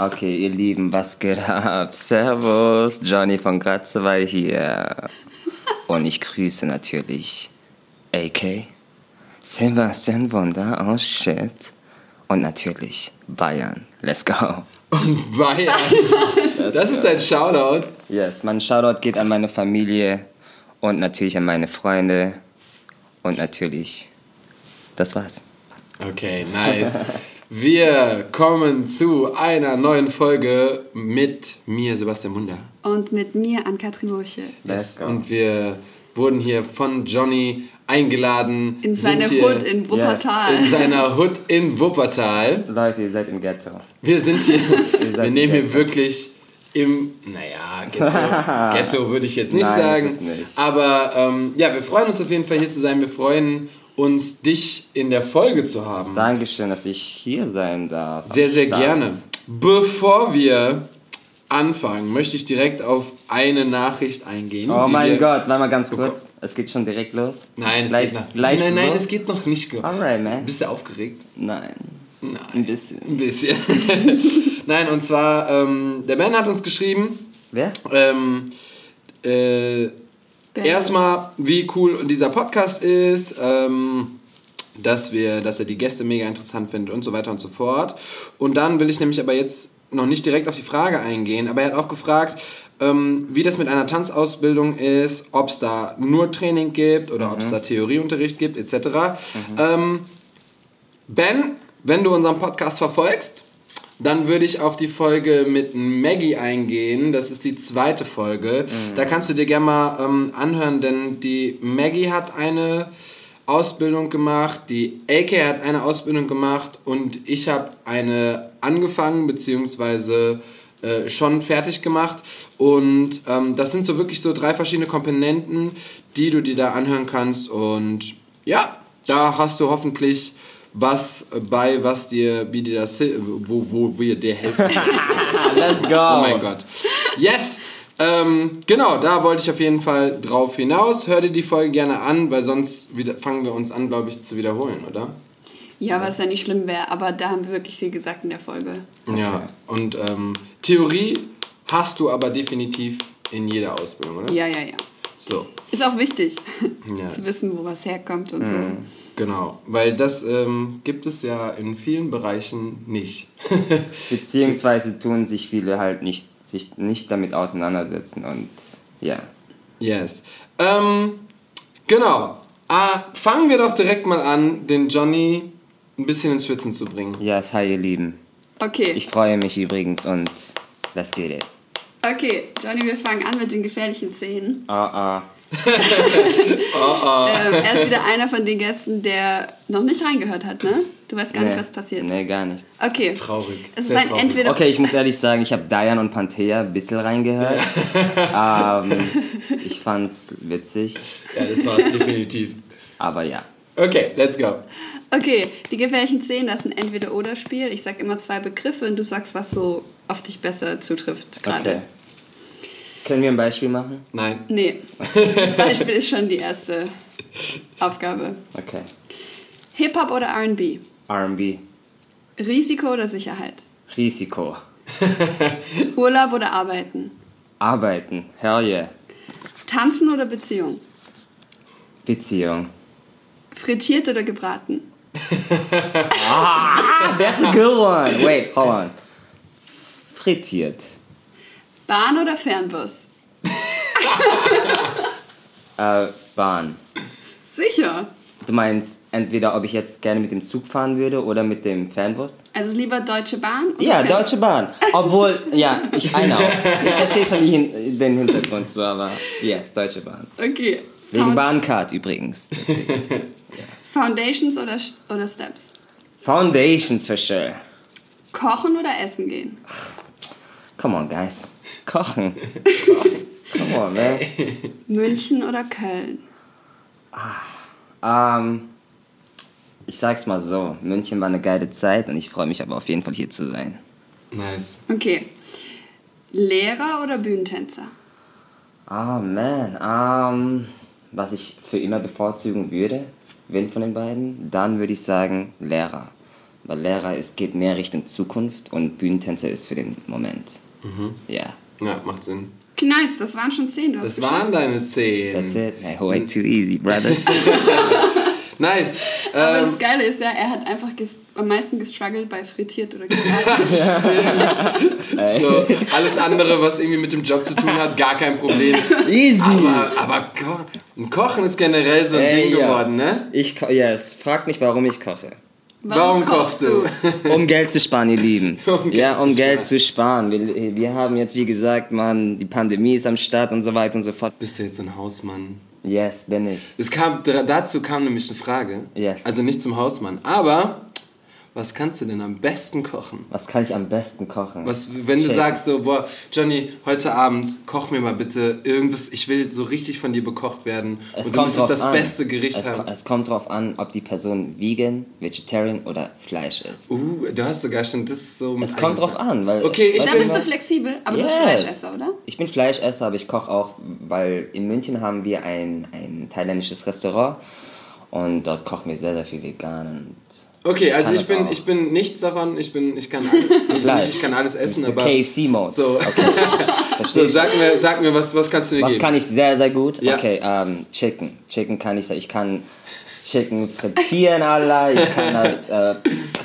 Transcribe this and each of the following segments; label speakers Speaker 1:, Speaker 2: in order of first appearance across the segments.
Speaker 1: Okay, ihr Lieben, was geht ab? Servus, Johnny von Gratzewey hier. Und ich grüße natürlich AK, Sebastian Wunder, oh shit. Und natürlich Bayern. Let's go.
Speaker 2: Und Bayern. Das ist dein Shoutout.
Speaker 1: Yes, mein Shoutout geht an meine Familie und natürlich an meine Freunde. Und natürlich, das war's.
Speaker 2: Okay, nice. Wir kommen zu einer neuen Folge mit mir, Sebastian Wunder.
Speaker 3: Und mit mir an Katrin Murche.
Speaker 1: Let's go.
Speaker 2: Und wir wurden hier von Johnny eingeladen.
Speaker 3: In seine Hut in Wuppertal.
Speaker 2: In seiner Hut in Wuppertal.
Speaker 1: Leute, ihr seid im Ghetto.
Speaker 2: Wir sind hier, wir nehmen hier wirklich im, naja, Ghetto, Ghetto würde ich jetzt nicht
Speaker 1: Nein,
Speaker 2: sagen.
Speaker 1: ist es nicht.
Speaker 2: Aber ähm, ja, wir freuen uns auf jeden Fall hier zu sein. Wir freuen uns, dich in der Folge zu haben.
Speaker 1: Dankeschön, dass ich hier sein darf.
Speaker 2: Sehr, sehr
Speaker 1: Start.
Speaker 2: gerne. Bevor wir anfangen, möchte ich direkt auf eine Nachricht eingehen.
Speaker 1: Oh mein Gott, warte mal ganz kurz. Es geht schon direkt los.
Speaker 2: Nein, es
Speaker 1: Leicht-
Speaker 2: geht noch. nein, nein,
Speaker 1: so?
Speaker 2: es geht noch nicht.
Speaker 1: Alright, man.
Speaker 2: Bist du aufgeregt?
Speaker 1: Nein.
Speaker 2: Nein.
Speaker 1: Ein bisschen.
Speaker 2: Ein bisschen. nein, und zwar, ähm, der Ben hat uns geschrieben,
Speaker 1: Wer?
Speaker 2: ähm, äh. Erstmal, wie cool dieser Podcast ist, ähm, dass, wir, dass er die Gäste mega interessant findet und so weiter und so fort. Und dann will ich nämlich aber jetzt noch nicht direkt auf die Frage eingehen, aber er hat auch gefragt, ähm, wie das mit einer Tanzausbildung ist, ob es da nur Training gibt oder ob es da Theorieunterricht gibt, etc. Ähm, Ben, wenn du unseren Podcast verfolgst, dann würde ich auf die Folge mit Maggie eingehen. Das ist die zweite Folge. Da kannst du dir gerne mal ähm, anhören, denn die Maggie hat eine Ausbildung gemacht, die AK hat eine Ausbildung gemacht und ich habe eine angefangen beziehungsweise äh, schon fertig gemacht. Und ähm, das sind so wirklich so drei verschiedene Komponenten, die du dir da anhören kannst. Und ja, da hast du hoffentlich was bei, was dir, wie dir das, wo, wo wir dir helfen.
Speaker 1: Let's go.
Speaker 2: Oh mein Gott. Yes! Ähm, genau, da wollte ich auf jeden Fall drauf hinaus. Hör dir die Folge gerne an, weil sonst wieder, fangen wir uns an, glaube ich, zu wiederholen, oder?
Speaker 3: Ja, was ja nicht schlimm wäre, aber da haben wir wirklich viel gesagt in der Folge.
Speaker 2: Ja. Und ähm, Theorie hast du aber definitiv in jeder Ausbildung, oder?
Speaker 3: Ja, ja, ja.
Speaker 2: So,
Speaker 3: Ist auch wichtig,
Speaker 2: Ja.
Speaker 3: zu wissen, wo was herkommt und so.
Speaker 2: genau. Weil das ähm, gibt es ja in vielen Bereichen nicht.
Speaker 1: Beziehungsweise tun sich viele halt nicht, sich nicht damit auseinandersetzen und ja.
Speaker 2: Yes. Ähm, genau. Ah, fangen wir doch direkt mal an, den Johnny ein bisschen ins Schwitzen zu bringen.
Speaker 1: Yes, hi ihr Lieben.
Speaker 3: Okay,
Speaker 1: Ich freue mich übrigens und let's get it.
Speaker 3: Okay, Johnny, wir fangen an mit den gefährlichen Szenen.
Speaker 1: Ah, ah.
Speaker 3: Ähm, er ist wieder einer von den Gästen, der noch nicht reingehört hat, ne? Du weißt gar
Speaker 1: nee.
Speaker 3: nicht, was passiert.
Speaker 1: Nee, gar nichts.
Speaker 3: Okay.
Speaker 2: Traurig.
Speaker 3: Es ist
Speaker 2: Sehr
Speaker 3: ein
Speaker 2: traurig.
Speaker 3: entweder
Speaker 1: Okay, ich muss ehrlich sagen, ich habe Diane und Panthea ein bisschen reingehört. ähm, ich fand's witzig,
Speaker 2: Ja, das war es definitiv.
Speaker 1: aber ja.
Speaker 2: Okay, let's go.
Speaker 3: Okay, die gefährlichen Szenen, das ist ein Entweder-Oder-Spiel. Ich sag immer zwei Begriffe und du sagst, was so auf dich besser zutrifft gerade.
Speaker 1: Okay. Können wir ein Beispiel machen?
Speaker 2: Nein.
Speaker 3: Nee, das Beispiel ist schon die erste Aufgabe.
Speaker 1: Okay.
Speaker 3: Hip-Hop oder R&B?
Speaker 1: RB.
Speaker 3: Risiko oder Sicherheit?
Speaker 1: Risiko.
Speaker 3: Urlaub oder Arbeiten?
Speaker 1: Arbeiten. Hell yeah.
Speaker 3: Tanzen oder Beziehung?
Speaker 1: Beziehung.
Speaker 3: Frittiert oder gebraten?
Speaker 1: That's a good one. Wait, hold on. Frittiert.
Speaker 3: Bahn oder Fernbus?
Speaker 1: Äh, Bahn.
Speaker 3: Sicher.
Speaker 1: Du meinst entweder, ob ich jetzt gerne mit dem Zug fahren würde oder mit dem Fernbus?
Speaker 3: Also lieber Deutsche Bahn? Oder
Speaker 1: Ja,
Speaker 3: Fern-
Speaker 1: Deutsche Bahn. Obwohl, ja, ich eine auch. Ich verstehe schon die, den Hintergrund so, aber yes, Deutsche Bahn.
Speaker 3: Okay.
Speaker 1: Wegen
Speaker 3: Found-
Speaker 1: Bahncard übrigens. Deswegen.
Speaker 3: Foundations oder, oder Steps?
Speaker 1: Foundations for sure.
Speaker 3: Kochen oder essen gehen?
Speaker 1: Come on, guys. Kochen. Come on, man.
Speaker 3: München oder Köln?
Speaker 1: Ähm, ich sag's mal so, München war eine geile Zeit und ich freue mich aber auf jeden Fall hier zu sein.
Speaker 2: Nice.
Speaker 3: Okay. Lehrer oder Bühnentänzer?
Speaker 1: Ah, man. Ähm, was ich für immer bevorzugen würde, wen von den beiden, dann würde ich sagen Lehrer. Weil Lehrer ist, geht mehr Richtung Zukunft und Bühnentänzer ist für den Moment.
Speaker 2: Mhm.
Speaker 1: Ja.
Speaker 2: Ja, macht Sinn.
Speaker 3: Okay, nice, das waren schon zehn. Du hast
Speaker 2: Das waren deine zehn.
Speaker 1: That's it. Hey, way too easy, brothers.
Speaker 2: Nice.
Speaker 3: Aber
Speaker 2: Ähm,
Speaker 3: das Geile ist ja, er hat einfach am meisten gestruggelt bei frittiert oder gebraten.
Speaker 2: so, alles andere, was irgendwie mit dem Job zu tun hat, gar kein Problem.
Speaker 1: easy.
Speaker 2: Aber, aber Ko ein Kochen ist generell so ein
Speaker 1: Ey,
Speaker 2: Ding
Speaker 1: ja.
Speaker 2: geworden, ne?
Speaker 1: Ich, ko- yes, frag mich, warum ich koche.
Speaker 2: Warum kochst du?
Speaker 1: Um Geld zu sparen, ihr Lieben.
Speaker 2: Um Geld
Speaker 1: ja, um
Speaker 2: zu
Speaker 1: Geld
Speaker 2: sparen.
Speaker 1: zu sparen. Wir, wir haben jetzt, wie gesagt, man, die Pandemie ist am Start und so weiter und so fort.
Speaker 2: Bist du jetzt ein Hausmann?
Speaker 1: Yes, bin ich.
Speaker 2: Es kam, dazu kam nämlich eine Frage.
Speaker 1: Yes.
Speaker 2: Also nicht zum Hausmann. Aber, was kannst du denn am besten kochen?
Speaker 1: Was kann ich am besten kochen?
Speaker 2: Was, wenn du
Speaker 1: Check.
Speaker 2: sagst so, boah, Johnny, heute Abend koch mir mal bitte irgendwas, ich will so richtig von dir bekocht werden
Speaker 1: Es
Speaker 2: und du
Speaker 1: kommt
Speaker 2: müsstest
Speaker 1: drauf
Speaker 2: das
Speaker 1: an.
Speaker 2: beste Gericht
Speaker 1: es,
Speaker 2: haben.
Speaker 1: ko- es kommt drauf an, ob die Person vegan, vegetarian oder Fleisch ist.
Speaker 2: Uh, du hast sogar schon das so mit
Speaker 1: Es kommt drauf an, weil.
Speaker 2: Okay, ich
Speaker 3: Da
Speaker 2: bin-
Speaker 3: bist du flexibel, aber du bist
Speaker 1: Yes.
Speaker 3: Fleischesser, oder?
Speaker 1: Ich bin Fleischesser, aber ich koche auch, weil in München haben wir ein, ein thailändisches Restaurant und dort kochen wir sehr, sehr viel vegan.
Speaker 2: Okay, also
Speaker 1: kann
Speaker 2: ich bin,
Speaker 1: auch.
Speaker 2: ich bin nichts davon, ich bin, ich kann alles, also ich kann alles essen, aber
Speaker 1: KFC-Mode.
Speaker 2: so,
Speaker 1: Okay,
Speaker 2: so sag mir, sag mir, was, was kannst du mir
Speaker 1: Was
Speaker 2: geben?
Speaker 1: kann ich sehr, sehr gut?
Speaker 2: Ja.
Speaker 1: Okay, ähm, Chicken. Chicken kann ich, ich kann Chicken frittieren, Allah, ich kann das äh,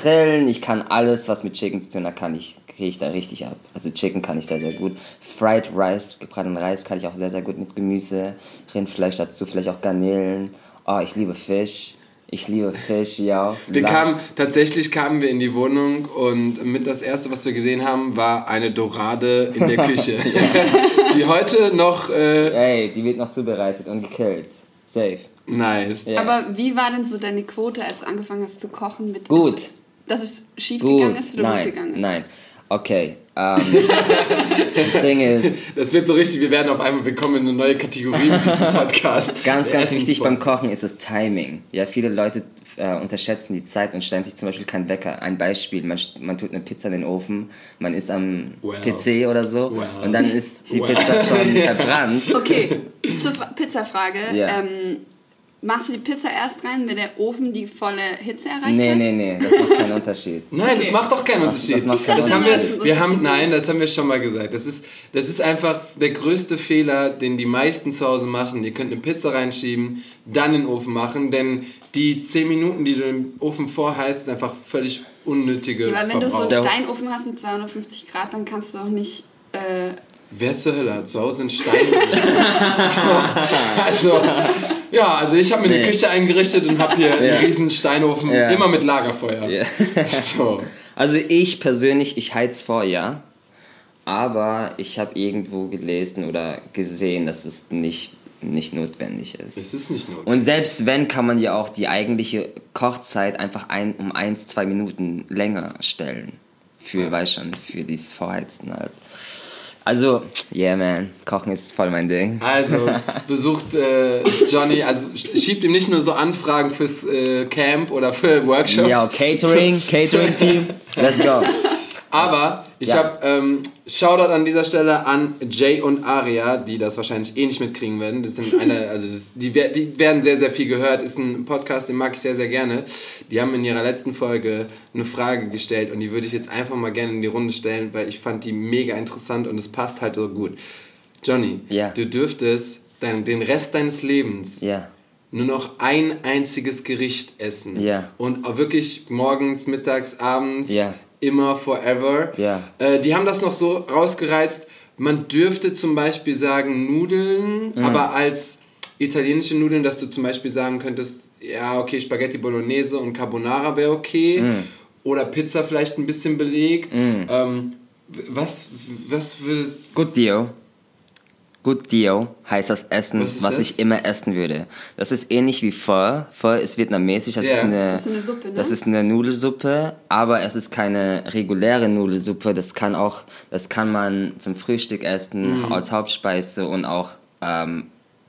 Speaker 1: grillen, ich kann alles, was mit Chicken zu tun hat, kann ich, kriege ich da richtig ab. Also Chicken kann ich sehr, sehr gut. Fried Rice, gebratenen Reis kann ich auch sehr, sehr gut mit Gemüse, Rindfleisch dazu, vielleicht auch Garnelen. Oh, ich liebe Fisch. Ich liebe Fisch, ja.
Speaker 2: Wir
Speaker 1: Lachs.
Speaker 2: kamen, tatsächlich kamen wir in die Wohnung und mit das erste, was wir gesehen haben, war eine Dorade in der Küche. die heute noch, äh,
Speaker 1: Ey, die wird noch zubereitet und gekillt. Safe.
Speaker 2: nice.
Speaker 1: Ja.
Speaker 3: Aber wie war denn so deine Quote, als du angefangen hast zu kochen? Mit
Speaker 1: Gut.
Speaker 3: Dass es schief
Speaker 1: Gut.
Speaker 3: gegangen ist oder gut gegangen ist?
Speaker 1: nein. Okay. Ähm, das Ding ist,
Speaker 2: Das wird so richtig, wir werden auf einmal, wir kommen in eine neue Kategorie mit diesem Podcast.
Speaker 1: Ganz, ganz wichtig beim. Kochen ist das Timing. Ja, viele Leute äh, unterschätzen die Zeit und stellen sich zum Beispiel keinen Wecker. Ein Beispiel, man, man tut eine Pizza in den Ofen, man ist am
Speaker 2: Well.
Speaker 1: PC oder so
Speaker 2: Well.
Speaker 1: und dann ist die
Speaker 2: Well.
Speaker 1: Pizza schon verbrannt.
Speaker 3: Okay, zur Fra Pizzafrage.
Speaker 1: Ja.
Speaker 3: Ähm, machst du die Pizza erst rein, wenn der Ofen die volle Hitze erreicht
Speaker 1: Nee,
Speaker 3: hat?
Speaker 1: nee, nee, das macht keinen Unterschied.
Speaker 2: Nein, das macht doch keinen
Speaker 1: Das-
Speaker 2: Unterschied.
Speaker 1: das macht keinen
Speaker 2: das haben
Speaker 3: Unterschied.
Speaker 2: wir, wir haben, nein, das haben wir schon mal gesagt. Das ist, das ist einfach der größte Fehler, den die meisten zu Hause machen. Ihr könnt eine Pizza reinschieben, dann in den Ofen machen, denn die 10 Minuten, die du im Ofen vorheizt, sind einfach völlig unnötige
Speaker 3: Ja, aber wenn du so einen
Speaker 2: Verbrauch.
Speaker 3: Steinofen hast mit 250 Grad, dann kannst du auch nicht. Äh,
Speaker 2: Wer zur Hölle hat zu Hause einen Stein? so, also, ja, also ich habe mir eine
Speaker 1: Nee.
Speaker 2: Küche eingerichtet und habe hier
Speaker 1: Ja.
Speaker 2: einen riesen Steinofen,
Speaker 1: Ja.
Speaker 2: immer mit Lagerfeuer.
Speaker 1: Ja.
Speaker 2: So.
Speaker 1: Also ich persönlich, ich heiz vor, ja. Aber ich habe irgendwo gelesen oder gesehen, dass es nicht, nicht notwendig ist.
Speaker 2: Es ist nicht nur.
Speaker 1: Und selbst wenn, kann man ja auch die eigentliche Kochzeit einfach ein, um eins, zwei Minuten länger stellen. Für, weißt schon, für dieses Vorheizen halt. Also, yeah man, Kochen ist voll mein Ding.
Speaker 2: Also besucht äh, Johnny, also sch- schiebt ihm nicht nur so Anfragen fürs äh, Camp oder für Workshops.
Speaker 1: Ja, Catering, Catering-Team, let's go.
Speaker 2: Aber ich
Speaker 1: Ja.
Speaker 2: habe ähm, Shoutout an dieser Stelle an Jay und Aria, die das wahrscheinlich eh nicht mitkriegen werden. Das sind eine, also das, die, die werden sehr, sehr viel gehört. Ist ein Podcast, den mag ich sehr, sehr gerne. Die haben in ihrer letzten Folge eine Frage gestellt und die würde ich jetzt einfach mal gerne in die Runde stellen, weil ich fand die mega interessant und es passt halt so gut. Johnny,
Speaker 1: Ja.
Speaker 2: du dürftest dein, den Rest deines Lebens
Speaker 1: Ja,
Speaker 2: nur noch ein einziges Gericht essen.
Speaker 1: Ja.
Speaker 2: Und auch wirklich morgens, mittags, abends,
Speaker 1: Ja.
Speaker 2: Immer, forever.
Speaker 1: Ja.
Speaker 2: Äh, die haben das noch so rausgereizt. Man dürfte zum Beispiel sagen Nudeln,
Speaker 1: Mhm.
Speaker 2: aber als italienische Nudeln, dass du zum Beispiel sagen könntest, ja, okay, Spaghetti Bolognese und Carbonara wäre okay.
Speaker 1: Mhm.
Speaker 2: Oder Pizza vielleicht ein bisschen belegt. Ähm, was, was würde...
Speaker 1: good deal. Good deal heißt das Essen,
Speaker 2: Was
Speaker 1: was,
Speaker 2: das?
Speaker 1: ich immer essen würde. Das ist ähnlich wie Pho. Pho ist vietnamesisch, das
Speaker 2: Ja.
Speaker 1: ist eine...
Speaker 3: das ist eine Suppe, ne?
Speaker 1: Das ist eine Nudelsuppe, aber es ist keine reguläre Nudelsuppe. Das kann auch, das kann man zum Frühstück essen,
Speaker 2: Mhm.
Speaker 1: als Hauptspeise und auch ähm,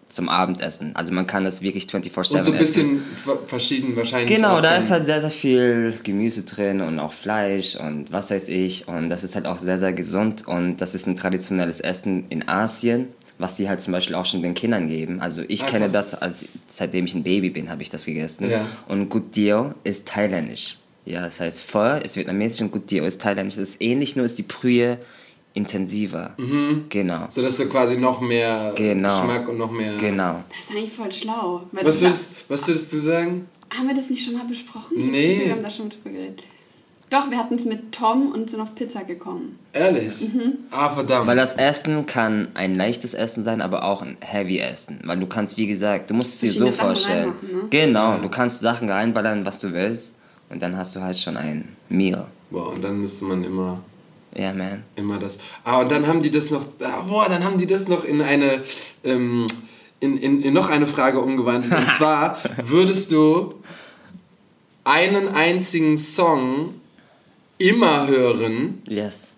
Speaker 1: zum Abendessen. Also man kann das wirklich 24/7
Speaker 2: Und so ein
Speaker 1: essen.
Speaker 2: bisschen ver- verschieden wahrscheinlich.
Speaker 1: Genau, da ist halt sehr, sehr viel Gemüse drin und auch Fleisch und was weiß ich. Und das ist halt auch sehr, sehr gesund und das ist ein traditionelles Essen in Asien, was die halt zum Beispiel auch schon den Kindern geben. Also ich
Speaker 2: Ah,
Speaker 1: kenne
Speaker 2: krass.
Speaker 1: das, als, seitdem ich ein Baby bin, habe ich das gegessen.
Speaker 2: Ja.
Speaker 1: Und Gut Dio ist thailändisch. Ja, das heißt Pho ist vietnamesisch und Gut Dio ist thailändisch. Das ist ähnlich, nur ist die Brühe intensiver. Genau.
Speaker 2: So dass du quasi noch mehr
Speaker 1: Genau.
Speaker 2: Geschmack und noch mehr.
Speaker 1: Genau.
Speaker 3: Das ist eigentlich voll schlau.
Speaker 2: Was würdest, was würdest du sagen?
Speaker 3: haben wir das nicht schon mal besprochen?
Speaker 2: Nee.
Speaker 3: Wir haben da schon drüber geredet. Doch, wir hatten es mit Tom und sind auf Pizza gekommen.
Speaker 2: Ehrlich?
Speaker 3: Mhm.
Speaker 2: Ah, verdammt.
Speaker 1: Weil das Essen kann ein leichtes Essen sein, aber auch ein heavy Essen. Weil du kannst, wie gesagt, du musst es dir so
Speaker 3: Sachen
Speaker 1: vorstellen.
Speaker 3: ne?
Speaker 1: Genau,
Speaker 2: Ja.
Speaker 1: du kannst Sachen reinballern, was du willst. Und dann hast du halt schon ein Meal.
Speaker 2: Boah, und dann müsste man immer,
Speaker 1: Ja, man.
Speaker 2: immer das. Ah, und dann haben die das noch. Ah, boah, dann haben die das noch in eine. Ähm, in, in, in noch eine Frage umgewandelt. Und zwar, würdest du einen einzigen Song immer hören
Speaker 1: Yes.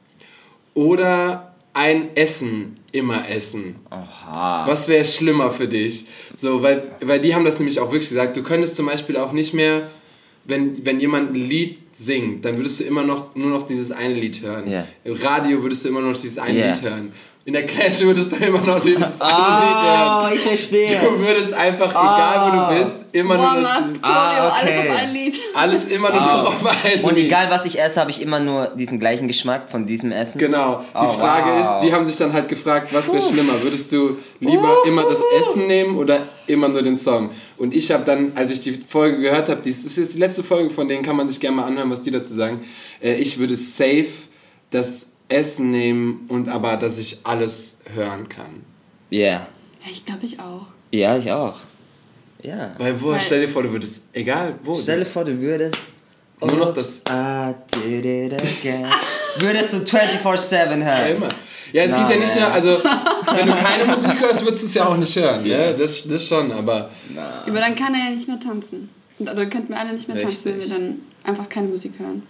Speaker 2: oder ein Essen immer essen?
Speaker 1: Oha.
Speaker 2: Was wäre schlimmer für dich? So, weil, weil die haben das nämlich auch wirklich gesagt. Du könntest zum Beispiel auch nicht mehr, wenn, wenn jemand ein Lied singt, dann würdest du immer noch nur noch dieses eine Lied hören.
Speaker 1: Ja.
Speaker 2: Im Radio würdest du immer noch dieses eine
Speaker 1: Ja.
Speaker 2: Lied hören. In der Clash würdest du immer noch dieses
Speaker 1: Oh,
Speaker 2: Lied
Speaker 1: ich
Speaker 2: hören.
Speaker 1: verstehe.
Speaker 2: Du würdest einfach, egal wo du bist, immer nur
Speaker 3: Warm
Speaker 2: das,
Speaker 3: up,
Speaker 1: Ah, okay.
Speaker 3: alles auf ein Lied.
Speaker 2: alles immer nur noch auf ein
Speaker 1: Und
Speaker 2: Lied.
Speaker 1: egal was ich esse, habe ich immer nur diesen gleichen Geschmack von diesem Essen.
Speaker 2: Genau. Die
Speaker 1: Oh,
Speaker 2: Frage
Speaker 1: wow.
Speaker 2: ist, die haben sich dann halt gefragt, was wäre schlimmer? Würdest du lieber immer das Essen nehmen oder immer nur den Song? Und ich habe dann, als ich die Folge gehört habe, das ist jetzt die letzte Folge, von denen kann man sich gerne mal anhören, was die dazu sagen. Äh, Ich würde safe das Essen nehmen und aber, dass ich alles hören kann.
Speaker 1: Ja.
Speaker 3: Ja, ich glaube ich auch.
Speaker 1: Ja, ich auch. Ja.
Speaker 2: Weil, wo,
Speaker 3: Weil-
Speaker 2: stell dir vor, du würdest, egal wo.
Speaker 1: Stell dir vor, du würdest.
Speaker 2: Nur noch
Speaker 1: Oops, I did it again. würdest du 24-7
Speaker 2: Ja,
Speaker 1: hören.
Speaker 2: immer. Ja, es
Speaker 1: Na,
Speaker 2: geht ja nicht
Speaker 1: man.
Speaker 2: nur, also, wenn du keine Musik hörst, würdest du es ja auch nicht hören,
Speaker 1: Ja.
Speaker 2: ne? Das, das schon, aber.
Speaker 1: Na.
Speaker 3: Aber dann kann er ja nicht mehr tanzen. Oder könnten wir alle nicht mehr tanzen, wenn wir dann einfach keine Musik hören.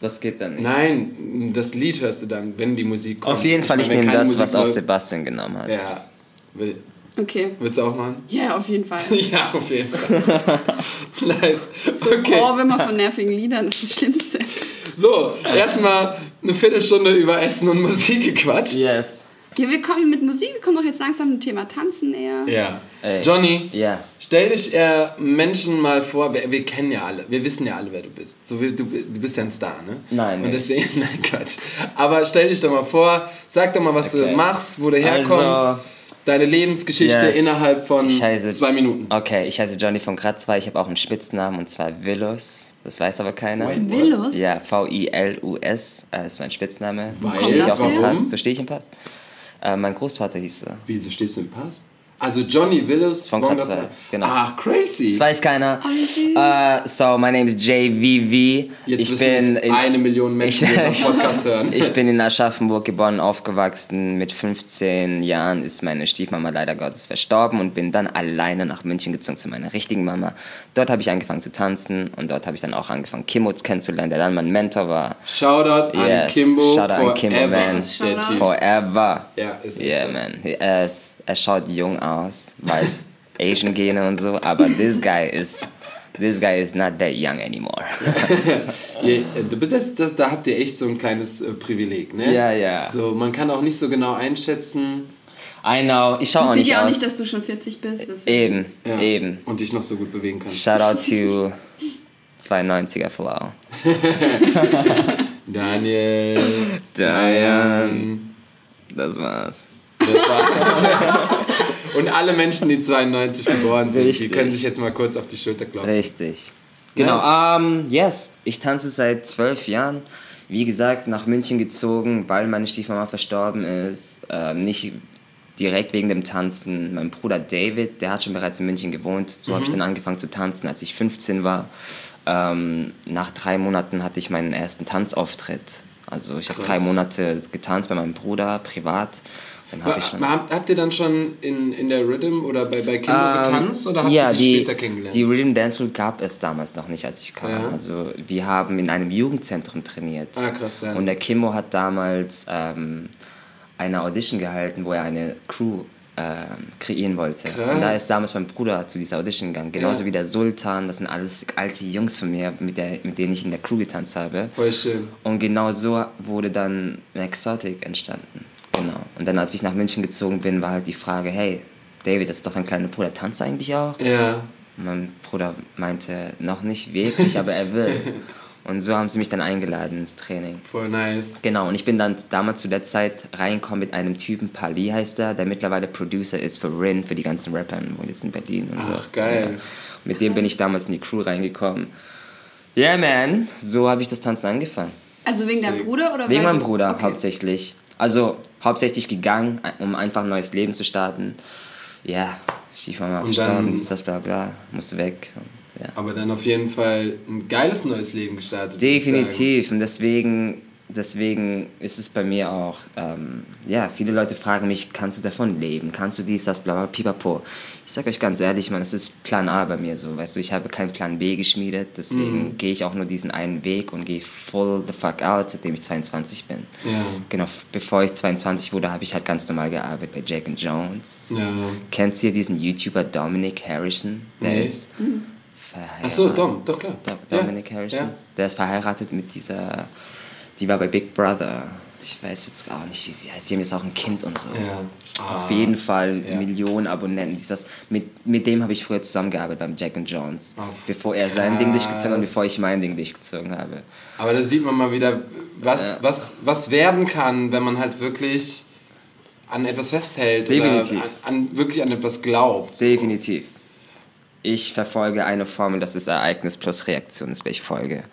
Speaker 1: Das geht dann nicht.
Speaker 2: Nein, das Lied hörst du dann, wenn die Musik kommt.
Speaker 1: Auf jeden Fall, ich
Speaker 2: meine, wenn
Speaker 1: nehme das, was
Speaker 2: Musik
Speaker 1: auch
Speaker 2: läuft-
Speaker 1: Sebastian genommen hat.
Speaker 2: Ja. Will,
Speaker 3: Okay.
Speaker 2: willst du auch machen?
Speaker 3: Ja, auf jeden Fall.
Speaker 2: Ja, auf jeden Fall. nice. Okay.
Speaker 3: Oh, wenn man von nervigen Liedern, das ist das Schlimmste.
Speaker 2: So, erstmal eine Viertelstunde über Essen und Musik gequatscht.
Speaker 1: Yes.
Speaker 3: Ja, wir kommen mit Musik, wir kommen doch jetzt langsam dem Thema Tanzen näher.
Speaker 2: Ja.
Speaker 1: Ey.
Speaker 2: Johnny,
Speaker 1: Ja.
Speaker 2: stell dich äh, Menschen mal vor, wir, wir kennen ja alle, wir wissen ja alle, wer du bist. So, du, du bist ja ein Star, ne?
Speaker 1: Nein,
Speaker 2: Und
Speaker 1: nee.
Speaker 2: deswegen, nein, Quatsch. Aber stell dich doch mal vor, sag doch mal, was du
Speaker 1: Okay.
Speaker 2: machst, wo du herkommst,
Speaker 1: Also-
Speaker 2: deine Lebensgeschichte
Speaker 1: Yes.
Speaker 2: innerhalb von
Speaker 1: heiße-
Speaker 2: zwei Minuten.
Speaker 1: Okay, ich heiße Johnny von Kratzwey. Ich habe auch einen Spitznamen und zwar Willus. Das weiß aber keiner.
Speaker 2: Wait,
Speaker 3: Willus?
Speaker 1: Ja, V-I-L-U-S äh, ist mein Spitzname.
Speaker 2: Weil?
Speaker 1: So stehe ich
Speaker 3: das.
Speaker 1: So stehe ich im Pass. Äh, mein Großvater hieß so.
Speaker 2: Wieso stehst du im Pass? Also Johnny Willis
Speaker 1: Von. Kratzwey, genau.
Speaker 2: Ach, crazy.
Speaker 1: Das weiß keiner. Uh, so, my name is JVV.
Speaker 2: Jetzt
Speaker 1: ich
Speaker 2: wissen
Speaker 1: bin
Speaker 2: es eine Million Menschen, die
Speaker 1: ich-
Speaker 2: unseren Podcast hören.
Speaker 1: Ich bin in Aschaffenburg geboren, aufgewachsen. Mit 15 Jahren ist meine Stiefmama leider Gottes verstorben und bin dann alleine nach München gezogen zu meiner richtigen Mama. Dort habe ich angefangen zu tanzen und dort habe ich dann auch angefangen, Kimmo kennenzulernen, der dann mein Mentor war.
Speaker 2: Shoutout an
Speaker 1: Yes.
Speaker 2: Kimbo
Speaker 1: Shoutout an. Kimbo, man.
Speaker 3: Shoutout.
Speaker 1: Forever.
Speaker 2: Ja, ist
Speaker 1: Yeah, man. Ist, er schaut jung aus, weil Asian Gene und so, aber this guy is, this guy is not that young anymore.
Speaker 2: Ja, äh, das, das, da habt ihr echt so ein kleines äh, Privileg, ne?
Speaker 1: Ja, ja.
Speaker 2: So, man kann auch nicht so genau einschätzen.
Speaker 1: I know, ich schaue auch nicht
Speaker 3: ja auch nicht, dass du schon 40 bist. deswegen.
Speaker 1: Eben,
Speaker 2: Ja.
Speaker 1: eben.
Speaker 2: Und dich noch so gut bewegen kannst.
Speaker 1: Shout out to 92er Flow.
Speaker 2: Daniel.
Speaker 1: Diane. Das war's.
Speaker 2: Und alle Menschen, die 92 geboren sind, die
Speaker 1: Richtig.
Speaker 2: können sich jetzt mal kurz auf die Schulter klopfen.
Speaker 1: Richtig. Genau,
Speaker 2: Nice.
Speaker 1: ähm, yes. Ich tanze seit zwölf Jahren. Wie gesagt, nach München gezogen, weil meine Stiefmama verstorben ist. Ähm, nicht direkt wegen dem Tanzen. Mein Bruder David, der hat schon bereits in München gewohnt. So habe ich dann angefangen zu tanzen, als ich 15 war. Ähm, nach drei Monaten hatte ich meinen ersten Tanzauftritt. Also ich habe drei Monate getanzt bei meinem Bruder, privat. Dann habe ich schon
Speaker 2: Habt, ihr dann schon in, in der Rhythm oder bei, bei Kimbo
Speaker 1: Ähm,
Speaker 2: getanzt oder habt
Speaker 1: ja,
Speaker 2: ihr die,
Speaker 1: die,
Speaker 2: später kennengelernt?
Speaker 1: Die Rhythm Dance School gab es damals noch nicht, als ich kam.
Speaker 2: Ja.
Speaker 1: Also wir haben in einem Jugendzentrum trainiert.
Speaker 2: Ah, krass, ja.
Speaker 1: Und der Kimmo hat damals ähm, eine Audition gehalten, wo er eine Crew ähm, kreieren wollte.
Speaker 2: Krass.
Speaker 1: Und da ist damals mein Bruder zu dieser Audition gegangen. Genauso
Speaker 2: Ja.
Speaker 1: wie der Sultan, das sind alles alte Jungs von mir, mit, der, mit denen ich in der Crew getanzt habe.
Speaker 2: Voll schön.
Speaker 1: Und genau so wurde dann Exotic entstanden. Genau. Und dann, als ich nach München gezogen bin, war halt die Frage, hey, David, das ist doch dein kleiner Bruder, tanzt er eigentlich auch?
Speaker 2: Ja.
Speaker 1: Mein Bruder meinte, noch nicht wirklich, aber er will. Und so haben sie mich dann eingeladen ins Training.
Speaker 2: Voll nice.
Speaker 1: Genau, und ich bin dann damals zu der Zeit reingekommen mit einem Typen, Pali heißt er, der mittlerweile Producer ist für Rin, für die ganzen Rapper, und jetzt in Berlin und so.
Speaker 2: Ach, geil.
Speaker 1: Ja. Mit dem bin ich damals in die Crew reingekommen. Yeah, man, so habe ich das Tanzen angefangen.
Speaker 3: Also wegen deinem. Bruder oder
Speaker 1: Wegen meinem Bruder
Speaker 3: okay.
Speaker 1: hauptsächlich. Also hauptsächlich gegangen, um einfach ein neues Leben zu starten. Ja, Stiefmama
Speaker 2: Und
Speaker 1: gestorben, dies, das, bla bla, musste weg. Und, ja.
Speaker 2: Aber dann auf jeden Fall ein geiles neues Leben gestartet.
Speaker 1: Definitiv. Und deswegen, deswegen ist es bei mir auch, ähm, ja, viele Leute fragen mich, kannst du davon leben? Kannst du dies, das, bla, bla, pipapo. Ich sag euch ganz ehrlich, man, es ist Plan A bei mir so, weißt du, ich habe keinen Plan B geschmiedet, deswegen gehe ich auch nur diesen einen Weg und gehe full the fuck out, seitdem ich 22 bin.
Speaker 2: Ja.
Speaker 1: Genau, bevor ich 22 wurde, habe ich halt ganz normal gearbeitet bei Jack and Jones.
Speaker 2: Ja.
Speaker 1: Kennst du diesen YouTuber Dominic Harrison? Der
Speaker 2: Nee.
Speaker 1: ist verheiratet.
Speaker 2: Ach so, Dom, doch klar.
Speaker 1: Do- Dominic
Speaker 2: Ja,
Speaker 1: Harrison.
Speaker 2: ja.
Speaker 1: Der ist verheiratet mit dieser, die war bei Big Brother. Ich weiß jetzt auch nicht, wie sie heißt. Die haben jetzt auch ein Kind und so.
Speaker 2: Ja. Ah.
Speaker 1: Auf jeden Fall
Speaker 2: Ja.
Speaker 1: Millionen Abonnenten. Dieses, mit, mit dem habe ich früher zusammengearbeitet beim Jack and Jones.
Speaker 2: Oh,
Speaker 1: bevor er sein Ding durchgezogen hat und bevor ich mein Ding durchgezogen habe.
Speaker 2: Aber da sieht man mal wieder, was, was, was werden kann, wenn man halt wirklich an etwas festhält
Speaker 1: Definitiv.
Speaker 2: oder an, an, wirklich an etwas glaubt.
Speaker 1: Definitiv. Ich verfolge eine Formel, das ist Ereignis plus Reaktion, ist welche Folge.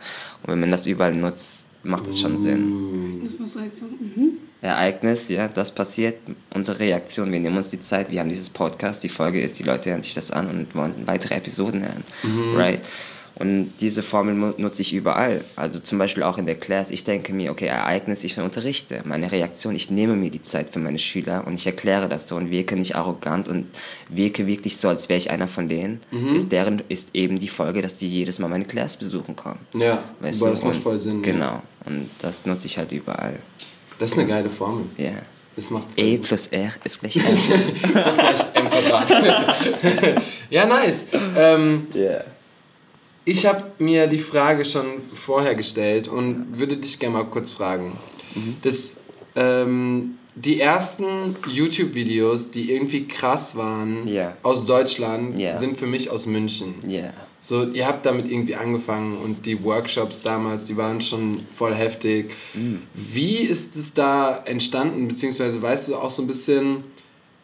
Speaker 1: Und wenn man das überall nutzt, macht es schon Sinn.
Speaker 3: Das muss halt so. Mhm.
Speaker 1: Ereignis, ja, das passiert. Unsere Reaktion, wir nehmen uns die Zeit, wir haben dieses Podcast, die Folge ist, die Leute hören sich das an und wollen weitere Episoden hören. Right? Und diese Formel nutze ich überall. Also zum Beispiel auch in der Class. Ich denke mir, okay, Ereignis, ich unterrichte. Meine Reaktion, ich nehme mir die Zeit für meine Schüler und ich erkläre das so und wirke nicht arrogant und wirke wirklich so, als wäre ich einer von denen. Ist deren, ist eben die Folge, dass die jedes Mal meine Class besuchen kommen.
Speaker 2: Ja,
Speaker 1: Weißt du?
Speaker 2: das macht voll Sinn. Ja.
Speaker 1: Genau. Und das nutze ich halt überall.
Speaker 2: Das ist eine geile Formel.
Speaker 1: Ja.
Speaker 2: Das macht
Speaker 1: E plus R ist gleich R.
Speaker 2: das ist gleich M Quadrat. ja, nice. Ähm,
Speaker 1: Yeah.
Speaker 2: Ich habe mir die Frage schon vorher gestellt und würde dich gerne mal kurz fragen. Das, ähm, die ersten YouTube-Videos, die irgendwie krass waren
Speaker 1: Ja.
Speaker 2: aus Deutschland,
Speaker 1: Ja.
Speaker 2: sind für mich aus München.
Speaker 1: Yeah.
Speaker 2: So, ihr habt damit irgendwie angefangen und die Workshops damals, die waren schon voll heftig.
Speaker 1: Mhm.
Speaker 2: Wie ist es da entstanden, beziehungsweise weißt du auch so ein bisschen,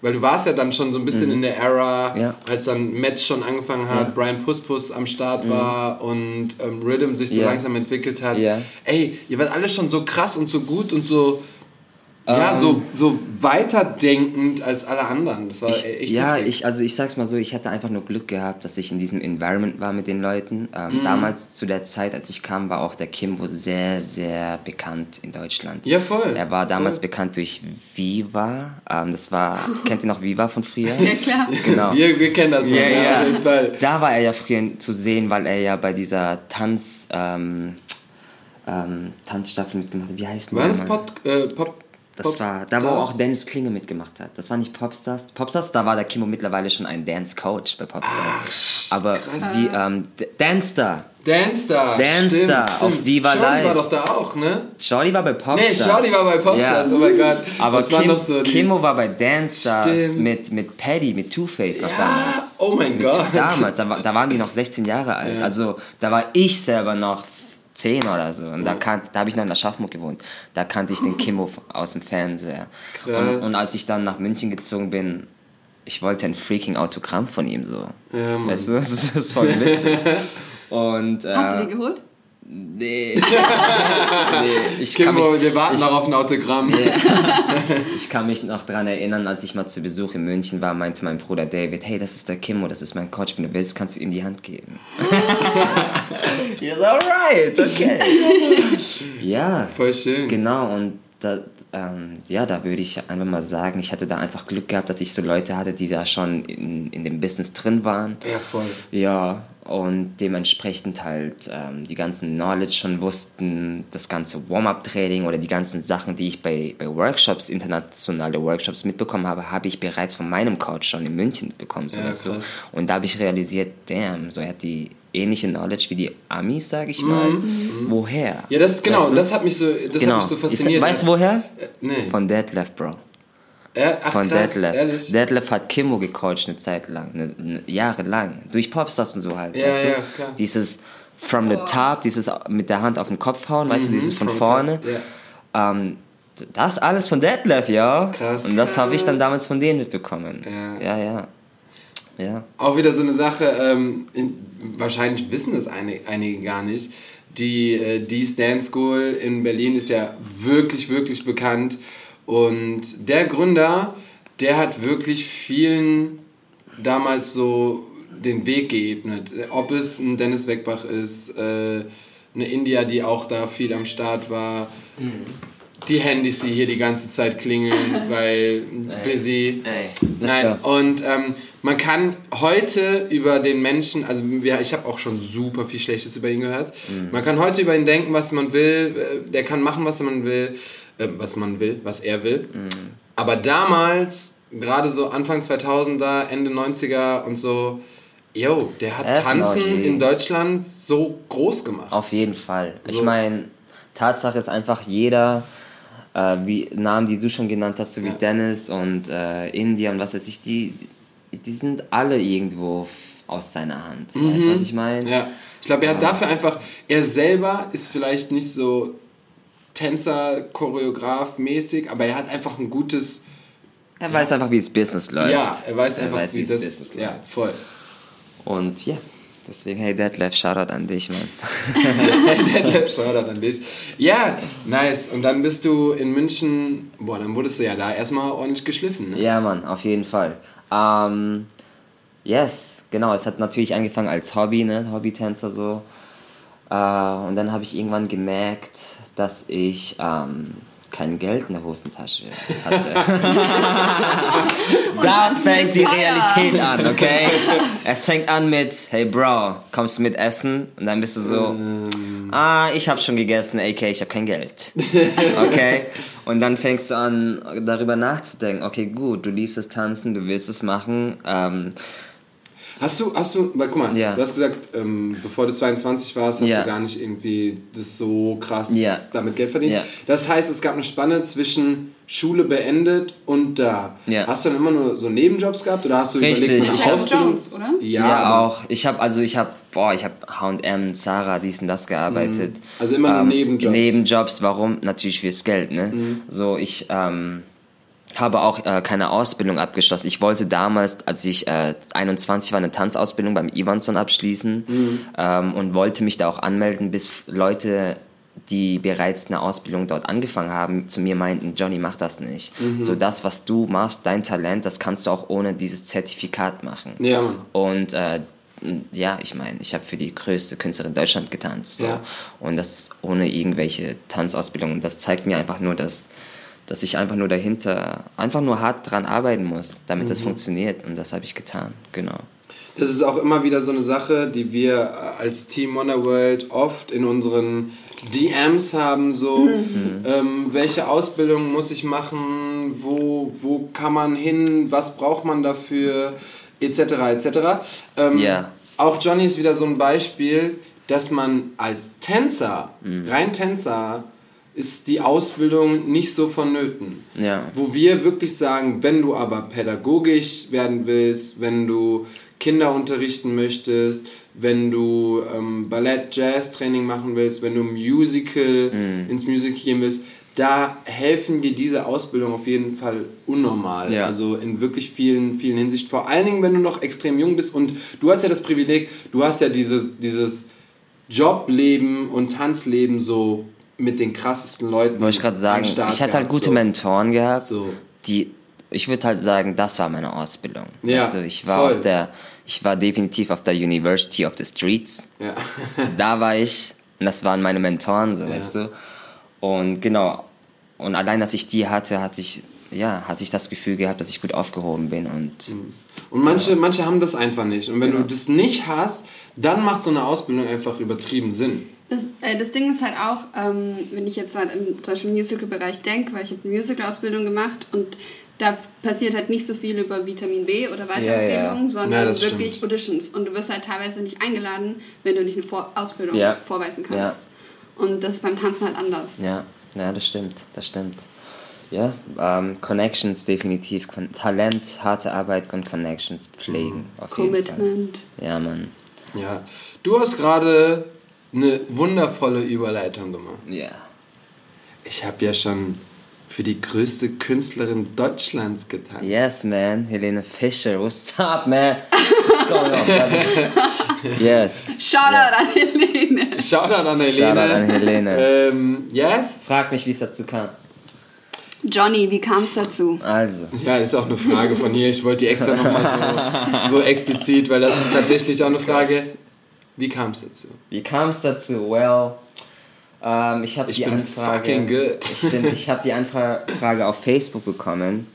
Speaker 2: weil du warst ja dann schon so ein bisschen in der Era,
Speaker 1: Mhm. Ja.
Speaker 2: als dann Matt schon angefangen hat,
Speaker 1: Ja. Mhm.
Speaker 2: Brian Puspus am Start war und ähm, Rhythm sich so
Speaker 1: Ja.
Speaker 2: langsam entwickelt hat. Ey, ihr wart alle schon so krass und so gut und so, ja,
Speaker 1: Ähm.
Speaker 2: so, so weiterdenkend als alle anderen. Das war
Speaker 1: Ich,
Speaker 2: echt
Speaker 1: ja, ich, also ich sag's mal so, ich hatte einfach nur Glück gehabt, dass ich in diesem Environment war mit den Leuten. Ähm,
Speaker 2: Mhm.
Speaker 1: Damals, zu der Zeit, als ich kam, war auch der Kimbo sehr, sehr bekannt in Deutschland.
Speaker 2: Ja, voll.
Speaker 1: Er war damals
Speaker 2: Voll.
Speaker 1: bekannt durch Viva. Ähm, das war, kennt ihr noch Viva von früher?
Speaker 3: Ja, klar.
Speaker 1: Genau.
Speaker 2: Wir, wir kennen das noch,
Speaker 1: Ja,
Speaker 2: ja,
Speaker 1: ja.
Speaker 2: auf jeden Fall.
Speaker 1: Da war er ja früher zu sehen, weil er ja bei dieser Tanz, ähm, ähm, Tanzstaffel mitgemacht hat. Wie heißt die
Speaker 2: War das? Pop, äh, Pop
Speaker 1: Das
Speaker 2: Pops-
Speaker 1: war, da wo auch Dennis Klinge mitgemacht hat. Das war nicht Popstars. Popstars, da war der Kimmo mittlerweile schon ein Dance-Coach bei Popstars. Aber wie, ähm, D- Danstar.
Speaker 2: Danstar.
Speaker 1: Danstar
Speaker 2: stimmt,
Speaker 1: auf. Viva
Speaker 2: Shorty
Speaker 1: Live.
Speaker 2: war doch da auch, ne?
Speaker 1: Shorty war bei Popstars.
Speaker 2: Nee, Shorty war bei Popstars,
Speaker 1: Ja.
Speaker 2: oh mein Gott.
Speaker 1: Aber
Speaker 2: das
Speaker 1: Kim,
Speaker 2: doch so die...
Speaker 1: Kimmo war bei Dance-Stars
Speaker 2: Stimmt.
Speaker 1: mit, mit Paddy, mit Two-Face
Speaker 2: Ja,
Speaker 1: damals.
Speaker 2: oh mein
Speaker 1: Mit-
Speaker 2: Gott.
Speaker 1: Damals, da, war, da waren die noch 16 Jahre alt.
Speaker 2: Ja.
Speaker 1: Also da war ich selber noch 10 oder so. Und da, kan- da habe ich noch in Aschaffenburg gewohnt. Da kannte ich den Kimmo aus dem Fernseher. Und,
Speaker 2: Krass.
Speaker 1: und als ich dann nach München gezogen bin, ich wollte ein freaking Autogramm von ihm so.
Speaker 2: Ja, Mann.
Speaker 1: weißt du, das ist, das ist voll witzig. Und, äh,
Speaker 3: Hast du die geholt?
Speaker 1: Nee. nee. Ich
Speaker 2: Kimbo,
Speaker 1: mich,
Speaker 2: wir warten
Speaker 1: ich,
Speaker 2: noch auf ein Autogramm.
Speaker 1: ich kann mich noch daran erinnern, als ich mal zu Besuch in München war, meinte mein Bruder David, hey, das ist der Kimmo, das ist mein Coach, wenn du willst, kannst du ihm die Hand geben. Yes, alright, okay. ja,
Speaker 2: Voll schön.
Speaker 1: genau, und da, ähm, ja, da würde ich einfach mal sagen, ich hatte da einfach Glück gehabt, dass ich so Leute hatte, die da schon in, in dem Business drin waren.
Speaker 2: Ja, voll.
Speaker 1: Ja, und dementsprechend halt ähm, die ganzen Knowledge schon wussten, das ganze Warm-up-Training oder die ganzen Sachen, die ich bei, bei Workshops, internationale Workshops mitbekommen habe, habe ich bereits von meinem Coach schon in München mitbekommen. So
Speaker 2: Ja, krass.
Speaker 1: Und da habe ich realisiert, damn, so er hat die ähnliche Knowledge wie die Amis, sage ich mal. Woher?
Speaker 2: Mhm. Ja, das ist genau,
Speaker 1: Weißt du?
Speaker 2: das hat mich so, das
Speaker 1: genau.
Speaker 2: hat mich so
Speaker 1: Ich-
Speaker 2: fasziniert.
Speaker 1: weißt du woher?
Speaker 2: Äh, Nee.
Speaker 1: Von Detlef, Bro.
Speaker 2: Ja, ach,
Speaker 1: Von
Speaker 2: krass,
Speaker 1: Detlef.
Speaker 2: ehrlich.
Speaker 1: Detlef hat Kimmo gecoacht eine Zeit lang, eine, eine, jahrelang. Durch Popstars und so halt.
Speaker 2: Ja,
Speaker 1: weißt du?
Speaker 2: ja, klar.
Speaker 1: Dieses from the top, dieses mit der Hand auf den Kopf hauen, weißt du,
Speaker 2: Mhm,
Speaker 1: dieses von
Speaker 2: from
Speaker 1: vorne.
Speaker 2: ja.
Speaker 1: Ähm, das alles von Detlef, ja.
Speaker 2: Krass.
Speaker 1: Und das habe ich dann damals von denen mitbekommen.
Speaker 2: Ja.
Speaker 1: ja. Ja, ja.
Speaker 2: Auch wieder so eine Sache, ähm, in, wahrscheinlich wissen das eine, einige gar nicht. Die äh, Dees Dance School in Berlin ist ja wirklich, wirklich bekannt. Und der Gründer, der hat wirklich vielen damals so den Weg geebnet. Ob es ein Dennis Weckbach ist, äh, eine India, die auch da viel am Start war. Die Handys, die hier die ganze Zeit klingeln, weil busy.
Speaker 1: Ey,
Speaker 2: Nein, und ähm, man kann heute über den Menschen, also wir, ich habe auch schon super viel Schlechtes über ihn gehört. Man kann heute über ihn denken, was man will. äh, Der kann machen, was man will, äh, was man will, was er will. Aber damals, gerade so Anfang 2000er, Ende 90er und so, yo, der hat
Speaker 1: ein
Speaker 2: Tanzen in Deutschland so groß gemacht.
Speaker 1: Auf jeden Fall. Ich
Speaker 2: So.
Speaker 1: meine, Tatsache ist einfach jeder, äh, wie Namen, die du schon genannt hast, so wie
Speaker 2: Ja.
Speaker 1: Dennis und äh, India und was weiß ich, die, die sind alle irgendwo aus seiner Hand. Weißt du, was ich meine?
Speaker 2: Mhm. Ja, ich glaube, er hat dafür einfach, er selber ist vielleicht nicht so Tänzer, Choreograf mäßig, aber er hat einfach ein gutes,
Speaker 1: Er weiß einfach, wie das Business läuft.
Speaker 2: ja, er weiß einfach,
Speaker 1: weiß,
Speaker 2: wie
Speaker 1: das
Speaker 2: das,
Speaker 1: Business
Speaker 2: ja,
Speaker 1: läuft.
Speaker 2: voll.
Speaker 1: Und ja, deswegen, hey Detlef, Shoutout an dich, Mann.
Speaker 2: Shoutout an dich. Ja, nice. Und dann bist du in München, boah, dann wurdest du ja da erstmal ordentlich geschliffen, ne?
Speaker 1: Ja, Mann, auf jeden Fall. Ähm, yes, genau. Es hat natürlich angefangen als Hobby, ne? Hobbytänzer so. Äh, und dann habe ich irgendwann gemerkt, dass ich ähm, kein Geld in der Hosentasche hatte. da fängt die. Realität an, okay? Es fängt an mit, hey Bro, kommst du mit essen? Und dann bist du so, ah, ich habe schon gegessen, AK, ich habe kein Geld. Okay? Und dann fängst du an, darüber nachzudenken, okay, gut, du liebst das Tanzen, du willst es machen. Ähm,
Speaker 2: Hast du, hast du, weil guck mal,
Speaker 1: Ja.
Speaker 2: du hast gesagt, ähm, bevor du 22 warst, hast
Speaker 1: Ja.
Speaker 2: du gar nicht irgendwie das so krass
Speaker 1: Ja.
Speaker 2: damit Geld verdient.
Speaker 1: Ja.
Speaker 2: Das heißt, es gab eine Spanne zwischen Schule beendet und da.
Speaker 1: Ja.
Speaker 2: Hast du dann immer nur so Nebenjobs gehabt oder hast du
Speaker 1: Richtig,
Speaker 2: überlegt, mal
Speaker 1: ich
Speaker 2: eine
Speaker 1: hab-
Speaker 2: Ausbildung?
Speaker 3: Jones, oder?
Speaker 2: Ja,
Speaker 1: auch. Ich habe also ich habe boah, ich habe H&M, Zara, dies und das gearbeitet.
Speaker 2: Also immer nur Nebenjobs.
Speaker 1: Nebenjobs, warum? Natürlich fürs Geld, ne?
Speaker 2: Mhm.
Speaker 1: So ich ähm, habe auch äh, keine Ausbildung abgeschlossen. Ich wollte damals, als ich äh, 21 war, eine Tanzausbildung beim Ivanson abschließen
Speaker 2: Mhm.
Speaker 1: ähm, und wollte mich da auch anmelden, bis Leute die bereits eine Ausbildung dort angefangen haben, zu mir meinten, Johnny, mach das nicht.
Speaker 2: Mhm.
Speaker 1: So das, was du machst, dein Talent, das kannst du auch ohne dieses Zertifikat machen.
Speaker 2: Ja.
Speaker 1: Und äh, ja, ich meine, ich habe für die größte Künstlerin Deutschland getanzt. So.
Speaker 2: Ja.
Speaker 1: Und das ohne irgendwelche Tanzausbildung. Und das zeigt mir einfach nur, dass, dass ich einfach nur dahinter, einfach nur hart dran arbeiten muss, damit
Speaker 2: Mhm.
Speaker 1: das funktioniert. Und das habe ich getan, genau.
Speaker 2: Das ist auch immer wieder so eine Sache, die wir als Team Wonderworld oft in unseren DMs haben, so ähm, welche Ausbildung muss ich machen, wo, wo kann man hin, was braucht man dafür, etc. etc. Ähm,
Speaker 1: Ja.
Speaker 2: Auch Johnny ist wieder so ein Beispiel, dass man als Tänzer, rein Tänzer, ist die Ausbildung nicht so vonnöten.
Speaker 1: Ja.
Speaker 2: Wo wir wirklich sagen, wenn du aber pädagogisch werden willst, wenn du Kinder unterrichten möchtest, wenn du ähm, Ballett, Jazz-Training machen willst, wenn du Musical
Speaker 1: Mhm.
Speaker 2: ins Musical gehen willst, da helfen dir diese Ausbildung auf jeden Fall unnormal.
Speaker 1: Ja.
Speaker 2: Also in wirklich vielen, vielen Hinsicht. Vor allen Dingen, wenn du noch extrem jung bist und du hast ja das Privileg, du hast ja dieses, dieses Jobleben und Tanzleben so mit den krassesten Leuten.
Speaker 1: Wollte ich gerade sagen, ich hatte halt
Speaker 2: gehabt,
Speaker 1: gute
Speaker 2: so.
Speaker 1: Mentoren gehabt,
Speaker 2: So.
Speaker 1: die, ich würde halt sagen, das war meine Ausbildung.
Speaker 2: Ja,
Speaker 1: du, ich war
Speaker 2: voll.
Speaker 1: auf der, ich war definitiv auf der University of the Streets.
Speaker 2: Ja.
Speaker 1: da war ich und das waren meine Mentoren, so, weißt du. Und genau, und allein, dass ich die hatte, hatte ich, ja, hatte ich das Gefühl gehabt, dass ich gut aufgehoben bin und
Speaker 2: Und manche, manche haben das einfach nicht. Und wenn du das nicht hast, dann macht so eine Ausbildung einfach übertrieben Sinn.
Speaker 3: Das, äh, das Ding ist halt auch, ähm, wenn ich jetzt halt im zum Beispiel im Musical-Bereich denke, weil ich habe eine Musical-Ausbildung gemacht und da passiert halt nicht so viel über Vitamin B oder Weiterempfehlungen,
Speaker 1: Ja,
Speaker 3: sondern
Speaker 2: Ja,
Speaker 3: wirklich
Speaker 2: stimmt.
Speaker 3: Auditions. Und du wirst halt teilweise nicht eingeladen, wenn du nicht eine Vor Ausbildung
Speaker 1: Ja.
Speaker 3: vorweisen kannst. Und das ist beim Tanzen halt anders.
Speaker 1: ja, ja, das stimmt, das stimmt. Ja, ähm, Connections definitiv, Talent, harte Arbeit und Connections pflegen. Auf jeden Fall.
Speaker 3: Commitment.
Speaker 1: Ja, Mann.
Speaker 2: Ja. Du hast gerade eine wundervolle Überleitung gemacht.
Speaker 1: Ja.
Speaker 2: Ich habe ja schon für die größte Künstlerin Deutschlands getanzt.
Speaker 1: Yes, man. Helene Fischer. What's up, man? What's going on, brother? Yes.
Speaker 3: Shoutout
Speaker 1: yes.
Speaker 3: an Helene.
Speaker 2: Shoutout an Helene.
Speaker 1: Shoutout an Helene.
Speaker 2: Ähm, yes?
Speaker 1: Frag mich, wie es dazu kam.
Speaker 3: Johnny, wie kam es dazu?
Speaker 1: Also.
Speaker 2: Ja, ist auch eine Frage von hier. Ich wollte die extra nochmal so, so explizit, weil das ist tatsächlich auch eine Frage. Wie kam es dazu?
Speaker 1: Wie kam es dazu? Well, ähm, ich habe
Speaker 2: Ich
Speaker 1: die
Speaker 2: bin
Speaker 1: Anfrage.
Speaker 2: fucking good.
Speaker 1: Ich, bin, ich habe die Anfrage auf Facebook bekommen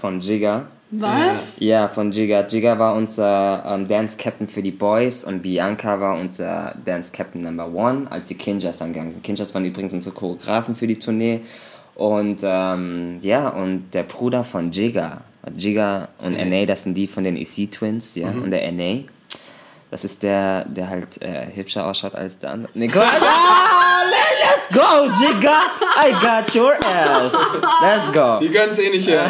Speaker 1: von Jigga.
Speaker 3: Was?
Speaker 1: Ja, von Jigga. Jigga war unser ähm, Dance Captain für die Boys und Bianca war unser Dance Captain Number One, als die Kinjas angegangen sind. Kinjas waren übrigens unsere Choreografen für die Tournee. Und ähm, ja, und der Bruder von Jigga, Jigga und NA, das sind die von den EC Twins, ja, und der NA. Das ist der, der halt äh, hübscher ausschaut als der andere. Nee, Gott, ah, let's go, Jigga! I got your ass! Let's go!
Speaker 2: Die können es eh nicht ja,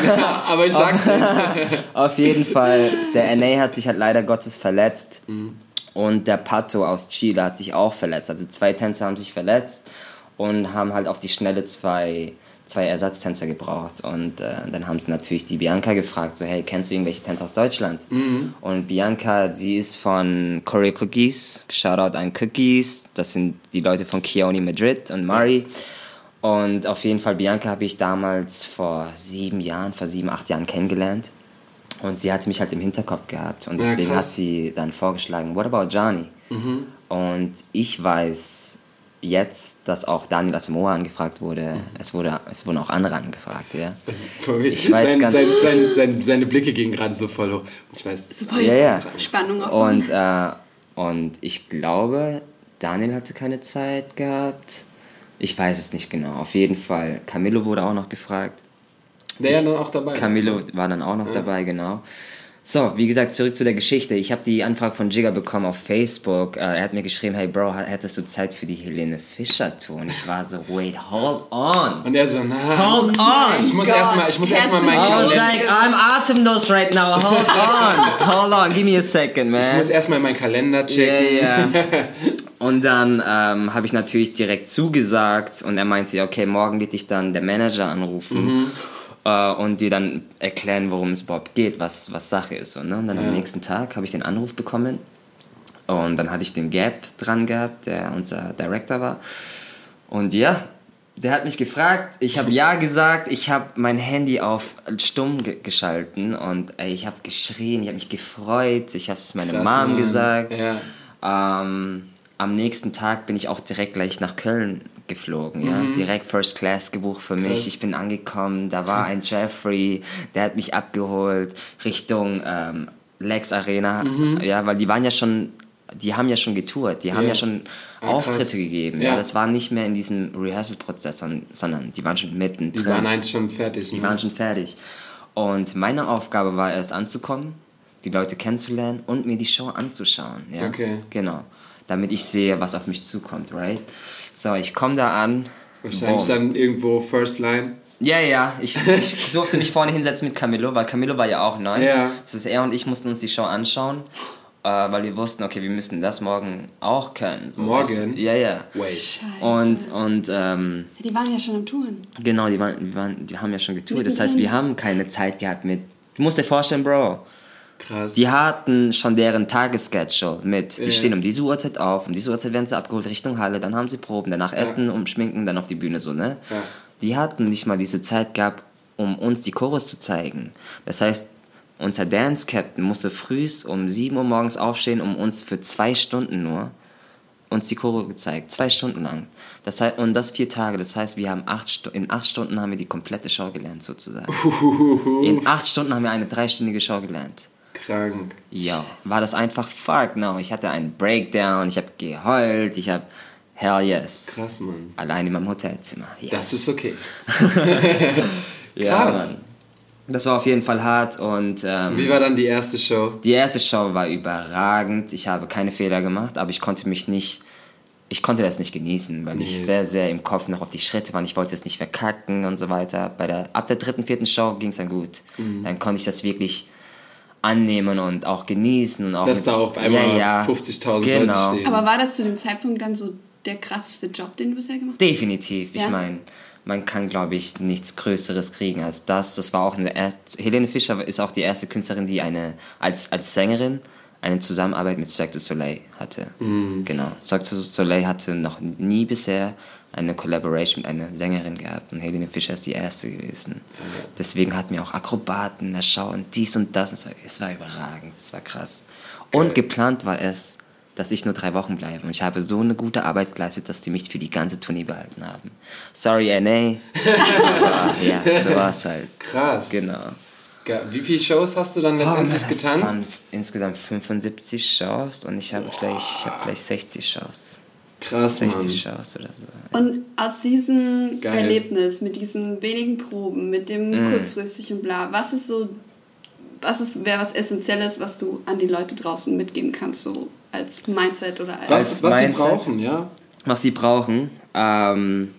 Speaker 2: aber ich sag's dir.
Speaker 1: Auf jeden Fall, der NA hat sich halt leider Gottes verletzt.
Speaker 2: Mhm.
Speaker 1: Und der Pato aus Chile hat sich auch verletzt. Also zwei Tänzer haben sich verletzt und haben halt auf die Schnelle zwei, zwei Ersatztänzer gebraucht. Und äh, dann haben sie natürlich die Bianca gefragt, so hey, kennst du irgendwelche Tänzer aus Deutschland?
Speaker 2: Mhm.
Speaker 1: Und Bianca, sie ist von Choreo Cookies. Shoutout an Cookies. Das sind die Leute von Kioni Madrid und Mari. Und auf jeden Fall, Bianca habe ich damals vor sieben Jahren, vor sieben, acht Jahren kennengelernt. Und sie hatte mich halt im Hinterkopf gehabt. Und
Speaker 2: Ja,
Speaker 1: deswegen
Speaker 2: krass.
Speaker 1: hat sie dann vorgeschlagen, what about Johnny?
Speaker 2: Mhm.
Speaker 1: Und ich weiß jetzt, dass auch Daniel Asamoah angefragt wurde.
Speaker 2: Mhm.
Speaker 1: Es, wurde. es wurden auch andere angefragt, ja. Ich weiß
Speaker 2: sein,
Speaker 1: ganz-
Speaker 2: sein, sein, sein, seine Blicke gingen gerade so voll hoch. Und ich weiß,
Speaker 3: Super.
Speaker 1: Ja, ja.
Speaker 3: Spannung auf
Speaker 1: Und, äh, und ich glaube, Daniel hatte keine Zeit gehabt. Ich weiß es nicht genau. Auf jeden Fall. Camillo wurde auch noch gefragt.
Speaker 2: der ja dann auch dabei.
Speaker 1: Camillo war dann auch noch dabei, genau. So, wie gesagt, zurück zu der Geschichte. Ich habe die Anfrage von Jigga bekommen auf Facebook. Äh, er hat mir geschrieben, hey Bro, hättest du Zeit für die Helene Fischer Tour? Und ich war so, wait, hold on.
Speaker 2: Und er so, na,
Speaker 1: Hold on!
Speaker 2: ich muss
Speaker 3: Gott.
Speaker 2: erstmal, ich muss erstmal mein
Speaker 1: I was like, I'm atemlos right now. Hold on. Hold on. Give me a second, man.
Speaker 2: ich muss erstmal meinen Kalender checken.
Speaker 1: ja. Und dann ähm, habe ich natürlich direkt zugesagt und er meinte, okay, morgen wird dich dann der Manager anrufen äh, und dir dann erklären, worum es überhaupt geht, was, was Sache ist. Und, ne? und dann
Speaker 2: Ja.
Speaker 1: am nächsten Tag habe ich den Anruf bekommen und dann hatte ich den Gap dran gehabt, der unser Director war. Und ja, der hat mich gefragt, ich habe ja gesagt, ich habe mein Handy auf stumm ge geschalten und ey, ich habe geschrien, ich habe mich gefreut, ich habe es meiner Mom gesagt.
Speaker 2: Ja.
Speaker 1: Ähm, am nächsten Tag bin ich auch direkt gleich nach Köln geflogen, ja. Direkt First Class gebucht für mich.
Speaker 2: Mhm. Krass.
Speaker 1: Ich bin angekommen, da war ein Jeffrey, der hat mich abgeholt Richtung ähm, Lex Arena, ja, weil die waren ja schon, die haben ja schon getourt, die haben
Speaker 2: Mhm. Ja.
Speaker 1: ja schon
Speaker 2: krass.
Speaker 1: Auftritte gegeben, ja.
Speaker 2: Ja.
Speaker 1: Das war nicht mehr in diesem Rehearsal-Prozess, sondern, sondern die waren schon mittendrin.
Speaker 2: Die waren eigentlich schon fertig.
Speaker 1: Die
Speaker 2: ne?
Speaker 1: waren schon fertig. Und meine Aufgabe war erst anzukommen, die Leute kennenzulernen und mir die Show anzuschauen. Ja?
Speaker 2: Okay.
Speaker 1: Genau. Damit ich sehe, was auf mich zukommt, right? So, ich komme da an.
Speaker 2: Wahrscheinlich
Speaker 1: boom.
Speaker 2: dann irgendwo First Line.
Speaker 1: Ja, ja. Ich, ich durfte mich vorne hinsetzen mit Camillo, weil Camillo war ja auch neu.
Speaker 2: Ja.
Speaker 1: Das ist er und ich mussten uns die Show anschauen, äh, weil wir wussten, okay, wir müssen das morgen auch können. So,
Speaker 2: Morgen?
Speaker 1: du? Ja, ja.
Speaker 2: Wait.
Speaker 3: Scheiße.
Speaker 1: Und, und ähm,
Speaker 3: die waren ja schon am Touren.
Speaker 1: Genau, die, waren, die, waren, die haben ja schon getourt. Das heißt, wir haben keine Zeit gehabt mit. Du musst dir vorstellen, Bro.
Speaker 2: Krass.
Speaker 1: Die hatten schon deren Tagesschedule mit. Die
Speaker 2: Ja.
Speaker 1: stehen um diese Uhrzeit auf, um diese Uhrzeit werden sie abgeholt Richtung Halle, dann haben sie Proben, danach essen, umschminken, dann auf die Bühne so, ne?
Speaker 2: Ja.
Speaker 1: Die hatten nicht mal diese Zeit gehabt, um uns die Chorus zu zeigen. Das heißt, unser Dance Captain musste frühs um 7 Uhr morgens aufstehen, um uns für zwei Stunden nur uns die Choreo gezeigt, zwei Stunden lang. Das heißt, und das vier Tage. Das heißt, wir haben acht in acht Stunden haben wir die komplette Show gelernt sozusagen. In acht Stunden haben wir eine dreistündige Show gelernt.
Speaker 2: Krank.
Speaker 1: Ja, war das einfach fuck no. Ich hatte einen Breakdown, ich habe geheult, ich habe hell yes.
Speaker 2: Krass, Mann.
Speaker 1: Allein in meinem Hotelzimmer. Yes.
Speaker 2: Das ist okay.
Speaker 1: ja,
Speaker 2: krass.
Speaker 1: Mann. Das war auf jeden Fall hart und ähm,
Speaker 2: Wie war dann die erste Show?
Speaker 1: die erste Show war überragend. Ich habe keine Fehler gemacht, aber ich konnte mich nicht, ich konnte das nicht genießen, weil ich
Speaker 2: Nee.
Speaker 1: sehr, sehr im Kopf noch auf die Schritte war. und Ich wollte es nicht verkacken und so weiter. Bei der, ab der dritten, vierten Show ging es dann gut.
Speaker 2: Mhm.
Speaker 1: Dann konnte ich das wirklich annehmen und auch genießen. Und auch
Speaker 2: Dass
Speaker 1: mit,
Speaker 2: da auf einmal
Speaker 1: ja, ja,
Speaker 2: 50.000
Speaker 1: genau.
Speaker 2: Leute stehen.
Speaker 3: Aber war das zu dem Zeitpunkt dann so der krasseste Job, den du bisher gemacht hast?
Speaker 1: Definitiv. Ich
Speaker 3: Ja?
Speaker 1: meine, man kann, glaube ich, nichts Größeres kriegen als das. Das war auch eine erste, Helene Fischer ist auch die erste Künstlerin, die eine als, als Sängerin eine Zusammenarbeit mit Cirque du Soleil hatte. Genau. Cirque du Soleil hatte noch nie bisher eine Collaboration mit einer Sängerin gehabt und Helene Fischer ist die erste gewesen. Deswegen hatten wir auch Akrobaten der Show und dies und das. Es war, es war überragend, es war krass. Und geplant war es, dass ich nur drei Wochen bleibe. Und ich habe so eine gute Arbeit geleistet, dass die mich für die ganze Tournee behalten haben. Sorry, NA. Aber ja, so war es halt.
Speaker 2: Krass.
Speaker 1: Genau.
Speaker 2: Ge- Wie viele Shows hast du dann letztendlich
Speaker 1: Oh,
Speaker 2: getanzt?
Speaker 1: waren insgesamt 75 Shows und ich habe vielleicht, ich habe vielleicht 60 Shows.
Speaker 2: Krass,
Speaker 1: 60
Speaker 2: Mann.
Speaker 1: Shows oder so.
Speaker 3: Und aus diesem
Speaker 2: Geil.
Speaker 3: Erlebnis, mit diesen wenigen Proben, mit dem
Speaker 1: Mm.
Speaker 3: kurzfristig und bla, was ist so, was ist, wäre was Essentielles, was du an die Leute draußen mitgeben kannst, so als Mindset oder als...
Speaker 2: Was,
Speaker 1: Als
Speaker 2: was sie
Speaker 1: Mindset.
Speaker 2: brauchen, ja?
Speaker 1: Was sie brauchen, ähm,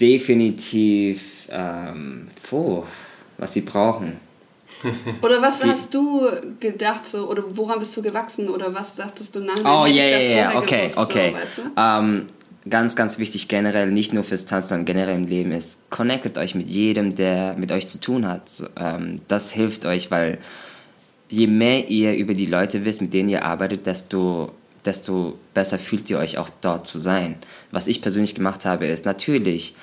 Speaker 1: definitiv, ähm, puh, was sie brauchen.
Speaker 3: Oder was hast du gedacht, so, oder woran bist du gewachsen, oder was dachtest du nach
Speaker 1: Oh, ja, ja, ja, okay,
Speaker 3: gewusst,
Speaker 1: okay.
Speaker 3: So, weißt du?
Speaker 1: ähm, ganz, ganz wichtig generell, nicht nur fürs Tanzen, sondern generell im Leben ist, connectet euch mit jedem, der mit euch zu tun hat. So, ähm, das hilft euch, weil je mehr ihr über die Leute wisst, mit denen ihr arbeitet, desto, desto besser fühlt ihr euch auch dort zu sein. Was ich persönlich gemacht habe, ist natürlich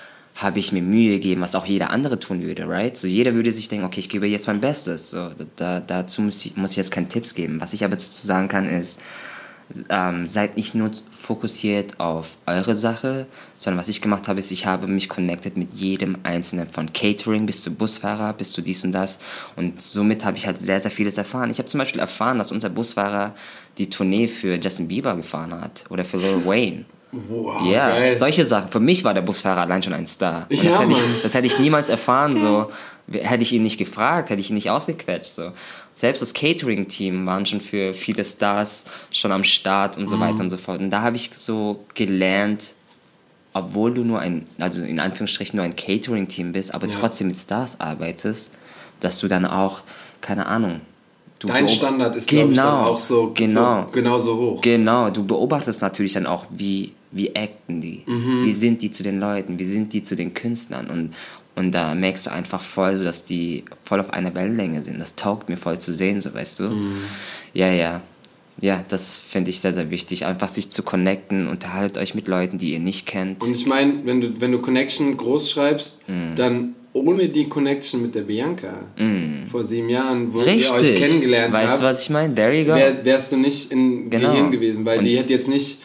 Speaker 1: habe ich mir Mühe gegeben, was auch jeder andere tun würde, right? So jeder würde sich denken, okay, ich gebe jetzt mein Bestes. So, da, dazu muss ich, muss ich jetzt keine Tipps geben. Was ich aber dazu sagen kann, ist, ähm, seid nicht nur fokussiert auf eure Sache, sondern was ich gemacht habe, ist, ich habe mich connected mit jedem Einzelnen, von Catering bis zu Busfahrer, bis zu dies und das. Und somit habe ich halt sehr, sehr vieles erfahren. Ich habe zum Beispiel erfahren, dass unser Busfahrer die Tournee für Justin Bieber gefahren hat oder für Lil Wayne.
Speaker 2: Wow,
Speaker 1: Ja,
Speaker 2: geil.
Speaker 1: solche Sachen. Für mich war der Busfahrer allein schon ein Star. Und
Speaker 2: Ja,
Speaker 1: das, hätte ich, das hätte ich niemals erfahren, so. Hätte ich ihn nicht gefragt, hätte ich ihn nicht ausgequetscht, so. Selbst das Catering-Team waren schon für viele Stars schon am Start und so
Speaker 2: Mhm.
Speaker 1: weiter und so fort. Und da habe ich so gelernt, obwohl du nur ein, also in Anführungsstrichen nur ein Catering-Team bist, aber
Speaker 2: Ja.
Speaker 1: trotzdem mit Stars arbeitest, dass du dann auch, keine Ahnung, du
Speaker 2: Dein Standard ist, glaube ich, auch so,
Speaker 1: genau.
Speaker 2: so genauso hoch.
Speaker 1: Genau, du beobachtest natürlich dann auch, wie, wie acten die,
Speaker 2: Mhm.
Speaker 1: wie sind die zu den Leuten, wie sind die zu den Künstlern und, und da merkst du einfach voll, so, dass die voll auf einer Wellenlänge sind. Das taugt mir voll zu sehen, so weißt du.
Speaker 2: Mhm.
Speaker 1: Ja, ja. Ja, das finde ich sehr, sehr wichtig. Einfach sich zu connecten, unterhaltet euch mit Leuten, die ihr nicht kennt.
Speaker 2: Und ich meine, wenn du, wenn du Connection groß schreibst,
Speaker 1: Mhm.
Speaker 2: dann ohne die Connection mit der Bianca vor sieben Jahren, wo.
Speaker 1: Richtig.
Speaker 2: ihr euch kennengelernt
Speaker 1: weißt
Speaker 2: habt,
Speaker 1: du, was ich meine? There you go.
Speaker 2: wär, wärst du nicht in
Speaker 1: Genau.
Speaker 2: Gehirn gewesen, weil
Speaker 1: Und-
Speaker 2: die hätte jetzt nicht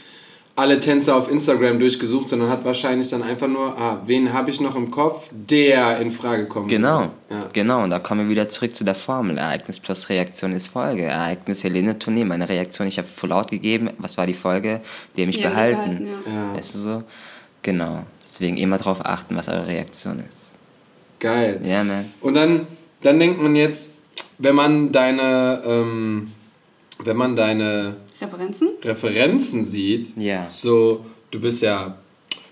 Speaker 2: alle Tänzer auf Instagram durchgesucht, sondern hat wahrscheinlich dann einfach nur, ah, wen habe ich noch im Kopf, der in Frage kommt.
Speaker 1: Genau,
Speaker 2: Ja.
Speaker 1: genau. Und da kommen wir wieder zurück zu der Formel. Ereignis plus Reaktion ist Folge. Ereignis Helene Tournee. Meine Reaktion, ich habe Full Out gegeben. Was war die Folge? Die haben mich
Speaker 3: dich
Speaker 1: behalten.
Speaker 3: behalten,
Speaker 2: ja. Ja.
Speaker 1: Weißt du so? Genau. Deswegen immer darauf achten, was eure Reaktion ist.
Speaker 2: Geil.
Speaker 1: Ja, man.
Speaker 2: Und dann, dann denkt man jetzt, wenn man deine, ähm, wenn man deine
Speaker 3: Referenzen?
Speaker 2: Referenzen sieht,
Speaker 1: Ja.
Speaker 2: so, du bist ja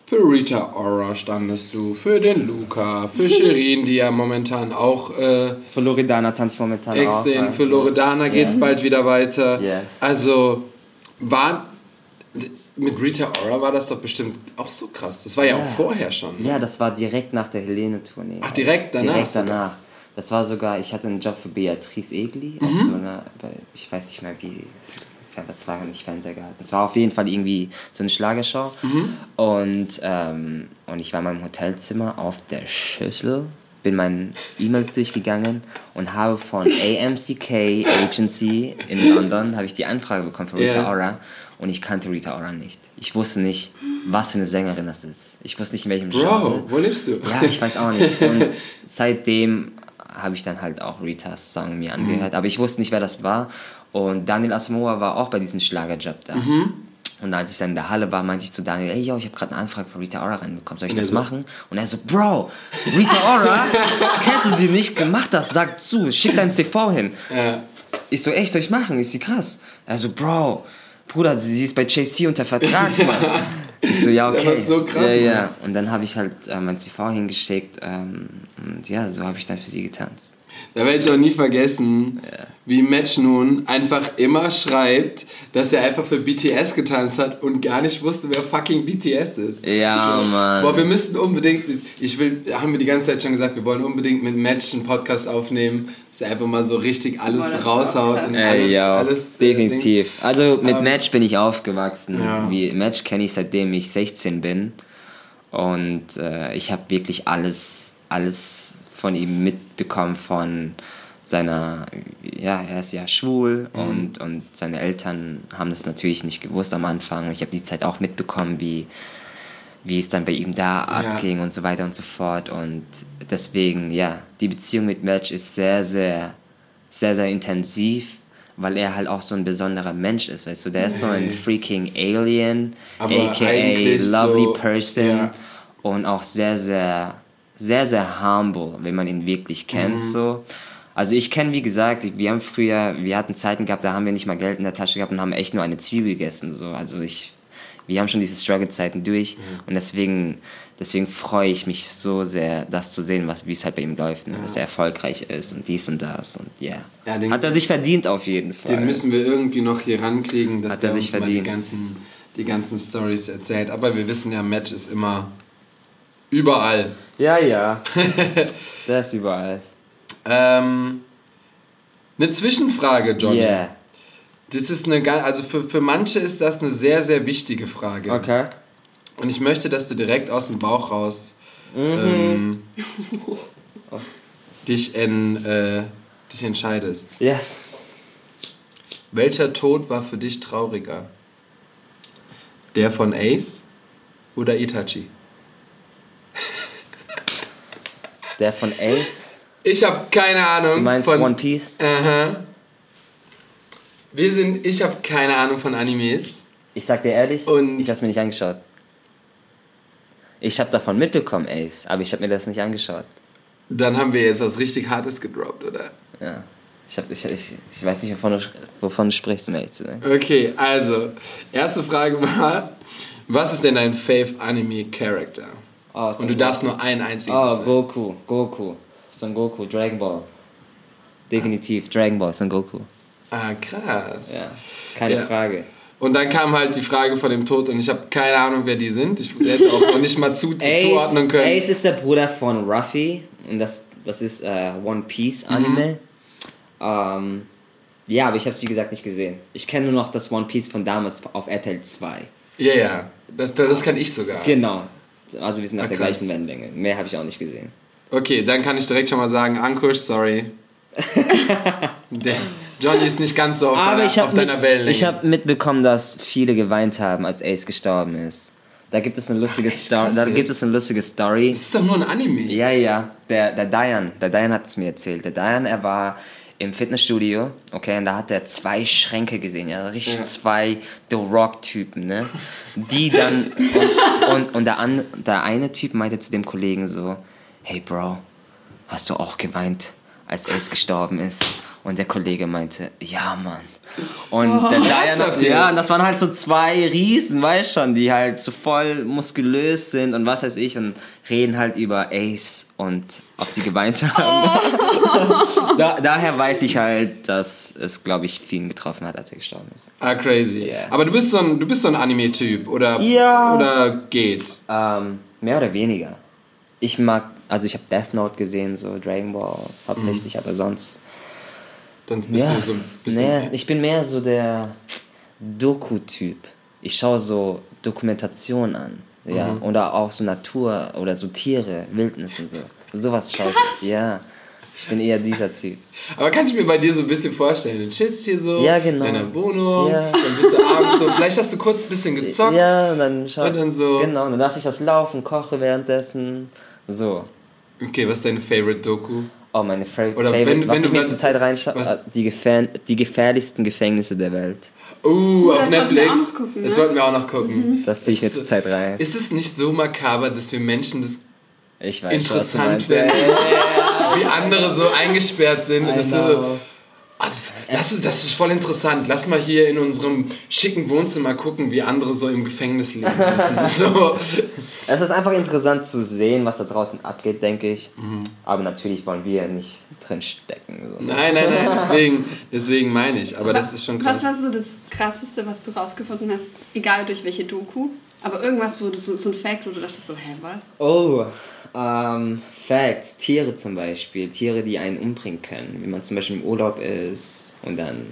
Speaker 2: für Rita Ora standest du, für den Luca, für Shirin, die ja momentan auch äh,
Speaker 1: Für Loredana tanzt momentan
Speaker 2: Ex
Speaker 1: auch.
Speaker 2: sehen, für Loredana geht's
Speaker 1: Ja.
Speaker 2: bald wieder weiter.
Speaker 1: Yes.
Speaker 2: Also, war mit Rita Ora war das doch bestimmt auch so krass. Das war ja,
Speaker 1: Ja.
Speaker 2: auch vorher schon. ne?
Speaker 1: Ja, das war direkt nach der Helene-Tournee.
Speaker 2: Ach, direkt danach
Speaker 1: Direkt
Speaker 2: sogar.
Speaker 1: danach. Das war sogar, ich hatte einen Job für Beatrice Egli,
Speaker 2: Mhm.
Speaker 1: auf so einer, bei- ich weiß nicht mehr wie, das war nicht Fernseher gehalten. Es war auf jeden Fall irgendwie so eine Schlagershow.
Speaker 2: Mhm.
Speaker 1: Und, ähm, und ich war in meinem Hotelzimmer auf der Schüssel, bin meine E-Mails durchgegangen und habe von AMCK Agency in London, habe ich die Anfrage bekommen von Rita
Speaker 2: Ja.
Speaker 1: Ora und ich kannte Rita Ora nicht. Ich wusste nicht, was für eine Sängerin das ist. Ich wusste nicht, in welchem Genre.
Speaker 2: Bro, wo lebst du?
Speaker 1: Ja, ich weiß auch nicht. Und seitdem habe ich dann halt auch Ritas Song mir angehört. Aber ich wusste nicht, wer das war. Und Daniel Asamoah war auch bei diesem Schlagerjob da. Und als ich dann in der Halle war, meinte ich zu Daniel, ey, yo, ich habe gerade eine Anfrage von Rita Ora reinbekommen. Soll ich das machen? Und er so, Bro, Rita Ora, kennst du sie nicht? Mach das, sag zu, schick dein CV hin.
Speaker 2: Ja.
Speaker 1: Ich so, echt, soll ich machen? Ist sie krass? Er so, Bro, Bruder, sie ist bei JC unter Vertrag, Mann. Ich so, ja, okay.
Speaker 2: Das ist so krass,
Speaker 1: Ja, ja. Und dann habe ich halt äh, mein CV hingeschickt ähm, und ja, so habe ich dann für sie getanzt.
Speaker 2: Da werde ich auch nie vergessen, wie Match nun einfach immer schreibt, dass er einfach für BTS getanzt hat und gar nicht wusste, wer fucking BTS ist.
Speaker 1: Ja, Mann.
Speaker 2: Boah, wir müssten unbedingt, ich will, haben wir die ganze Zeit schon gesagt, wir wollen unbedingt mit Match einen Podcast aufnehmen, dass er einfach mal so richtig alles
Speaker 3: ist
Speaker 2: raushaut. und alles,
Speaker 1: ja,
Speaker 2: alles, äh,
Speaker 1: definitiv. Also mit
Speaker 2: Ähm,
Speaker 1: Match bin ich aufgewachsen.
Speaker 2: Ja.
Speaker 1: Wie Match kenne ich seitdem ich 16 bin. Und äh, ich habe wirklich alles, alles von ihm mitbekommen von seiner, ja, er ist ja schwul
Speaker 2: Mhm.
Speaker 1: und, und seine Eltern haben das natürlich nicht gewusst am Anfang. Ich habe die Zeit auch mitbekommen, wie, wie es dann bei ihm da
Speaker 2: Ja.
Speaker 1: abging und so weiter und so fort. Und deswegen, ja, die Beziehung mit Match ist sehr, sehr, sehr, sehr intensiv, weil er halt auch so ein besonderer Mensch ist, weißt du, der ist so ein freaking Alien,
Speaker 2: Aber
Speaker 1: aka lovely
Speaker 2: so,
Speaker 1: person
Speaker 2: ja.
Speaker 1: und auch sehr, sehr, sehr, sehr humble, wenn man ihn wirklich kennt,
Speaker 2: Mhm.
Speaker 1: so. Also ich kenne, wie gesagt, wir haben früher, wir hatten Zeiten gehabt, da haben wir nicht mal Geld in der Tasche gehabt und haben echt nur eine Zwiebel gegessen, so. Also ich, wir haben schon diese Struggle-Zeiten durch
Speaker 2: Mhm.
Speaker 1: und deswegen, deswegen freue ich mich so sehr, das zu sehen, was, wie es halt bei ihm läuft, ne? dass er erfolgreich ist und dies und das und yeah.
Speaker 2: Ja, den-
Speaker 1: Hat er sich verdient auf jeden Fall.
Speaker 2: Den müssen wir irgendwie noch hier rankriegen, dass
Speaker 1: Hat er
Speaker 2: uns
Speaker 1: sich
Speaker 2: mal die
Speaker 1: verdient.
Speaker 2: ganzen, die ganzen Stories erzählt. Aber wir wissen ja, Match ist immer überall.
Speaker 1: ja, ja. der ist überall.
Speaker 2: Ähm, eine Zwischenfrage, Johnny.
Speaker 1: Yeah.
Speaker 2: Das ist eine, also für, für manche ist das eine sehr, sehr wichtige Frage.
Speaker 1: Okay.
Speaker 2: Und ich möchte, dass du direkt aus dem Bauch raus
Speaker 1: Mhm.
Speaker 2: ähm, dich, en, äh, dich entscheidest.
Speaker 1: Yes.
Speaker 2: Welcher Tod war für dich trauriger? Der von Ace oder Itachi?
Speaker 1: Der von Ace.
Speaker 2: Ich habe keine Ahnung.
Speaker 1: Du meinst
Speaker 2: von,
Speaker 1: One Piece?
Speaker 2: Aha. Wir sind, ich habe keine Ahnung von Animes.
Speaker 1: Ich sag dir ehrlich,
Speaker 2: Und-
Speaker 1: ich hab's mir nicht angeschaut. Ich habe davon mitbekommen, Ace, aber ich habe mir das nicht angeschaut.
Speaker 2: Dann haben wir jetzt was richtig Hartes gedroppt, oder?
Speaker 1: Ja. Ich, hab, ich, ich, ich weiß nicht, wovon du, wovon du sprichst, um ehrlich zu sein.
Speaker 2: Okay, also, erste Frage war, was ist denn dein Fave Anime Character?
Speaker 1: Oh,
Speaker 2: Und du darfst nur einen einzigen
Speaker 1: Oh,
Speaker 2: sein.
Speaker 1: Goku, Goku. Son Goku, Dragon Ball. Definitiv, Dragon Ball, Son Goku.
Speaker 2: Ah, krass.
Speaker 1: Ja, keine
Speaker 2: Ja.
Speaker 1: Frage.
Speaker 2: Und dann kam halt die Frage von dem Tod und ich habe keine Ahnung, wer die sind. Ich hätte auch noch nicht mal zu, zuordnen
Speaker 1: Ace,
Speaker 2: können.
Speaker 1: Ace ist der Bruder von Ruffy und das, das ist äh, One Piece
Speaker 2: Mhm.
Speaker 1: Anime. Ähm, ja, aber ich habe es wie gesagt nicht gesehen. Ich kenne nur noch das One Piece von damals auf RTL 2.
Speaker 2: Ja, ja, das, das, das kann ich sogar.
Speaker 1: Genau. Also wir sind auf
Speaker 2: Ah,
Speaker 1: der
Speaker 2: krass.
Speaker 1: gleichen Wellenlänge. Mehr habe ich auch nicht gesehen.
Speaker 2: Okay, dann kann ich direkt schon mal sagen, Ankush, sorry. Der Johnny ist nicht ganz so auf,
Speaker 1: aber
Speaker 2: deiner,
Speaker 1: ich
Speaker 2: auf
Speaker 1: habe
Speaker 2: deiner Wellenlänge.
Speaker 1: ich hab mitbekommen, dass viele geweint haben, als Ace gestorben ist. Da gibt es eine lustige
Speaker 2: echt?
Speaker 1: Story. Da gibt es eine lustige Story.
Speaker 2: das ist doch nur ein Anime.
Speaker 1: Ja, ja, der, der Diane, der Diane hat es mir erzählt. Der Diane, er war im Fitnessstudio, okay, und da hat er zwei Schränke gesehen, ja, richtig
Speaker 2: Ja.
Speaker 1: zwei The Rock-Typen, ne? Die dann, und, und, und der, an, der eine Typ meinte zu dem Kollegen so, hey Bro, hast du auch geweint, als Ace gestorben ist? Und der Kollege meinte, ja, Mann. Und der Diane,
Speaker 2: Ernsthaft
Speaker 1: ja, und das waren halt so zwei Riesen, weißt schon, die halt so voll muskulös sind und was weiß ich und reden halt über Ace und ob die geweint haben. da, daher weiß ich halt, dass es, glaube ich, vielen getroffen hat, als er gestorben ist.
Speaker 2: Ah, crazy.
Speaker 1: Ja.
Speaker 2: Aber du bist so ein, du bist so ein Anime-Typ, oder,
Speaker 1: Ja.
Speaker 2: oder geht?
Speaker 1: Ähm, mehr oder weniger. Ich mag, also ich habe Death Note gesehen, so Dragon Ball hauptsächlich, aber sonst.
Speaker 2: Dann bist
Speaker 1: ja,
Speaker 2: du so ein bisschen...
Speaker 1: nee, ich bin mehr so der Doku-Typ. Ich schaue so Dokumentation an. Ja, oder auch so Natur oder so Tiere, Wildnis und so. Sowas schaue ich. Ja, ich bin eher dieser Typ.
Speaker 2: Aber kann ich mir bei dir so ein bisschen vorstellen, du chillst hier so
Speaker 1: Ja, genau.
Speaker 2: in deiner Wohnung,
Speaker 1: Ja.
Speaker 2: dann bist du abends so, vielleicht hast du kurz ein bisschen gezockt.
Speaker 1: Ja, und dann schau
Speaker 2: Und dann so-
Speaker 1: Genau, dann lasse ich das laufen, koche währenddessen. So.
Speaker 2: Okay, was ist deine Favorite Doku?
Speaker 1: Oh, meine Fa
Speaker 2: Oder
Speaker 1: Favorite,
Speaker 2: wenn-
Speaker 1: was
Speaker 2: wenn
Speaker 1: ich
Speaker 2: du
Speaker 1: mir zurzeit reinschaue, äh, die, gefähr die gefährlichsten Gefängnisse der Welt.
Speaker 2: Uh, auf
Speaker 3: das wollten
Speaker 2: Netflix.
Speaker 3: noch gucken,
Speaker 2: Das
Speaker 3: ne?
Speaker 2: wollten wir auch noch gucken.
Speaker 1: Das ziehe ich mir
Speaker 2: Ist-
Speaker 1: zurzeit rein.
Speaker 2: Ist es nicht so makaber, dass wir Menschen das
Speaker 1: Ich weiß,
Speaker 2: interessant finden, wie andere so eingesperrt sind? Das das, das, ist, das ist voll interessant. Lass mal hier in unserem schicken Wohnzimmer gucken, wie andere so im Gefängnis leben müssen. so.
Speaker 1: Es ist einfach interessant zu sehen, was da draußen abgeht, denke ich. Aber natürlich wollen wir nicht drin stecken. So.
Speaker 2: Nein, nein, nein, deswegen, deswegen meine ich. Aber das
Speaker 3: Was-
Speaker 2: ist schon krass.
Speaker 3: Was war so das Krasseste, was du rausgefunden hast, egal durch welche Doku? Aber irgendwas, so, so, so ein Fact, wo du dachtest so, hä, was?
Speaker 1: Oh, ähm, Facts, Tiere zum Beispiel, Tiere, die einen umbringen können. Wenn man zum Beispiel im Urlaub ist und dann,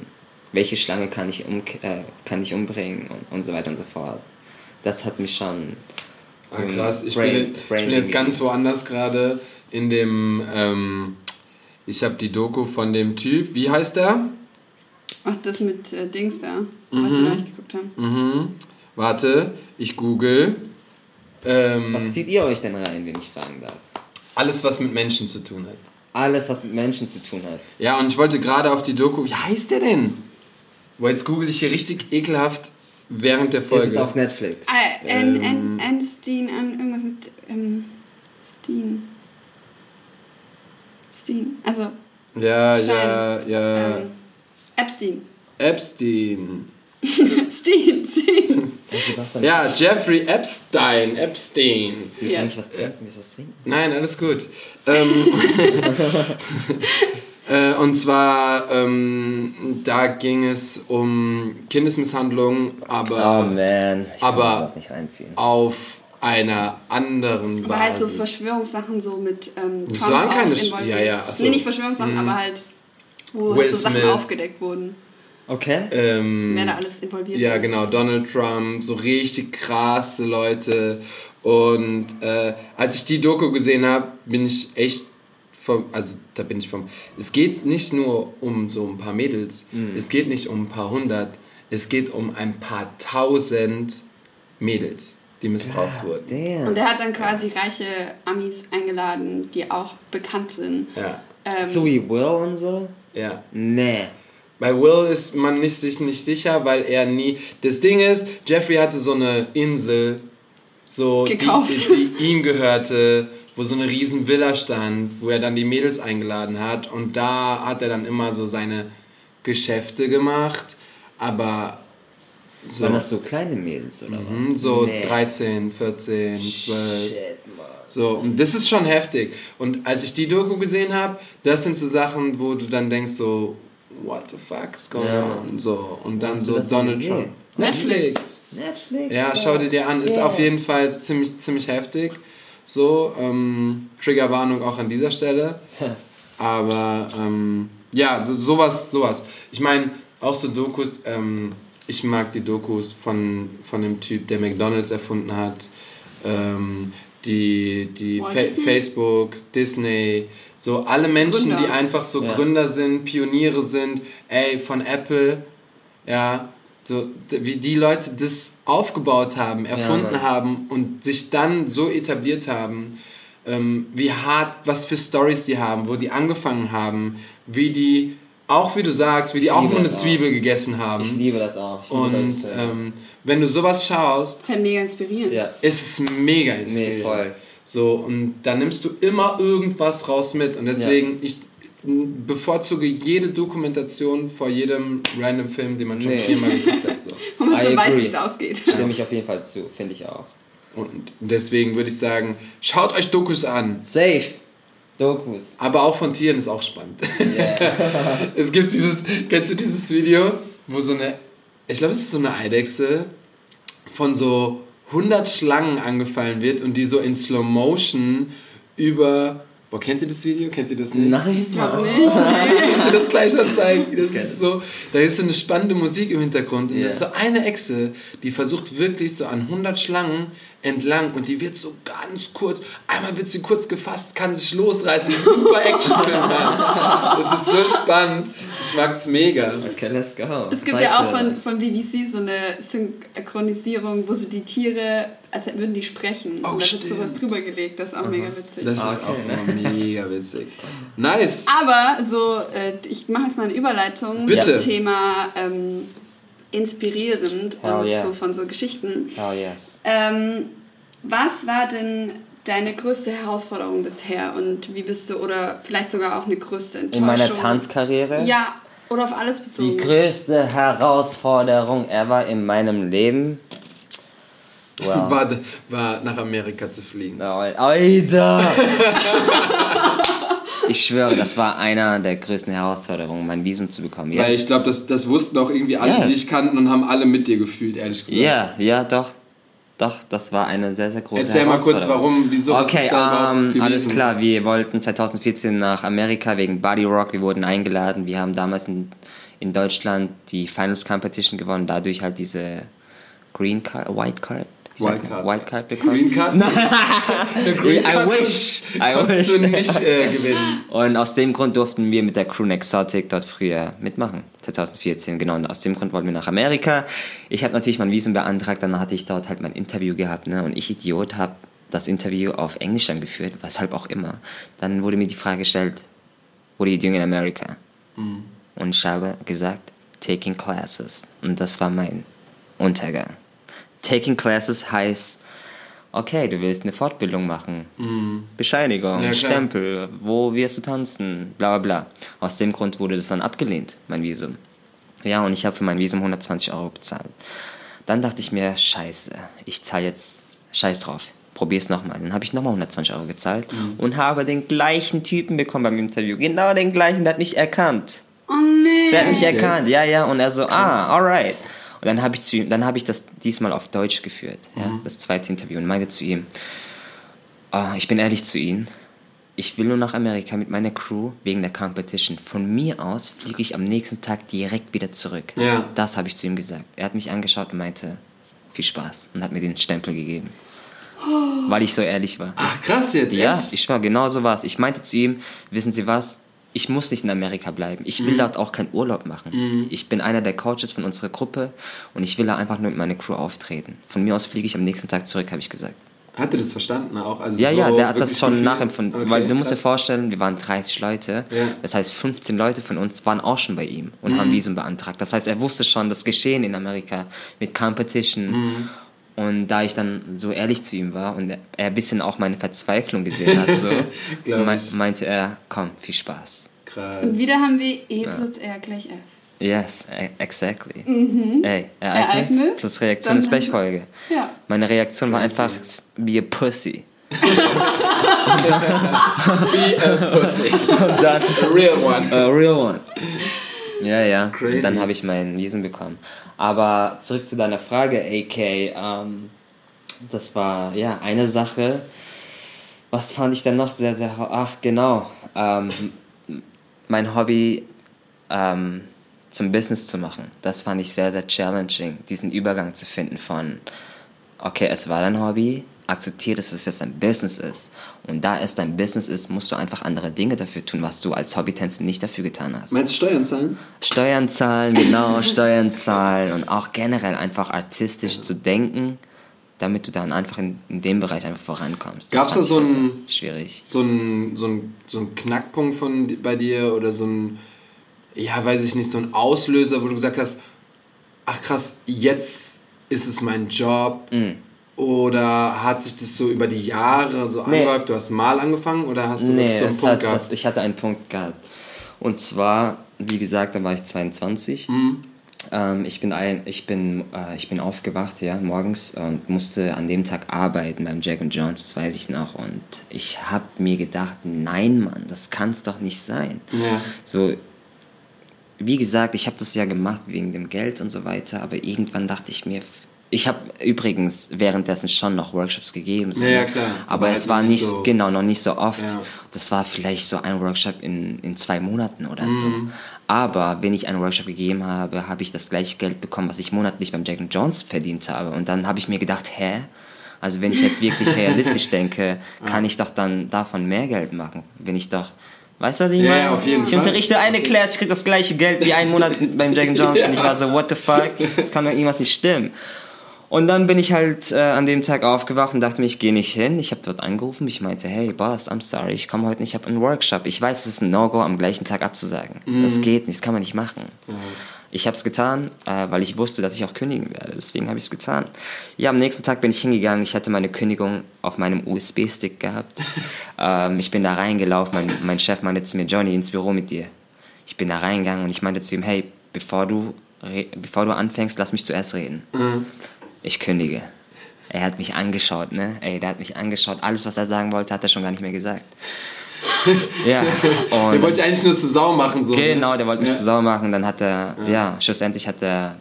Speaker 1: welche Schlange kann ich, um, äh, kann ich umbringen und, und so weiter und so fort. Das hat mich schon
Speaker 2: Ah,
Speaker 1: so ein
Speaker 2: krass, ich,
Speaker 1: Brain-
Speaker 2: bin, ich bin jetzt ganz woanders gerade in dem. Ähm, ich habe die Doku von dem Typ, wie heißt der?
Speaker 3: Ach, das mit äh, Dings da, was wir noch nicht geguckt haben.
Speaker 2: Mhm. Warte, ich google. Ähm,
Speaker 1: Was zieht ihr euch denn rein, wenn ich fragen darf?
Speaker 2: alles, was mit Menschen zu tun hat.
Speaker 1: Alles, was mit Menschen zu tun hat.
Speaker 2: Ja, und ich wollte gerade auf die Doku. Wie heißt der denn? Boah, jetzt google ich hier richtig ekelhaft während der Folge.
Speaker 1: Ist es auf Netflix?
Speaker 3: Ah, An, An, Anstein, an, irgendwas mit ähm, Steen. Steen, also
Speaker 2: ja,
Speaker 3: Stein.
Speaker 2: ja, ja.
Speaker 3: ähm, Epstein.
Speaker 2: Epstein.
Speaker 1: Hey, Sebastian,
Speaker 2: Ja, Jeffrey Epstein. Epstein.
Speaker 1: willst du
Speaker 3: Ja.
Speaker 1: nicht was trinken? Willst du was trinken?
Speaker 2: Nein, alles gut. Ähm, äh, und zwar, ähm, da ging es um Kindesmisshandlung,
Speaker 1: Oh
Speaker 2: aber
Speaker 1: man, ich kann
Speaker 2: aber-
Speaker 1: mir sowas nicht reinziehen.
Speaker 2: auf einer anderen
Speaker 3: Aber halt so
Speaker 2: Basis.
Speaker 3: Verschwörungssachen so mit ähm,
Speaker 2: Das
Speaker 3: Trump
Speaker 2: waren
Speaker 3: auch
Speaker 2: keine Sch-
Speaker 3: involviert.
Speaker 2: ja, ja, ach so.
Speaker 3: Nee, nicht Verschwörungssachen,
Speaker 2: Mhm.
Speaker 3: aber halt, wo
Speaker 2: Will
Speaker 3: so Sachen
Speaker 2: Smith.
Speaker 3: aufgedeckt wurden.
Speaker 1: Okay.
Speaker 2: ähm,
Speaker 3: Wer da alles involviert
Speaker 2: Ja,
Speaker 3: ist.
Speaker 2: genau, Donald Trump, so richtig krasse Leute. Und äh, als ich die Doku gesehen habe, bin ich echt vom, also da bin ich vom, es geht nicht nur um so ein paar Mädels,
Speaker 1: Mhm.
Speaker 2: es geht nicht um ein paar hundert, es geht um ein paar tausend Mädels, die missbraucht wurden.
Speaker 1: Damn.
Speaker 3: Und er hat dann quasi reiche Amis eingeladen, die auch bekannt sind.
Speaker 2: Ja,
Speaker 3: Ähm,
Speaker 1: so Will und so?
Speaker 2: ja.
Speaker 1: Nee.
Speaker 2: Bei Will ist man nicht, sich nicht sicher, weil er nie. Das Ding ist, Jeffrey hatte so eine Insel, so die, die, die ihm gehörte, wo so eine riesen Villa stand, wo er dann die Mädels eingeladen hat und da hat er dann immer so seine Geschäfte gemacht, aber so,
Speaker 1: Waren das so kleine Mädels oder
Speaker 2: mhm,
Speaker 1: was?
Speaker 2: so
Speaker 1: Nee.
Speaker 2: 13, 14, 12.
Speaker 1: Shit, Mann.
Speaker 2: So, und das ist schon heftig. Und als ich die Doku gesehen habe, das sind so Sachen, wo du dann denkst so, what the fuck is going
Speaker 1: Ja.
Speaker 2: on? So, und dann so Donald? Trump.
Speaker 3: Netflix.
Speaker 1: Netflix.
Speaker 2: Ja, schau dir die an. Ist
Speaker 1: Yeah.
Speaker 2: auf jeden Fall ziemlich, ziemlich heftig. So, ähm, Triggerwarnung auch an dieser Stelle. Aber ähm, ja, so, sowas, sowas. Ich meine, auch so Dokus, ähm, ich mag die Dokus von, von dem Typ, der McDonalds erfunden hat. Ähm, die die Fa
Speaker 3: Disney?
Speaker 2: Facebook, Disney, so alle Menschen,
Speaker 3: Gründer.
Speaker 2: die einfach so
Speaker 1: Ja.
Speaker 2: Gründer sind, Pioniere sind, ey, von Apple, ja, so, wie die Leute das aufgebaut haben, erfunden
Speaker 1: Mann.
Speaker 2: haben und sich dann so etabliert haben, ähm, wie hart, was für Stories die haben, wo die angefangen haben, wie die, auch wie du sagst, wie die
Speaker 1: Ich
Speaker 2: auch nur eine
Speaker 1: das auch.
Speaker 2: Zwiebel gegessen haben.
Speaker 1: Ich liebe das auch. Ich liebe
Speaker 2: und
Speaker 1: solche Filme.
Speaker 2: ähm, wenn du sowas schaust,
Speaker 3: Das ist halt mega inspirierend.
Speaker 1: ja.
Speaker 2: ist es mega inspirierend.
Speaker 1: Nee, voll.
Speaker 2: So, und da nimmst du immer irgendwas raus mit. Und deswegen, ich m, bevorzuge jede Dokumentation vor jedem random Film, den man schon
Speaker 1: Nee.
Speaker 2: viermal geguckt hat. So.
Speaker 3: Wo man
Speaker 1: I
Speaker 3: schon weiß,
Speaker 1: agree.
Speaker 3: wie es ausgeht.
Speaker 1: Stimme ich auf jeden Fall zu, finde ich auch.
Speaker 2: Und deswegen würde ich sagen, schaut euch Dokus an.
Speaker 1: Safe. Dokus.
Speaker 2: Aber auch von Tieren ist auch spannend.
Speaker 1: Yeah.
Speaker 2: es gibt dieses, kennst du dieses Video, wo so eine, ich glaube, es ist so eine Eidechse von so 100 Schlangen angefallen wird und die so in Slow Motion über, boah, kennt ihr das Video? Kennt ihr das nicht?
Speaker 1: Nein,
Speaker 3: Ich glaub
Speaker 1: Mann.
Speaker 3: nicht. Nee.
Speaker 2: Kannst du das gleich schon zeigen? Das ist so, da ist so eine spannende Musik im Hintergrund und
Speaker 1: Ja.
Speaker 2: das ist so eine Echse, die versucht wirklich so an 100 Schlangen entlang und die wird so ganz kurz, einmal wird sie kurz gefasst, kann sich losreißen, super Actionfilm. Das ist so spannend, ich mag's mega.
Speaker 1: Okay, let's go.
Speaker 3: Es gibt ja auch von, von BBC so eine Synchronisierung, wo so die Tiere, als würden die sprechen.
Speaker 2: Oh,
Speaker 3: und da wird
Speaker 2: stimmt.
Speaker 3: sowas drüber gelegt, das ist auch mega witzig.
Speaker 2: Das ist
Speaker 1: Okay,
Speaker 2: auch
Speaker 1: ne?
Speaker 2: immer mega witzig. Nice!
Speaker 3: Aber so, äh, ich mache jetzt mal eine Überleitung
Speaker 2: Bitte.
Speaker 3: zum Thema ähm, inspirierend
Speaker 1: Hell
Speaker 3: und
Speaker 1: yeah.
Speaker 3: so von so Geschichten.
Speaker 1: Oh yes.
Speaker 3: Ähm, was war denn deine größte Herausforderung bisher und wie bist du, oder vielleicht sogar auch eine größte Enttäuschung?
Speaker 1: In meiner Tanzkarriere?
Speaker 3: Ja, Oder auf alles
Speaker 1: Die
Speaker 3: bezogen?
Speaker 1: größte Herausforderung ever in meinem Leben. Wow.
Speaker 2: War, war nach Amerika zu fliegen.
Speaker 1: Alter! Ich schwöre, das war einer der größten Herausforderungen, mein Visum zu bekommen.
Speaker 2: Weil ich glaube, das, das wussten auch irgendwie alle, die
Speaker 1: Yes.
Speaker 2: dich kannten und haben alle mit dir gefühlt, ehrlich gesagt.
Speaker 1: Ja, ja, doch. Doch, das war eine sehr, sehr große
Speaker 2: Erzähl mal kurz,
Speaker 1: Herausforderung.
Speaker 2: warum, wieso, was
Speaker 1: Okay,
Speaker 2: da überhaupt
Speaker 1: ähm, alles klar. Wir wollten 2014 nach Amerika wegen Body Rock. Wir wurden eingeladen. Wir haben damals in, in Deutschland die Finals Competition gewonnen. Dadurch halt diese Green Card, White Card.
Speaker 2: White? Card.
Speaker 1: White Card bekommen.
Speaker 2: Green Card? Eine Green
Speaker 1: I
Speaker 2: Card
Speaker 1: wish. I wish.
Speaker 2: du nicht äh, gewinnen.
Speaker 1: Und aus dem Grund durften wir mit der Crew Exotic dort früher mitmachen. 2014, genau. Und aus dem Grund wollten wir nach Amerika. Ich habe natürlich mein Visum beantragt, dann hatte ich dort halt mein Interview gehabt. Ne? Und ich, Idiot, habe das Interview auf Englisch dann geführt, weshalb auch immer. Dann wurde mir die Frage gestellt, what are you doing in America? Und ich habe gesagt, taking classes. Und das war mein Untergang. Taking classes heißt, okay, du willst eine Fortbildung machen. Bescheinigung,
Speaker 2: Ja.
Speaker 1: Stempel, wo wirst du tanzen, bla bla bla. Aus dem Grund wurde das dann abgelehnt, mein Visum. Ja, und ich habe für mein Visum 120 Euro bezahlt. Dann dachte ich mir, scheiße, ich zahle jetzt, scheiß drauf, probier's nochmal. Dann habe ich nochmal 120 Euro gezahlt und habe den gleichen Typen bekommen beim Interview. Genau den gleichen, der hat mich erkannt.
Speaker 3: Oh nee.
Speaker 1: Der hat mich
Speaker 2: Echt
Speaker 1: erkannt,
Speaker 2: jetzt?
Speaker 1: ja, ja. Und er so, ah, alright. Und dann habe ich zu ihm, dann habe ich das diesmal auf Deutsch geführt, ja, das zweite Interview und meinte zu ihm, ah, ich bin ehrlich zu Ihnen, ich will nur nach Amerika mit meiner Crew wegen der Competition. Von mir aus fliege ich am nächsten Tag direkt wieder zurück.
Speaker 2: Ja.
Speaker 1: Das habe ich zu ihm gesagt. Er hat mich angeschaut und meinte, viel Spaß und hat mir den Stempel gegeben. Weil ich so ehrlich war.
Speaker 2: Ach, krass jetzt,
Speaker 1: Ja,
Speaker 2: echt?
Speaker 1: ich war genau so was. Ich meinte zu ihm, wissen Sie was? Ich muss nicht in Amerika bleiben. Ich
Speaker 2: Mhm.
Speaker 1: will dort auch keinen Urlaub machen. Ich bin einer der Coaches von unserer Gruppe und ich will da einfach nur mit meiner Crew auftreten. Von mir aus fliege ich am nächsten Tag zurück, habe ich gesagt.
Speaker 2: Hat er das verstanden auch? Also
Speaker 1: Ja,
Speaker 2: so
Speaker 1: ja, der hat das schon
Speaker 2: gefühlt?
Speaker 1: nachempfunden.
Speaker 2: Okay,
Speaker 1: weil du musst dir vorstellen, wir waren 30 Leute.
Speaker 2: Ja.
Speaker 1: Das heißt, 15 Leute von uns waren auch schon bei ihm und
Speaker 2: Mhm.
Speaker 1: haben Visum beantragt. Das heißt, er wusste schon das Geschehen in Amerika mit Competition.
Speaker 2: Mhm.
Speaker 1: Und da ich dann so ehrlich zu ihm war und er ein bisschen auch meine Verzweiflung gesehen hat, so,
Speaker 2: ich.
Speaker 1: meinte er, komm, viel Spaß.
Speaker 2: Krass.
Speaker 3: Und wieder haben wir E plus R gleich F.
Speaker 1: Yes, e- exactly. Ey, Ereignis,
Speaker 3: Ereignis,
Speaker 1: plus Reaktion ist gleich
Speaker 3: haben-
Speaker 1: Folge.
Speaker 3: Ja.
Speaker 1: Meine Reaktion war
Speaker 2: Pussy.
Speaker 1: einfach, be a pussy.
Speaker 2: Be a pussy.
Speaker 1: Und dann,
Speaker 2: A real one.
Speaker 1: A real one. Ja, ja.
Speaker 2: Crazy.
Speaker 1: Und dann habe ich mein Visum bekommen. Aber zurück zu deiner Frage, AK. Ähm, das war ja eine Sache. Was fand ich dann noch sehr, sehr. Ach, genau. Ähm, mein Hobby ähm, zum Business zu machen. Das fand ich sehr, sehr challenging, diesen Übergang zu finden von, okay, es war dein Hobby, akzeptiere, dass es jetzt ein Business ist. Und da es dein Business ist, musst du einfach andere Dinge dafür tun, was du als Hobbytänzer nicht dafür getan hast.
Speaker 2: Meinst du Steuern zahlen?
Speaker 1: Steuern zahlen, genau, Steuern zahlen und auch generell einfach artistisch zu denken, damit du dann einfach in, in dem Bereich einfach vorankommst.
Speaker 2: Gab's
Speaker 1: fand
Speaker 2: da so
Speaker 1: ich sehr,
Speaker 2: ein-
Speaker 1: sehr Schwierig.
Speaker 2: So ein, so ein, so ein Knackpunkt von bei dir oder so ein, ja, weiß ich nicht, so ein Auslöser, wo du gesagt hast, ach krass, jetzt ist es mein Job.
Speaker 1: Mhm.
Speaker 2: Oder hat sich das so über die Jahre so
Speaker 1: Nee.
Speaker 2: angehäuft? Du hast mal angefangen oder hast du
Speaker 1: Nee,
Speaker 2: wirklich so einen Punkt
Speaker 1: hat,
Speaker 2: gehabt?
Speaker 1: das, ich hatte einen Punkt gehabt. Und zwar, wie gesagt, da war ich 22.
Speaker 2: Mhm.
Speaker 1: Ähm, ich bin, ein, ich, bin, äh, ich bin aufgewacht ja, morgens und musste an dem Tag arbeiten beim Jack and Jones, das weiß ich noch. Und ich habe mir gedacht, nein, Mann, das kann es doch nicht sein.
Speaker 2: Ja.
Speaker 1: So, wie gesagt, ich habe das ja gemacht wegen dem Geld und so weiter, aber irgendwann dachte ich mir, ich habe übrigens währenddessen schon noch Workshops gegeben. So,
Speaker 2: Ja, ja,
Speaker 1: ne?
Speaker 2: klar.
Speaker 1: Aber
Speaker 2: Aber
Speaker 1: es
Speaker 2: halt
Speaker 1: war
Speaker 2: nicht so-
Speaker 1: genau, noch nicht so oft.
Speaker 2: Ja.
Speaker 1: Das war vielleicht so ein Workshop in, in zwei Monaten oder so.
Speaker 2: Mhm.
Speaker 1: Aber wenn ich einen Workshop gegeben habe, habe ich das gleiche Geld bekommen, was ich monatlich beim Jack Jones verdient habe. Und dann habe ich mir gedacht, hä? Also wenn ich jetzt wirklich realistisch denke, kann ich doch dann davon mehr Geld machen, wenn ich doch Weißt du, was ich
Speaker 2: Ja,
Speaker 1: meine?
Speaker 2: ja, auf jeden
Speaker 1: ich
Speaker 2: Fall.
Speaker 1: unterrichte eine Class, ich krieg das gleiche Geld wie einen Monat beim Jack Jones. Und ich war so, what the fuck? Das kann doch irgendwas nicht stimmen. Und dann bin ich halt äh, an dem Tag aufgewacht und dachte mir, ich gehe nicht hin. Ich habe dort angerufen. Ich meinte, hey Boss, I'm sorry, ich komme heute nicht, ich habe einen Workshop. Ich weiß, es ist ein No-Go, am gleichen Tag abzusagen. Das geht nicht, das kann man nicht machen. Ich habe es getan, äh, weil ich wusste, dass ich auch kündigen werde. Deswegen habe ich es getan. Ja, am nächsten Tag bin ich hingegangen. Ich hatte meine Kündigung auf meinem USB-Stick gehabt. ähm, ich bin da reingelaufen. Mein, mein Chef meinte zu mir, Johnny, ins Büro mit dir. Ich bin da reingegangen und ich meinte zu ihm, hey, bevor du, bevor du anfängst, lass mich zuerst reden.
Speaker 2: Mhm.
Speaker 1: Ich kündige. Er hat mich angeschaut, ne? Ey, der hat mich angeschaut. Alles, was er sagen wollte, hat er schon gar nicht mehr gesagt. ja. Und
Speaker 2: Der wollte ich eigentlich nur zu Sau machen. So, ne?
Speaker 1: Genau, der wollte mich
Speaker 2: Ja.
Speaker 1: zu sauer machen. Dann hat er, ja. schlussendlich hat er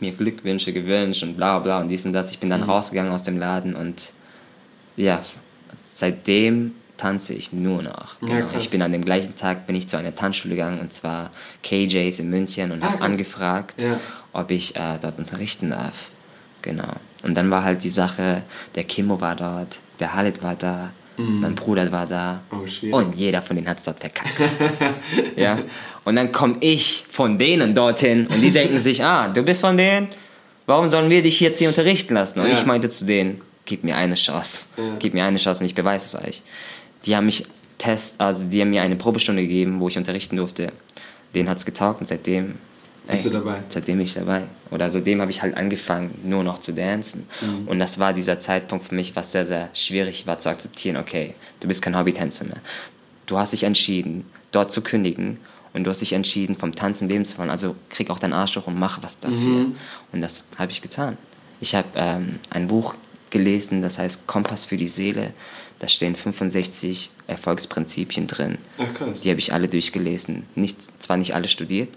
Speaker 1: mir Glückwünsche gewünscht und bla bla und dies und das. Ich bin dann
Speaker 2: Mhm.
Speaker 1: rausgegangen aus dem Laden und ja, seitdem tanze ich nur noch.
Speaker 2: Ja,
Speaker 1: Genau.
Speaker 2: krass.
Speaker 1: ich bin an dem gleichen Tag bin ich zu einer Tanzschule gegangen und zwar KJs in München und
Speaker 2: Ah,
Speaker 1: habe angefragt,
Speaker 2: Ja.
Speaker 1: ob ich äh, dort unterrichten darf. Genau. Und dann war halt die Sache, der Kimo war dort, der Halit war da, mein Bruder war da
Speaker 2: Mhm. Oh,
Speaker 1: und jeder von denen hat es dort verkackt. ja? Und dann komme ich von denen dorthin und die denken sich, ah, du bist von denen, warum sollen wir dich jetzt hier unterrichten lassen? Und
Speaker 2: Ja.
Speaker 1: ich meinte zu denen, gib mir eine Chance,
Speaker 2: Ja.
Speaker 1: gib mir eine Chance und ich beweise es euch. Die haben mich Test, also die haben mir eine Probestunde gegeben, wo ich unterrichten durfte. Denen hat es getaugt und seitdem
Speaker 2: Bist du dabei?
Speaker 1: Seitdem bin ich dabei. Oder seitdem habe ich halt angefangen, nur noch zu dancen.
Speaker 2: Mhm.
Speaker 1: Und das war dieser Zeitpunkt für mich, was sehr, sehr schwierig war zu akzeptieren. Okay, du bist kein Hobbytänzer mehr. Du hast dich entschieden, dort zu kündigen. Und du hast dich entschieden, vom Tanzen leben zu wollen. Also krieg auch deinen Arsch hoch und mach was dafür.
Speaker 2: Mhm.
Speaker 1: Und das habe ich getan. Ich habe ähm, ein Buch gelesen, das heißt Kompass für die Seele. Da stehen 65 Erfolgsprinzipien drin.
Speaker 2: Ach.
Speaker 1: Die habe ich alle durchgelesen. Nicht, zwar nicht alle studiert,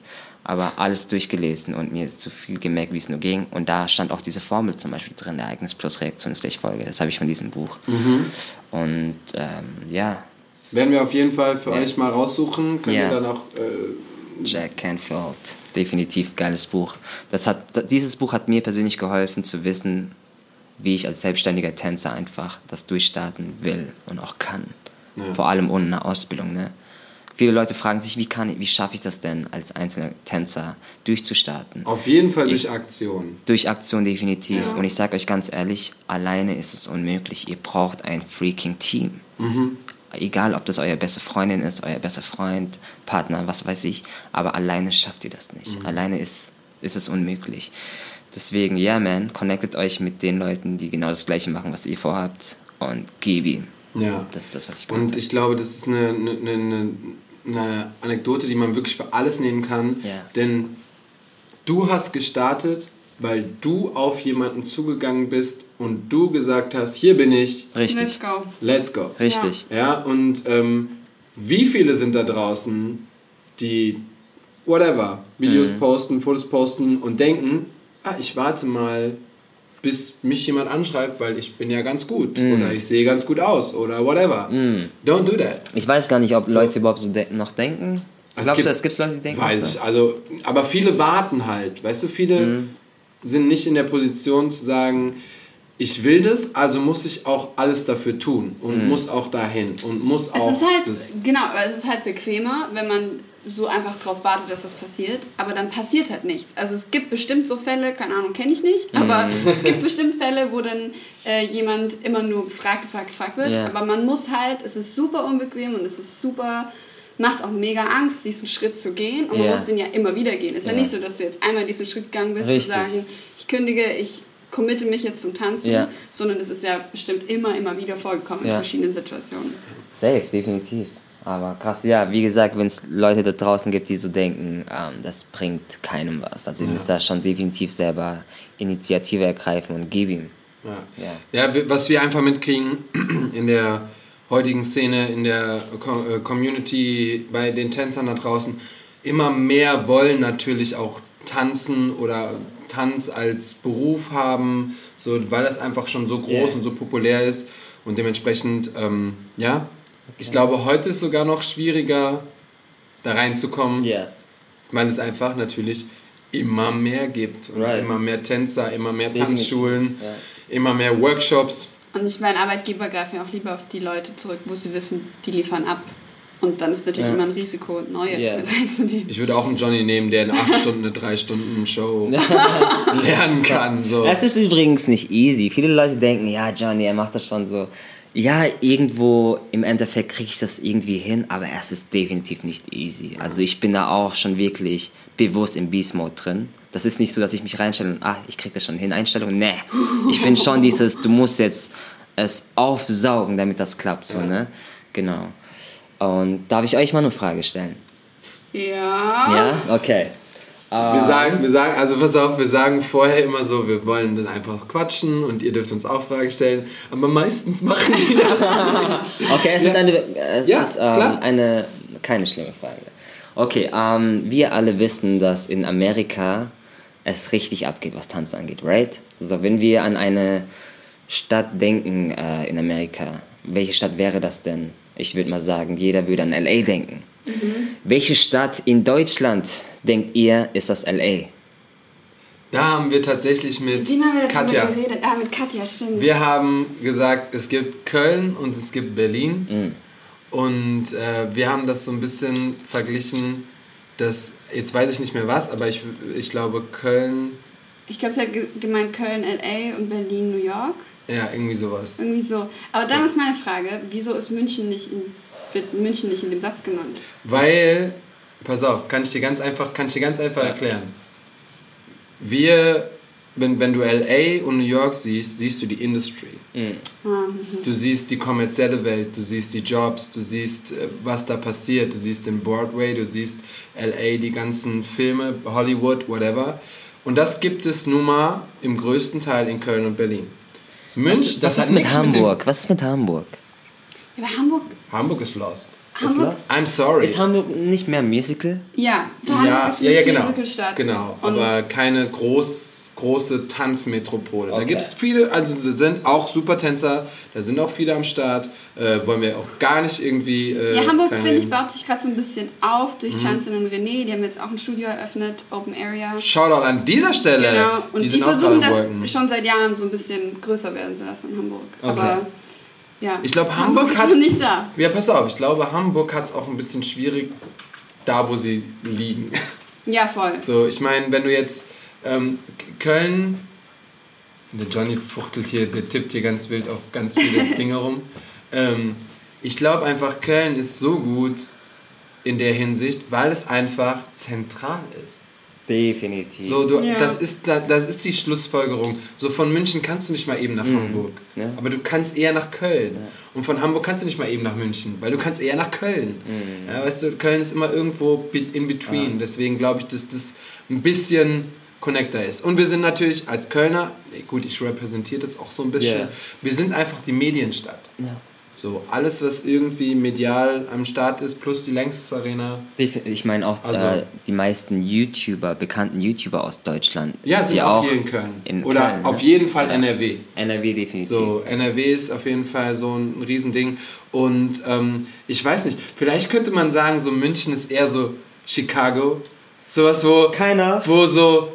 Speaker 1: aber alles durchgelesen und mir so viel gemerkt, wie es nur ging. Und da stand auch diese Formel zum Beispiel drin, Ereignis plus Reaktion ist gleich Folge. Das habe ich von diesem Buch.
Speaker 2: Mhm.
Speaker 1: Und ähm, ja,
Speaker 2: Werden wir auf jeden Fall für
Speaker 1: Ja.
Speaker 2: euch mal raussuchen. Können
Speaker 1: Ja.
Speaker 2: wir dann auch. Äh,
Speaker 1: Jack Canfield, definitiv geiles Buch. Das hat, dieses Buch hat mir persönlich geholfen zu wissen, wie ich als selbstständiger Tänzer einfach das durchstarten will und auch kann.
Speaker 2: Ja.
Speaker 1: Vor allem ohne eine Ausbildung. Ne? Viele Leute fragen sich, wie, kann ich, wie schaffe ich das denn als einzelner Tänzer durchzustarten?
Speaker 2: auf jeden Fall durch
Speaker 1: Ich-
Speaker 2: Aktion.
Speaker 1: Durch Aktion definitiv.
Speaker 3: Ja.
Speaker 1: Und ich sage euch ganz ehrlich, alleine ist es unmöglich. Ihr braucht ein freaking Team.
Speaker 2: Mhm.
Speaker 1: Egal, ob das euer beste Freundin ist, euer bester Freund, Partner, was weiß ich. Aber alleine schafft ihr das nicht. Alleine ist, ist es unmöglich. Deswegen, yeah, man, connectet euch mit den Leuten, die genau das Gleiche machen, was ihr vorhabt. Und gib ihm.
Speaker 2: Ja.
Speaker 1: Das ist das, was ich
Speaker 2: Und ich glaube, das ist eine, eine, eine, eine Anekdote, die man wirklich für alles nehmen kann.
Speaker 1: Ja.
Speaker 2: Denn du hast gestartet, weil du auf jemanden zugegangen bist und du gesagt hast, hier bin ich,
Speaker 1: Richtig.
Speaker 3: Let's go.
Speaker 2: let's go.
Speaker 1: Richtig.
Speaker 2: Ja, und ähm, wie viele sind da draußen, die whatever, Videos
Speaker 1: Mhm.
Speaker 2: posten, Fotos posten und denken, ah, ich warte mal, bis mich jemand anschreibt, weil ich bin ja ganz gut
Speaker 1: Mhm.
Speaker 2: oder ich sehe ganz gut aus oder whatever. Don't do that.
Speaker 1: Ich weiß gar nicht, ob Leute überhaupt so de noch denken.
Speaker 2: Es
Speaker 1: Glaubst
Speaker 2: gibt-
Speaker 1: du, es gibt Leute, die denken
Speaker 2: Weiß
Speaker 1: so?
Speaker 2: ich, also, aber viele warten halt, weißt du, viele
Speaker 1: Mhm.
Speaker 2: sind nicht in der Position zu sagen, ich will das, also muss ich auch alles dafür tun und
Speaker 1: Mhm.
Speaker 2: muss auch dahin und muss
Speaker 3: Es
Speaker 2: auch
Speaker 3: ist halt,
Speaker 2: das.
Speaker 3: genau, es ist halt bequemer, wenn man so einfach darauf wartet, dass das passiert. Aber dann passiert halt nichts. Also es gibt bestimmt so Fälle, keine Ahnung, kenne ich nicht, aber
Speaker 1: Mhm.
Speaker 3: es gibt bestimmt Fälle, wo dann äh, jemand immer nur gefragt, gefragt, gefragt wird.
Speaker 1: Ja.
Speaker 3: Aber man muss halt, es ist super unbequem und es ist super, macht auch mega Angst, diesen Schritt zu gehen. Und man
Speaker 1: Ja.
Speaker 3: muss den ja immer wieder gehen. Es ist ja.
Speaker 1: Ja.
Speaker 3: nicht so, dass du jetzt einmal diesen Schritt gegangen bist,
Speaker 1: Richtig.
Speaker 3: zu sagen, ich kündige, ich committe mich jetzt zum Tanzen,
Speaker 1: Ja.
Speaker 3: sondern es ist ja bestimmt immer, immer wieder vorgekommen in
Speaker 1: Ja.
Speaker 3: verschiedenen Situationen.
Speaker 1: Safe, definitiv. Aber krass, ja, wie gesagt, wenn es Leute da draußen gibt, die so denken, ähm, das bringt keinem was. Also ihr müsst da schon definitiv selber Initiative ergreifen und gib ihm.
Speaker 2: Ja.
Speaker 1: Ja.
Speaker 2: Ja, was wir einfach mitkriegen in der heutigen Szene, in der Co äh, Community, bei den Tänzern da draußen, immer mehr wollen natürlich auch tanzen oder Tanz als Beruf haben, so, weil das einfach schon so groß
Speaker 1: Yeah.
Speaker 2: und so populär ist und dementsprechend, ähm, ja, ich glaube, heute ist sogar noch schwieriger, da reinzukommen,
Speaker 1: Yes.
Speaker 2: weil es einfach natürlich immer mehr gibt und
Speaker 1: Right.
Speaker 2: immer mehr Tänzer, immer mehr Tanzschulen,
Speaker 1: ja.
Speaker 2: immer mehr Workshops.
Speaker 3: Und ich meine, Arbeitgeber greifen ja auch lieber auf die Leute zurück, wo sie wissen, die liefern ab. Und dann ist natürlich
Speaker 1: Ja.
Speaker 3: immer ein Risiko, neue
Speaker 1: Ja.
Speaker 3: mit reinzunehmen.
Speaker 2: Ich würde auch einen Johnny nehmen, der in acht Stunden eine drei Stunden Show lernen kann. So.
Speaker 1: Es ist übrigens nicht easy. Viele Leute denken, ja, Johnny, er macht das schon so. Ja, irgendwo im Endeffekt kriege ich das irgendwie hin, aber es ist definitiv nicht easy. Also ich bin da auch schon wirklich bewusst im Beast-Mode drin. Das ist nicht so, dass ich mich reinstelle und, ah, ich kriege das schon hin. Einstellung, nee. Ich bin schon dieses, du musst jetzt es aufsaugen, damit das klappt, so,
Speaker 2: Ja.
Speaker 1: ne? Genau. Und darf ich euch mal eine Frage stellen?
Speaker 3: Ja.
Speaker 1: Ja? Okay.
Speaker 2: Wir sagen, wir sagen, also pass auf, wir sagen vorher immer so, wir wollen dann einfach quatschen und ihr dürft uns auch Fragen stellen, aber meistens machen die das.
Speaker 1: Okay, es ist eine, es
Speaker 2: Ja,
Speaker 1: ist, ähm, eine, keine schlimme Frage. Okay, ähm, wir alle wissen, dass in Amerika es richtig abgeht, was Tanzen angeht, right? So, wenn wir an eine Stadt denken äh, in Amerika, welche Stadt wäre das denn? Ich würde mal sagen, jeder würde an LA denken. Welche Stadt in Deutschland denkt ihr, ist das LA?
Speaker 2: Da haben wir tatsächlich mit
Speaker 3: Mit haben wir
Speaker 2: Katja.
Speaker 3: geredet. Ah, mit Katja, stimmt.
Speaker 2: Wir haben gesagt, es gibt Köln und es gibt Berlin.
Speaker 1: Mhm.
Speaker 2: Und äh, wir haben das so ein bisschen verglichen, dass, jetzt weiß ich nicht mehr was, aber ich, ich glaube Köln,
Speaker 3: ich glaube, sie hat ge- gemeint Köln, L.A. und Berlin, New York.
Speaker 2: ja, irgendwie sowas.
Speaker 3: Irgendwie so. Aber dann ist meine Frage, wieso ist München nicht in, wird München nicht in dem Satz genannt?
Speaker 2: Weil, pass auf, kann ich dir ganz einfach, kann ich dir ganz einfach erklären. Wir, wenn, wenn du LA und New York siehst, siehst du die Industry.
Speaker 3: Ah, mhm.
Speaker 2: Du siehst die kommerzielle Welt, du siehst die Jobs, du siehst, äh, was da passiert, du siehst den Broadway, du siehst LA, die ganzen Filme, Hollywood, whatever. Und das gibt es nun mal im größten Teil in Köln und Berlin. München,
Speaker 1: Was
Speaker 2: das
Speaker 1: ist
Speaker 2: hat
Speaker 1: mit Hamburg? Was ist mit Hamburg?
Speaker 3: Ja, aber Hamburg.
Speaker 2: Hamburg ist lost.
Speaker 3: Hamburg?
Speaker 2: I'm sorry.
Speaker 1: Ist Hamburg nicht mehr Musical?
Speaker 3: ja, Hamburg
Speaker 2: ja,
Speaker 3: ist
Speaker 2: ja, ja, genau.
Speaker 3: Musicalstadt.
Speaker 2: Genau,
Speaker 3: Und
Speaker 2: aber keine groß, große Tanzmetropole. Da
Speaker 1: Okay.
Speaker 2: gibt es viele, also da sind auch Supertänzer, da sind auch viele am Start. Äh, wollen wir auch gar nicht irgendwie. Äh,
Speaker 3: ja, Hamburg, finde ich, baut sich gerade so ein bisschen auf durch
Speaker 2: Mhm.
Speaker 3: Janssen und René. Die haben jetzt auch ein Studio eröffnet, Open Area.
Speaker 2: Shoutout an dieser Stelle.
Speaker 3: Genau, und die,
Speaker 2: sind auch
Speaker 3: versuchen das schon seit Jahren so ein bisschen größer werden zu lassen in Hamburg. Aber ja.
Speaker 2: Ich glaube, Hamburg
Speaker 3: ist
Speaker 2: hat-
Speaker 3: nicht da.
Speaker 2: Ja, pass auf, ich glaube, Hamburg hat es auch ein bisschen schwierig, da wo sie liegen.
Speaker 3: Ja, voll.
Speaker 2: So, ich meine, wenn du jetzt ähm, Köln, der Johnny fuchtelt hier, der tippt hier ganz wild auf ganz viele Dinge rum. Ähm, ich glaube einfach, Köln ist so gut in der Hinsicht, weil es einfach zentral ist.
Speaker 1: Definitiv.
Speaker 2: So, du,
Speaker 3: Ja.
Speaker 2: das, ist, da- das ist die Schlussfolgerung. So von München kannst du nicht mal eben nach Hamburg.
Speaker 1: Ja.
Speaker 2: Aber du kannst eher nach Köln. Und von Hamburg kannst du nicht mal eben nach München, weil du kannst eher nach Köln. Ja, weißt du, Köln ist immer irgendwo in between. Deswegen glaube ich, dass das ein bisschen Connector ist. Und wir sind natürlich als Kölner, gut, ich repräsentiere das auch so ein bisschen,
Speaker 1: Ja.
Speaker 2: wir sind einfach die Medienstadt.
Speaker 1: Ja.
Speaker 2: So, alles, was irgendwie medial am Start ist, plus die Längstes Arena.
Speaker 1: Ich meine auch
Speaker 2: Also-
Speaker 1: äh, die meisten YouTuber, bekannten YouTuber aus Deutschland.
Speaker 2: Ja, sind auch hier in Köln.
Speaker 1: in
Speaker 2: Oder
Speaker 1: Köln,
Speaker 2: auf
Speaker 1: ne?
Speaker 2: jeden Fall
Speaker 1: Ja.
Speaker 2: NRW.
Speaker 1: NRW definitiv.
Speaker 2: So, NRW ist auf jeden Fall so ein Riesending. Und ähm, ich weiß nicht, vielleicht könnte man sagen, so München ist eher so Chicago. Sowas, wo,
Speaker 1: Keiner.
Speaker 2: wo so,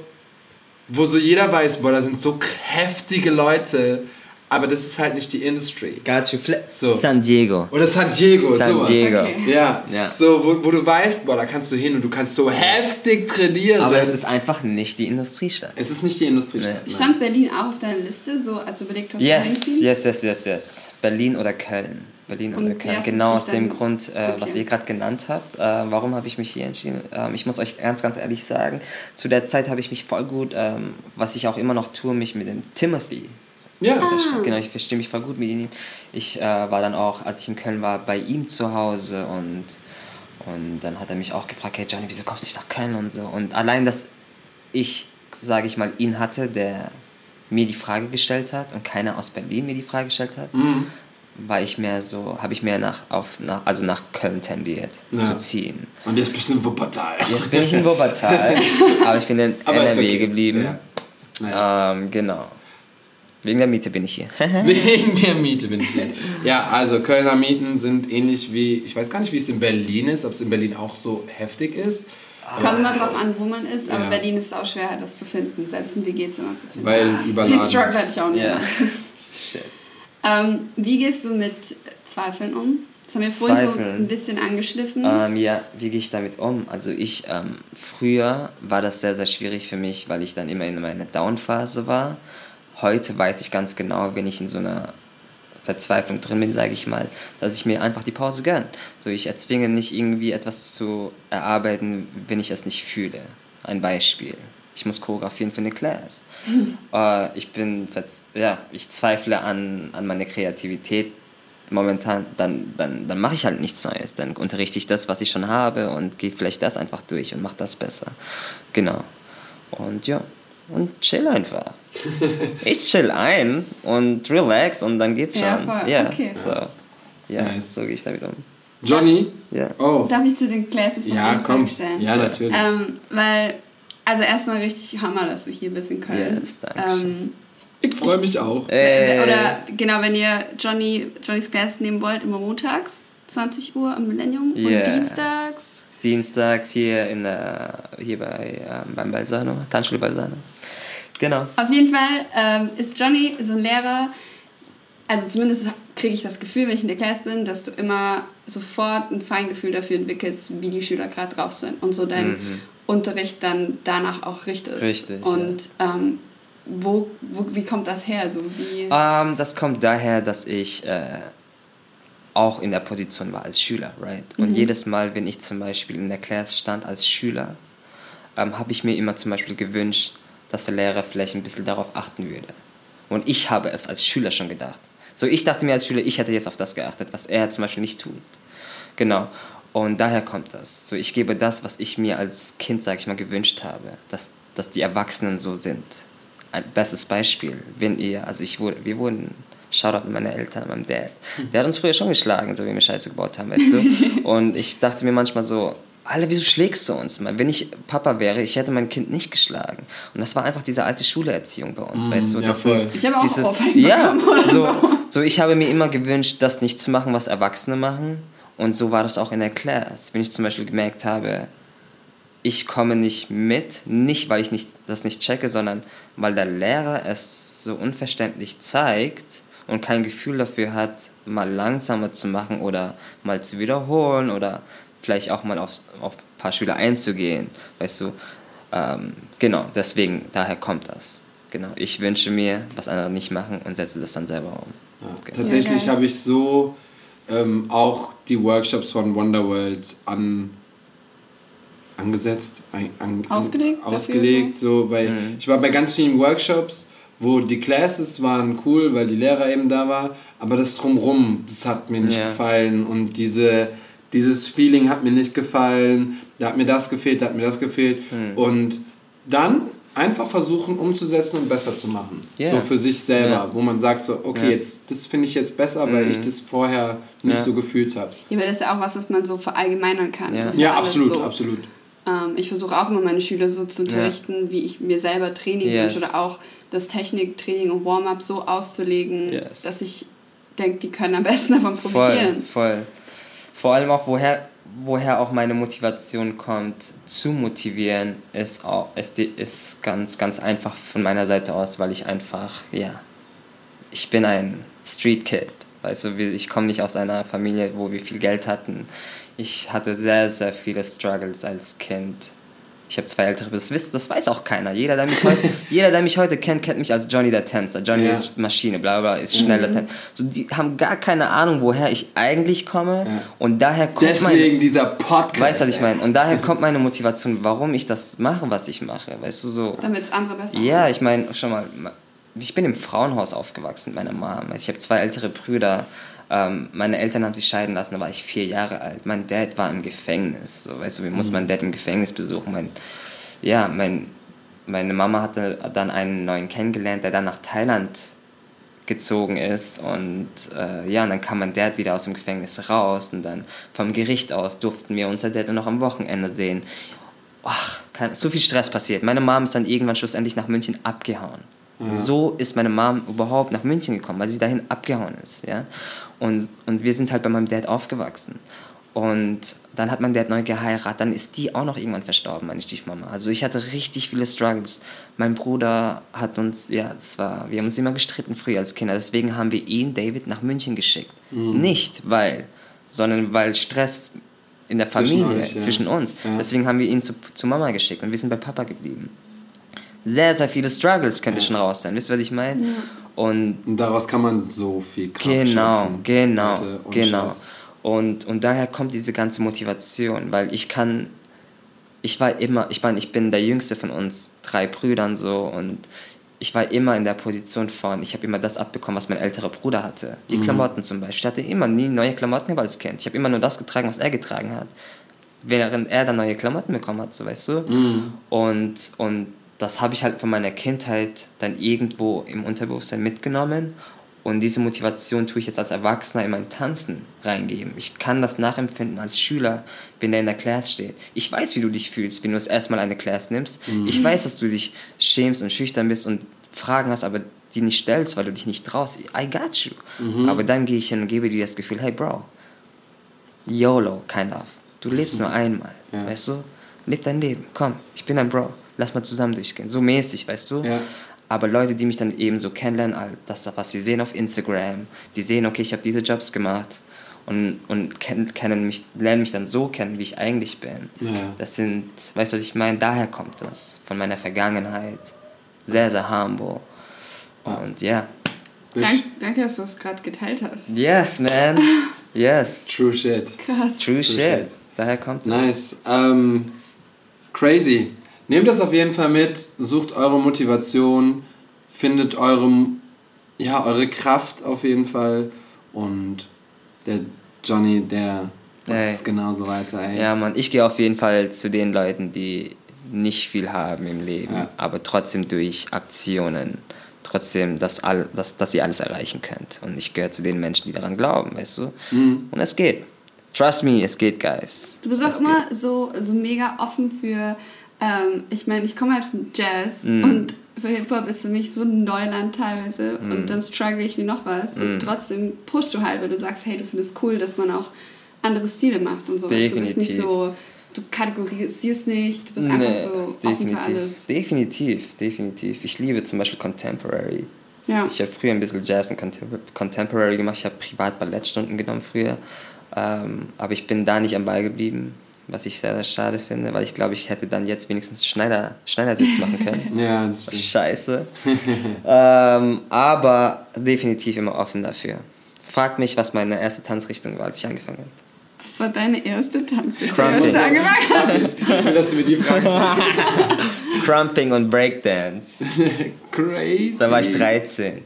Speaker 2: wo so jeder weiß, boah, da sind so heftige Leute, aber das ist halt nicht die Industry.
Speaker 1: Got you.
Speaker 2: So.
Speaker 1: San Diego.
Speaker 2: Oder San Diego,
Speaker 1: San
Speaker 2: sowas.
Speaker 1: Diego.
Speaker 3: Okay.
Speaker 2: Ja,
Speaker 1: Ja.
Speaker 2: so, wo, wo du weißt, boah, da kannst du hin und du kannst so heftig trainieren.
Speaker 1: Aber es ist einfach nicht die Industriestadt.
Speaker 2: es ist nicht die Industriestadt. nein.
Speaker 3: Stand Berlin auch auf deiner Liste, so als du überlegt hast,
Speaker 1: Yes, yes, yes, yes, yes. Berlin oder Köln. Berlin
Speaker 3: Und
Speaker 1: oder Köln. Genau aus dem Grund, äh, was
Speaker 3: Okay.
Speaker 1: ihr gerade genannt habt. Äh, warum habe ich mich hier entschieden? Ähm, ich muss euch ganz, ganz ehrlich sagen, zu der Zeit habe ich mich voll gut, ähm, was ich auch immer noch tue, mich mit dem Timothy
Speaker 2: Ja.
Speaker 3: Ah.
Speaker 1: Genau, ich verstehe mich voll gut mit ihm. Ich äh, war dann auch, als ich in Köln war, bei ihm zu Hause und, und dann hat er mich auch gefragt, hey Johnny, wieso kommst du nicht nach Köln und so. Und allein, dass ich, sage ich mal, ihn hatte, der mir die Frage gestellt hat und keiner aus Berlin mir die Frage gestellt hat,
Speaker 2: Mhm.
Speaker 1: war ich mehr so, habe ich mehr nach, auf, nach, also nach Köln tendiert
Speaker 2: Ja.
Speaker 1: zu ziehen.
Speaker 2: Und jetzt bist du in Wuppertal.
Speaker 1: Jetzt bin ich in Wuppertal, aber ich bin in
Speaker 2: Aber
Speaker 1: NRW
Speaker 2: okay.
Speaker 1: geblieben.
Speaker 2: Ja. Nice.
Speaker 1: Ähm, genau. Wegen der Miete bin ich hier.
Speaker 2: Wegen der Miete bin ich hier. Ja, also Kölner Mieten sind ähnlich wie, ich weiß gar nicht, wie es in Berlin ist, ob es in Berlin auch so heftig ist.
Speaker 3: Kommt immer drauf an, wo man ist, aber
Speaker 2: Ja.
Speaker 3: Berlin ist auch schwer, das zu finden. Selbst ein WG-Zimmer zu finden.
Speaker 2: Weil
Speaker 3: Den
Speaker 2: überladen.
Speaker 3: Struggle hatte ich auch nicht.
Speaker 1: Ja. Shit.
Speaker 3: Ähm, wie gehst du mit Zweifeln um? Das haben wir vorhin so
Speaker 1: Zweifeln.
Speaker 3: ein bisschen angeschliffen.
Speaker 1: Ähm, ja, wie gehe ich damit um? Also ich, ähm, früher war das sehr, sehr schwierig für mich, weil ich dann immer in meiner Down-Phase war. Heute weiß ich ganz genau, wenn ich in so einer Verzweiflung drin bin, sage ich mal, dass ich mir einfach die Pause gönne. So, ich erzwinge nicht irgendwie etwas zu erarbeiten, wenn ich es nicht fühle. Ein Beispiel. Ich muss choreografieren für eine Class. äh, ich bin, ja, ich zweifle an, an meine Kreativität momentan, dann, dann, dann mache ich halt nichts Neues. Dann unterrichte ich das, was ich schon habe und gehe vielleicht das einfach durch und mache das besser. Genau. Und ja, und chill einfach. ich chill ein und relax und dann geht's schon.
Speaker 3: Ja, voll.
Speaker 1: Ja,
Speaker 3: Okay.
Speaker 1: so. Ja,
Speaker 2: Nice.
Speaker 1: so gehe ich damit um.
Speaker 2: Johnny?
Speaker 1: Ja.
Speaker 2: Oh.
Speaker 3: Darf ich zu den Classes noch
Speaker 2: Ja,
Speaker 3: eine
Speaker 2: komm.
Speaker 3: Frage stellen?
Speaker 2: Ja, natürlich.
Speaker 3: Ähm, weil, also erstmal richtig Hammer, dass du hier bist in Köln.
Speaker 1: Yes, danke
Speaker 3: ähm,
Speaker 2: Ich freue mich auch.
Speaker 1: Äh,
Speaker 3: Oder genau, wenn ihr Johnny, Johnnys Class nehmen wollt, immer montags, 20 Uhr am Millennium
Speaker 1: Yeah.
Speaker 3: und dienstags.
Speaker 1: Dienstags hier, in der, hier bei, ähm, beim Balsano, Tanzschule Balsano. Genau.
Speaker 3: Auf jeden Fall ähm, ist Johnny so ein Lehrer, also zumindest kriege ich das Gefühl, wenn ich in der Class bin, dass du immer sofort ein Feingefühl dafür entwickelst, wie die Schüler gerade drauf sind und so deinen
Speaker 1: Mhm.
Speaker 3: Unterricht dann danach auch richtest.
Speaker 1: Richtig,
Speaker 3: Und ähm, wo, wo, wie kommt das her? So wie,
Speaker 1: Ähm, das kommt daher, dass ich äh, auch in der Position war als Schüler, right? Und
Speaker 3: Mhm.
Speaker 1: jedes Mal, wenn ich zum Beispiel in der Class stand als Schüler, ähm, habe ich mir immer zum Beispiel gewünscht, dass der Lehrer vielleicht ein bisschen darauf achten würde. Und ich habe es als Schüler schon gedacht. So, ich dachte mir als Schüler, ich hätte jetzt auf das geachtet, was er zum Beispiel nicht tut. Genau. Und daher kommt das. So, ich gebe das, was ich mir als Kind, sag ich mal, gewünscht habe, dass, dass die Erwachsenen so sind. Ein bestes Beispiel, wenn ihr, also ich wurde, wir wurden, Shoutout an meine Eltern, meinem Dad, der hat uns früher schon geschlagen, so wie wir Scheiße gebaut haben, weißt du. Und ich dachte mir manchmal so, Alter, wieso schlägst du uns? Wenn ich Papa wäre, ich hätte mein Kind nicht geschlagen. Und das war einfach diese alte Schulerziehung bei uns,
Speaker 2: Mm,
Speaker 1: weißt du.
Speaker 2: ja,
Speaker 1: das
Speaker 2: voll.
Speaker 3: Ich habe auch
Speaker 1: dieses, ja, so,
Speaker 3: so.
Speaker 1: so, ich habe mir immer gewünscht, das nicht zu machen, was Erwachsene machen. Und so war das auch in der Class. Wenn ich zum Beispiel gemerkt habe, ich komme nicht mit, nicht weil ich nicht, das nicht checke, sondern weil der Lehrer es so unverständlich zeigt und kein Gefühl dafür hat, mal langsamer zu machen oder mal zu wiederholen oder vielleicht auch mal auf, auf ein paar Schüler einzugehen, weißt du. Ähm, genau, deswegen, daher kommt das. Genau, ich wünsche mir, was andere nicht machen und setze das dann selber um.
Speaker 2: Ja,
Speaker 1: Genau.
Speaker 2: tatsächlich
Speaker 3: Ja, geil.
Speaker 2: habe ich so ähm, auch die Workshops von Wonderworld an, angesetzt, an,
Speaker 3: Ausgelegt
Speaker 2: an,
Speaker 3: dafür
Speaker 2: ausgelegt, so, weil
Speaker 1: Mhm.
Speaker 2: ich war bei ganz vielen Workshops, wo die Classes waren cool, weil die Lehrer eben da war, aber das drumrum, das hat mir nicht
Speaker 1: Ja.
Speaker 2: gefallen und diese dieses Feeling hat mir nicht gefallen, da hat mir das gefehlt, da hat mir das gefehlt
Speaker 1: Mhm.
Speaker 2: und dann einfach versuchen umzusetzen und besser zu machen,
Speaker 1: Ja.
Speaker 2: so für sich selber,
Speaker 1: Ja.
Speaker 2: wo man sagt so, okay,
Speaker 1: Ja.
Speaker 2: jetzt das finde ich jetzt besser, weil
Speaker 1: Mhm.
Speaker 2: ich das vorher nicht
Speaker 1: Ja.
Speaker 2: so gefühlt habe.
Speaker 3: Ja, aber das ist ja auch was, was man so verallgemeinern kann.
Speaker 1: Ja.
Speaker 2: Ja, absolut,
Speaker 3: so.
Speaker 2: absolut.
Speaker 3: Ähm, ich versuche auch immer meine Schüler so zu unterrichten, wie ich mir selber Training
Speaker 1: Yes.
Speaker 3: wünsche oder auch das Techniktraining und Warm-up so auszulegen,
Speaker 1: Yes.
Speaker 3: dass ich denke, die können am besten davon
Speaker 1: Voll,
Speaker 3: profitieren.
Speaker 1: voll. Vor allem auch, woher, woher auch meine Motivation kommt, zu motivieren, ist, auch, ist, ist ganz, ganz einfach von meiner Seite aus, weil ich einfach, ja, ich bin ein Street Kid. Weißt du, wie- ich komme nicht aus einer Familie, wo wir viel Geld hatten. Ich hatte sehr, sehr viele Struggles als Kind. Ich habe zwei ältere, das, wisst, das weiß auch keiner. Jeder der, mich heute, jeder, der mich heute kennt, kennt mich als Johnny der Tänzer. Johnny
Speaker 2: Ja.
Speaker 1: ist Maschine, bla bla, ist schneller Tänzer. So, die haben gar keine Ahnung, woher ich eigentlich komme.
Speaker 2: Ja.
Speaker 1: Und daher kommt
Speaker 2: Deswegen
Speaker 1: mein,
Speaker 2: dieser Podcast.
Speaker 1: Weißt du, was ich meine? Und daher kommt meine Motivation, warum ich das mache, was ich mache. Weißt du, so.
Speaker 3: Damit es andere besser
Speaker 1: Ja, ich meine, schon mal, ich bin im Frauenhaus aufgewachsen mit meiner Mom. Ich habe zwei ältere Brüder. Ähm, meine Eltern haben sich scheiden lassen, da war ich vier Jahre alt. Mein Dad war im Gefängnis. So, weißt du, wir mussten meinen Dad im Gefängnis besuchen. Mein, ja, mein, meine Mama hatte dann einen neuen kennengelernt, der dann nach Thailand gezogen ist und äh, ja, und dann kam mein Dad wieder aus dem Gefängnis raus und dann vom Gericht aus durften wir unser Dad noch am Wochenende sehen. Ach, kein, so viel Stress passiert. Meine Mom ist dann irgendwann schlussendlich nach München abgehauen. So ist meine Mom überhaupt nach München gekommen, weil sie dahin abgehauen ist. Ja? Und, und wir sind halt bei meinem Dad aufgewachsen. Und dann hat mein Dad neu geheiratet, dann ist die auch noch irgendwann verstorben, meine Stiefmama. Also ich hatte richtig viele Struggles. Mein Bruder hat uns, ja, das war, wir haben uns immer gestritten früher als Kinder. Deswegen haben wir ihn, David, nach München geschickt. Nicht weil, sondern weil Stress in der
Speaker 2: Zwischen
Speaker 1: Familie,
Speaker 2: euch, ja.
Speaker 1: zwischen uns.
Speaker 2: Ja.
Speaker 1: Deswegen haben wir ihn zu, zu Mama geschickt und wir sind bei Papa geblieben. Sehr, sehr viele Struggles könnte
Speaker 2: Ja.
Speaker 1: schon raus sein. Wisst ihr, was ich meine? Und
Speaker 2: Und daraus kann man so viel Kraft
Speaker 1: Genau,
Speaker 2: schöpfen.
Speaker 1: genau,
Speaker 2: ohne
Speaker 1: genau.
Speaker 2: Scheiß.
Speaker 1: Und, und daher kommt diese ganze Motivation, weil ich kann, ich war immer, ich meine, ich bin der jüngste von uns drei Brüdern so und ich war immer in der Position von, ich habe immer das abbekommen, was mein älterer Bruder hatte. Die Klamotten zum Beispiel. Ich hatte immer nie neue Klamotten als Kind. Ich habe immer nur das getragen, was er getragen hat. Während er dann neue Klamotten bekommen hat, so weißt du. Und, und das habe ich halt von meiner Kindheit dann irgendwo im Unterbewusstsein mitgenommen. Und diese Motivation tue ich jetzt als Erwachsener in mein Tanzen reingeben. Ich kann das nachempfinden als Schüler, wenn der in der Class steht. Ich weiß, wie du dich fühlst, wenn du das erstmal eine Class nimmst. Ich weiß, dass du dich schämst und schüchtern bist und Fragen hast, aber die nicht stellst, weil du dich nicht traust. I got you. Aber dann gehe ich hin und gebe dir das Gefühl, hey Bro, YOLO, kind of. Du lebst nur einmal,
Speaker 2: Ja.
Speaker 1: weißt du? Leb dein Leben, komm, ich bin dein Bro, lass mal zusammen durchgehen. So mäßig, weißt du?
Speaker 2: Ja.
Speaker 1: Aber Leute, die mich dann eben so kennenlernen, all das, was sie sehen auf Instagram, die sehen, okay, ich habe diese Jobs gemacht und, und kennen, kennen mich, lernen mich dann so kennen, wie ich eigentlich bin.
Speaker 2: Ja.
Speaker 1: Das sind, weißt du, was ich meine? Daher kommt das, von meiner Vergangenheit. Sehr, sehr humble. Und ja.
Speaker 3: Dank, danke, dass du das gerade geteilt hast.
Speaker 1: Yes, man. Yes.
Speaker 2: True shit.
Speaker 3: Krass.
Speaker 1: True shit.
Speaker 2: shit.
Speaker 1: Daher kommt es.
Speaker 2: Nice. Ähm, crazy. Nehmt das auf jeden Fall mit, sucht eure Motivation, findet eure, ja, eure Kraft auf jeden Fall und der Johnny, der macht es genauso weiter, ey.
Speaker 1: Ja, Mann, ich gehe auf jeden Fall zu den Leuten, die nicht viel haben im Leben,
Speaker 2: Ja.
Speaker 1: aber trotzdem durch Aktionen, trotzdem, dass, all, dass, dass ihr alles erreichen könnt. Und ich gehöre zu den Menschen, die daran glauben, weißt du?
Speaker 2: Mhm.
Speaker 1: Und es geht. Trust me, es geht, guys.
Speaker 3: Du bist auch
Speaker 1: Es
Speaker 3: immer so, so mega offen für, ähm, ich meine, ich komme halt vom Jazz
Speaker 1: Mm.
Speaker 3: und für Hip-Hop ist für mich so ein Neuland teilweise
Speaker 1: Mm.
Speaker 3: und dann struggle ich wie noch was und trotzdem pushst du halt, weil du sagst, hey, du findest cool, dass man auch andere Stile macht und so. Du bist nicht
Speaker 1: Definitiv.
Speaker 3: so, du kategorisierst nicht, du bist
Speaker 1: Nee,
Speaker 3: einfach so offen für alles.
Speaker 1: definitiv. Definitiv, definitiv. Ich liebe zum Beispiel Contemporary.
Speaker 3: Ja.
Speaker 1: Ich habe früher ein bisschen Jazz und Contem- Contemporary gemacht. Ich habe privat Ballettstunden genommen früher. Ähm, aber ich bin da nicht am Ball geblieben, was ich sehr, sehr schade finde, weil ich glaube, ich hätte dann jetzt wenigstens Schneider, Schneidersitz machen können.
Speaker 2: Ja, das stimmt.
Speaker 1: Scheiße. ähm, aber definitiv immer offen dafür. Frag mich, was meine erste Tanzrichtung war, als ich angefangen habe.
Speaker 3: Das war deine erste Tanzrichtung,
Speaker 1: Crumping.
Speaker 3: als du angefangen hast.
Speaker 2: Ich will, dass du mir die Frage
Speaker 1: Crumping und Breakdance.
Speaker 2: Crazy.
Speaker 1: Da war ich 13.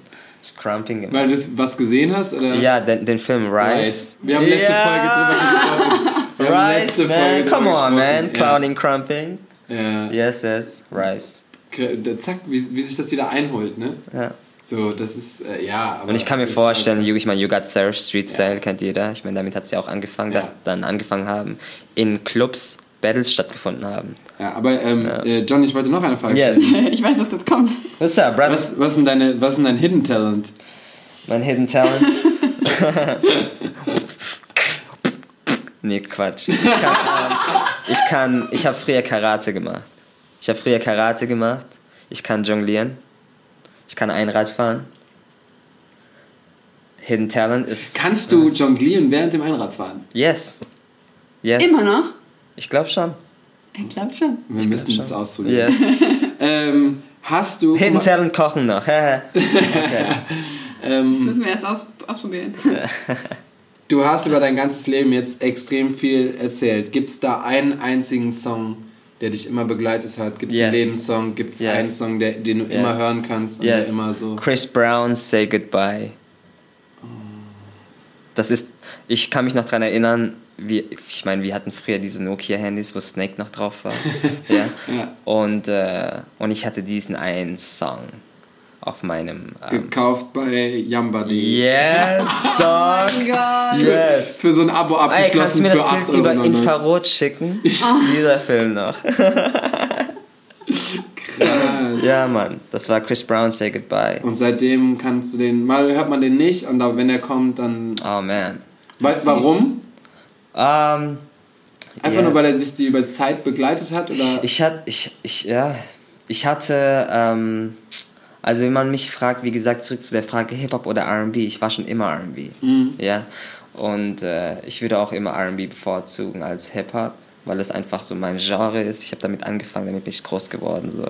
Speaker 1: Crumping gemacht.
Speaker 2: Weil du das was gesehen hast? Oder?
Speaker 1: Ja, den, den Film Rise.
Speaker 2: Rice. Wir haben letzte
Speaker 1: Ja.
Speaker 2: Folge drüber gesprochen.
Speaker 1: Rice,
Speaker 2: letzte
Speaker 1: man.
Speaker 2: Folge
Speaker 1: Come on, man. Clowning, Crumping.
Speaker 2: Ja.
Speaker 1: Yes, yes. Rice.
Speaker 2: ja. Zack, wie, wie sich das wieder einholt, ne?
Speaker 1: Ja.
Speaker 2: So, das ist, äh, ja. Aber
Speaker 1: Und ich kann mir vorstellen, you, ich meine, You Got Served, Street Style kennt jeder. Ich meine, damit hat es ja auch angefangen,
Speaker 2: Ja.
Speaker 1: dass dann angefangen haben, in Clubs Battles stattgefunden haben.
Speaker 2: Ja, aber ähm, Äh, John, ich wollte noch eine Frage
Speaker 1: Yes.
Speaker 2: stellen.
Speaker 3: Ich weiß, was jetzt kommt.
Speaker 1: What's up, brother?
Speaker 2: Was, was, ist denn deine, was ist dein Hidden Talent?
Speaker 1: Mein Hidden Talent. nee, Quatsch. Ich kann, ähm, ich, kann, ich habe früher Karate gemacht. Ich habe früher Karate gemacht. Ich kann jonglieren. Ich kann Einrad fahren. Hidden Talent ist.
Speaker 2: Kannst du jonglieren während dem Einradfahren?
Speaker 1: Yes. Yes.
Speaker 3: Immer noch?
Speaker 1: Ich glaube schon.
Speaker 3: Ich glaube schon.
Speaker 2: Wir müssen das ausprobieren.
Speaker 1: Yes.
Speaker 2: Ähm, hast du.
Speaker 1: Hidden Talent kochen noch. okay.
Speaker 3: Das
Speaker 2: ähm,
Speaker 3: müssen wir erst aus, ausprobieren.
Speaker 2: Du hast über dein ganzes Leben jetzt extrem viel erzählt. Gibt es da einen einzigen Song, der dich immer begleitet hat? Gibt es
Speaker 1: Yes.
Speaker 2: einen Lebenssong? Gibt es
Speaker 1: Yes.
Speaker 2: einen Song, der, den du
Speaker 1: Yes.
Speaker 2: immer hören kannst und der immer so.
Speaker 1: Chris Brown, Say Goodbye. Das ist, ich kann mich noch daran erinnern, wie, ich meine, wir hatten früher diese Nokia-Handys, wo Snake noch drauf war. ja?
Speaker 2: Ja.
Speaker 1: Und, äh, und ich hatte diesen einen Song auf meinem. Ähm,
Speaker 2: Gekauft bei Yamba.de.
Speaker 1: yes, dog!
Speaker 3: Oh.
Speaker 1: Yes!
Speaker 2: Für so ein Abo
Speaker 1: Ey, kannst du
Speaker 2: abgeschlossen
Speaker 1: mir das
Speaker 2: 8
Speaker 1: Bild über. Infrarot schicken? Dieser Film noch.
Speaker 2: Krass.
Speaker 1: ja, Mann. Das war Chris Brown, Say Goodbye.
Speaker 2: Und seitdem kannst du den, mal hört man den nicht und wenn er kommt, dann.
Speaker 1: Oh, man.
Speaker 2: Wa- warum?
Speaker 1: Ähm.
Speaker 2: Einfach
Speaker 1: yes.
Speaker 2: nur, weil er sich die über Zeit begleitet hat? Oder?
Speaker 1: Ich hatte, ich, ich, ja, ich hatte, ähm, also wenn man mich fragt, wie gesagt, zurück zu der Frage Hip-Hop oder R&B, ich war schon immer R&B,
Speaker 2: Mhm.
Speaker 1: ja, und äh, ich würde auch immer R&B bevorzugen als Hip-Hop, weil es einfach so mein Genre ist, ich habe damit angefangen, damit bin ich groß geworden, so,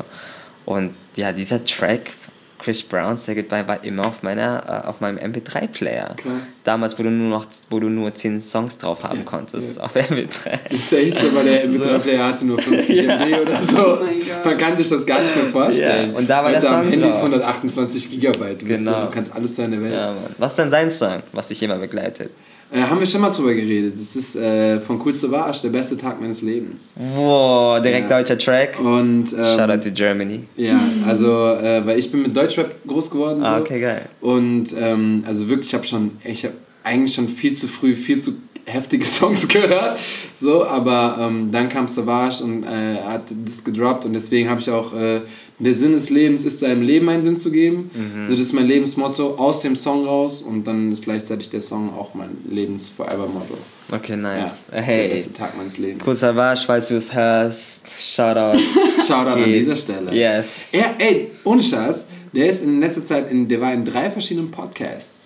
Speaker 1: und ja, dieser Track, Chris Brown Say Goodbye war immer auf meiner äh, auf meinem MP3-Player.
Speaker 2: Krass.
Speaker 1: Damals, wo du nur noch wo du nur 10 Songs drauf haben
Speaker 2: Ja,
Speaker 1: konntest
Speaker 2: ja.
Speaker 1: auf MP3.
Speaker 2: Das ist echt so, weil der MP3-Player hatte nur 50 MB oder so.
Speaker 3: Oh mein Gott.
Speaker 2: Man kann sich das gar nicht mehr vorstellen.
Speaker 1: Ja, und da war
Speaker 2: Heute
Speaker 1: der
Speaker 2: am
Speaker 1: Song
Speaker 2: Handy ist
Speaker 1: drauf.
Speaker 2: 128 Gigabyte. Du, bist
Speaker 1: Genau.
Speaker 2: du kannst alles sein in der Welt.
Speaker 1: Ja, Mann. Was ist denn dein Song, was dich immer begleitet?
Speaker 2: Äh, haben wir schon mal drüber geredet. Das ist äh, von Cool Savage, der beste Tag meines Lebens.
Speaker 1: Wow, direkt
Speaker 2: Ja.
Speaker 1: deutscher Track.
Speaker 2: Und ähm,
Speaker 1: Shout out to Germany.
Speaker 2: ja, also äh, weil ich bin mit Deutschrap groß geworden.
Speaker 1: Ah,
Speaker 2: so.
Speaker 1: okay, geil.
Speaker 2: Und ähm, also wirklich, ich habe schon, ich habe eigentlich schon viel zu früh viel zu heftige Songs gehört. So, aber ähm, dann kam Savage und äh, hat das gedroppt und deswegen habe ich auch äh, der Sinn des Lebens ist seinem Leben einen Sinn zu geben.
Speaker 1: Mhm.
Speaker 2: So, das ist mein Lebensmotto aus dem Song raus und dann ist gleichzeitig der Song auch mein Lebens-Forever-Motto.
Speaker 1: Okay,
Speaker 2: Ja,
Speaker 1: nice.
Speaker 2: der
Speaker 1: hey,
Speaker 2: beste Tag meines Lebens.
Speaker 1: cool Savage, falls du es hörst. Shout out.
Speaker 2: Shoutout an dieser Stelle.
Speaker 1: Yes.
Speaker 2: Er, ey, ohne Scheiß, der ist in letzter Zeit, in, der war in drei verschiedenen Podcasts.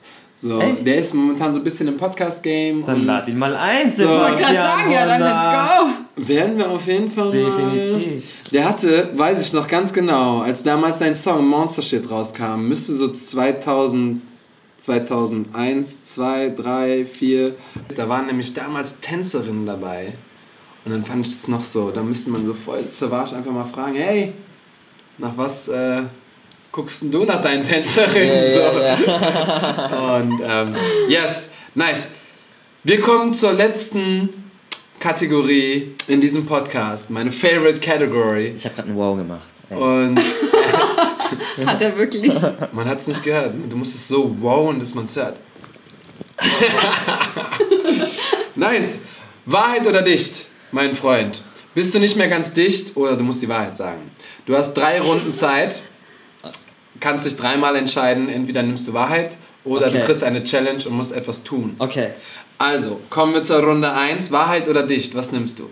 Speaker 2: So,
Speaker 1: Ey.
Speaker 2: der ist momentan so ein bisschen im Podcast-Game.
Speaker 1: Dann
Speaker 2: und
Speaker 1: lad ihn mal ein,
Speaker 2: So.
Speaker 1: Sebastian.
Speaker 3: Ich wollte gerade sagen, ja, dann let's
Speaker 2: Werden wir auf jeden Fall mal.
Speaker 1: Definitiv.
Speaker 2: Der hatte, weiß ich noch ganz genau, als damals sein Song Monster Shit rauskam, müsste so 2000, 2001, 2, 3, 4. Da waren nämlich damals Tänzerinnen dabei. Und dann fand ich das noch so, da müsste man so voll Savage einfach mal fragen, hey, nach was äh, guckst denn du nach deinen Tänzerinnen?
Speaker 1: Ja,
Speaker 2: so.
Speaker 1: ja.
Speaker 2: Und ähm, yes, nice. Wir kommen zur letzten Kategorie in diesem Podcast, meine favorite category.
Speaker 1: Ich habe gerade ein Wow gemacht. Ey.
Speaker 2: Und!
Speaker 3: Hat er wirklich.
Speaker 2: man hat es nicht gehört. Du musst es so wowen, dass man es hört. nice. Wahrheit oder dicht, mein Freund? Bist du nicht mehr ganz dicht oder du musst die Wahrheit sagen? Du hast drei Runden Zeit, kannst dich dreimal entscheiden. Entweder nimmst du Wahrheit oder du
Speaker 1: Okay.
Speaker 2: kriegst eine Challenge und musst etwas tun.
Speaker 1: Okay.
Speaker 2: Also, kommen wir zur Runde 1. Wahrheit oder dicht? Was nimmst du?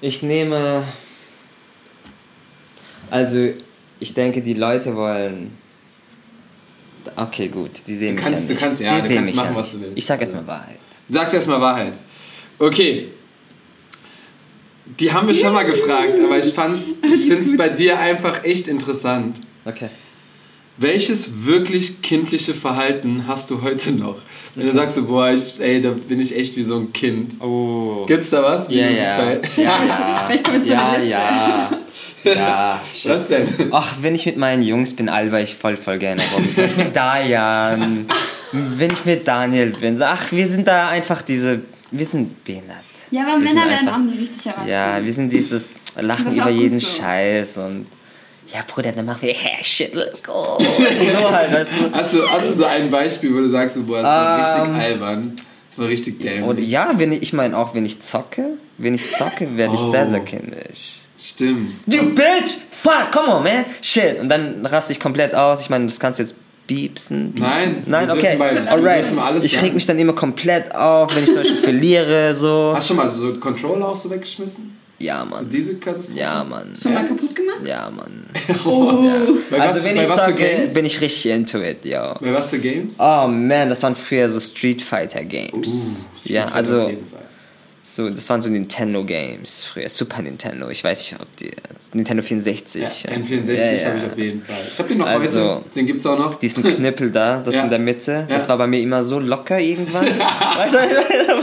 Speaker 1: Ich nehme. Also, ich denke, die Leute wollen. Okay, gut, die sehen
Speaker 2: Du
Speaker 1: mich
Speaker 2: kannst-
Speaker 1: ja
Speaker 2: du kannst- ja,
Speaker 1: die
Speaker 2: du
Speaker 1: sehen
Speaker 2: kannst
Speaker 1: mich
Speaker 2: machen,
Speaker 1: ja
Speaker 2: was du willst.
Speaker 1: Ich sag jetzt
Speaker 2: Also.
Speaker 1: mal Wahrheit.
Speaker 2: Sag's erstmal Wahrheit. Okay. Die haben wir schon mal gefragt, aber ich, fand's- ich finde es bei dir einfach echt interessant.
Speaker 1: Okay.
Speaker 2: Welches wirklich kindliche Verhalten hast du heute noch? Wenn du sagst so, boah, ich, ey, da bin ich echt wie so ein Kind.
Speaker 1: Oh.
Speaker 2: Gibt's da was? Wie
Speaker 1: Ja,
Speaker 2: du dich
Speaker 1: ja.
Speaker 2: bei-
Speaker 1: Ja, ja.
Speaker 3: Vielleicht kommen wir zu
Speaker 1: ja,
Speaker 3: einer Liste.
Speaker 1: ja.
Speaker 2: Was denn?
Speaker 1: Ach, wenn ich mit meinen Jungs bin, alber ich voll, voll gerne rum. Zum Beispiel mit Dayan. Wenn ich mit Daniel bin. So, ach, wir sind da einfach diese. Wir sind behindert.
Speaker 3: Ja, aber
Speaker 1: Wir sind
Speaker 3: Männer werden
Speaker 1: einfach-
Speaker 3: auch nie richtig erwachsen.
Speaker 1: Ja, wir sind dieses Lachen über jeden
Speaker 3: so.
Speaker 1: Scheiß und. Ja, Bruder, dann machen wir, hey, shit, let's go. so halt, weißt du?
Speaker 2: Hast du, hast du so ein Beispiel, wo du sagst, so, boah, das war
Speaker 1: Ähm.
Speaker 2: richtig albern. Das war richtig
Speaker 1: Und
Speaker 2: dämlich.
Speaker 1: ja, wenn ich, ich meine auch, wenn ich zocke, wenn ich zocke, werde ich
Speaker 2: Oh.
Speaker 1: sehr, sehr kindisch.
Speaker 2: Stimmt.
Speaker 1: Du Bitch! Fuck, come on, man! Shit! Und dann raste ich komplett aus. Ich meine, das kannst du jetzt piepsen. piepsen.
Speaker 2: Nein,
Speaker 1: Nein, okay.
Speaker 2: bei-
Speaker 1: Alright. Ich reg mich dann immer komplett auf, wenn ich zum Beispiel verliere, so.
Speaker 2: Hast du schon mal so Controller auch so weggeschmissen?
Speaker 1: Ja,
Speaker 2: So
Speaker 1: Mann.
Speaker 2: diese Katastrophe?
Speaker 1: Ja, Mann.
Speaker 3: Schon mal kaputt gemacht?
Speaker 1: Ja, Mann.
Speaker 3: Oh.
Speaker 2: Bei
Speaker 1: Also
Speaker 2: was,
Speaker 1: wenn ich
Speaker 2: Games?
Speaker 1: bin ich richtig into it, ja.
Speaker 2: Bei was für Games?
Speaker 1: Oh man, das waren früher so Street Fighter Games.
Speaker 2: Street
Speaker 1: ja,
Speaker 2: Fighter
Speaker 1: also so, das waren so Nintendo Games früher, Super Nintendo. Ich weiß nicht, ob die Nintendo 64.
Speaker 2: Ja,
Speaker 1: ja.
Speaker 2: N64
Speaker 1: Ja, ja.
Speaker 2: habe ich auf jeden Fall. Ich habe den noch
Speaker 1: Also,
Speaker 2: heute. Den gibt's auch noch.
Speaker 1: diesen Knüppel da, das
Speaker 2: Ja.
Speaker 1: in der Mitte, das
Speaker 2: Ja.
Speaker 1: war bei mir immer so locker irgendwann. weißt du,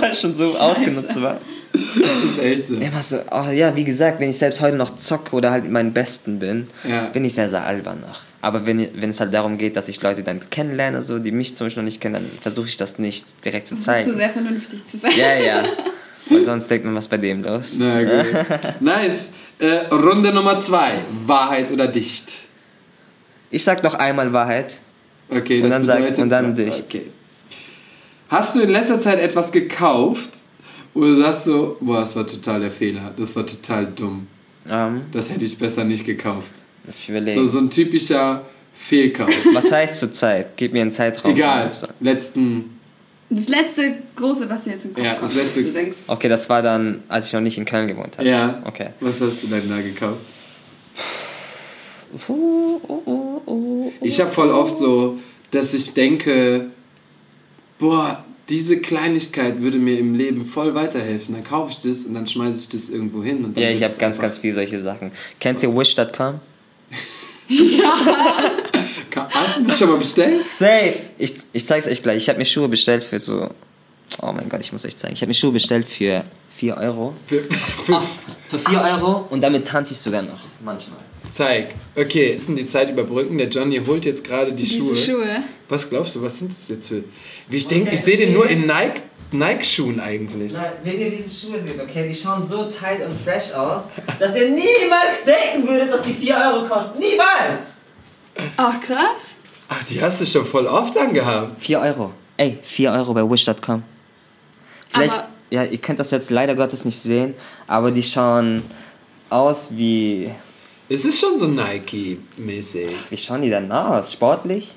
Speaker 1: weil es schon so ausgenutzt war.
Speaker 2: Das ist echt so.
Speaker 1: Immer so, oh ja, wie gesagt, wenn ich selbst heute noch zocke oder halt mit meinen Besten bin,
Speaker 2: Ja.
Speaker 1: bin ich sehr, sehr albern noch. Aber wenn, wenn es halt darum geht, dass ich Leute dann kennenlerne, so, die mich zum Beispiel noch nicht kennen, dann versuche ich das nicht direkt zu
Speaker 3: Versuchst du
Speaker 1: zeigen.
Speaker 3: sehr vernünftig zu sein.
Speaker 1: Ja, ja. Weil sonst denkt man, was bei dem los.
Speaker 2: Na gut. nice. Äh, Runde Nummer zwei. Wahrheit oder dicht?
Speaker 1: Ich sag noch einmal Wahrheit.
Speaker 2: Okay,
Speaker 1: Und
Speaker 2: das
Speaker 1: dann sag-
Speaker 2: bedeutet...
Speaker 1: und dann dicht.
Speaker 2: Okay. Hast du in letzter Zeit etwas gekauft, wo du sagst so, boah, das war total der Fehler, das war total dumm,
Speaker 1: Ähm,
Speaker 2: das hätte ich besser nicht gekauft.
Speaker 1: lass mich überlegen.
Speaker 2: So, so ein typischer Fehlkauf.
Speaker 1: Was heißt zurzeit? Gib mir einen Zeitraum.
Speaker 2: Egal, letzten...
Speaker 3: Das letzte große, was dir jetzt im Kopf
Speaker 2: Ja, das letzte-
Speaker 3: du denkst.
Speaker 1: Okay, das war dann, als ich noch nicht in Köln gewohnt habe.
Speaker 2: Ja.
Speaker 1: Okay.
Speaker 2: Was hast du denn da gekauft?
Speaker 1: Uh, uh, uh, uh.
Speaker 2: Ich habe voll oft so, dass ich denke, boah, diese Kleinigkeit würde mir im Leben voll weiterhelfen. Dann kaufe ich das und dann schmeiße ich das irgendwo hin. Und dann
Speaker 1: Ja, ich habe ganz, ganz viele solche Sachen. Kennt ihr Wish.com?
Speaker 2: Ka- Hast du das schon mal bestellt?
Speaker 1: Safe! Ich, ich zeig's euch gleich. Ich habe mir Schuhe bestellt für so. Oh mein Gott, ich muss euch zeigen. Ich habe mir Schuhe bestellt für 4 Euro.
Speaker 2: Für, für,
Speaker 1: Für 4 Euro und damit tanze ich sogar noch. Manchmal.
Speaker 2: zeig. Okay, müssen die Zeit überbrücken. Der Johnny holt jetzt gerade die
Speaker 3: Diese
Speaker 2: Schuhe.
Speaker 3: Schuhe.
Speaker 2: Was glaubst du, was sind das jetzt für. Wie ich denke, ich sehe den nur in Nike, Nike-Schuhen eigentlich.
Speaker 1: Nein, wenn ihr diese Schuhe seht, okay, die schauen so tight und fresh aus, dass ihr niemals denken würdet, dass die 4 Euro kosten. Niemals!
Speaker 3: Ach, krass.
Speaker 2: Ach, die hast du schon voll oft angehabt.
Speaker 1: 4 Euro. Ey, 4 Euro bei Wish.com. Vielleicht,
Speaker 3: Aber-
Speaker 1: ja, ihr könnt das jetzt leider Gottes nicht sehen, aber die schauen aus wie.
Speaker 2: Es ist schon so Nike-mäßig.
Speaker 1: Wie schauen die denn aus? Sportlich?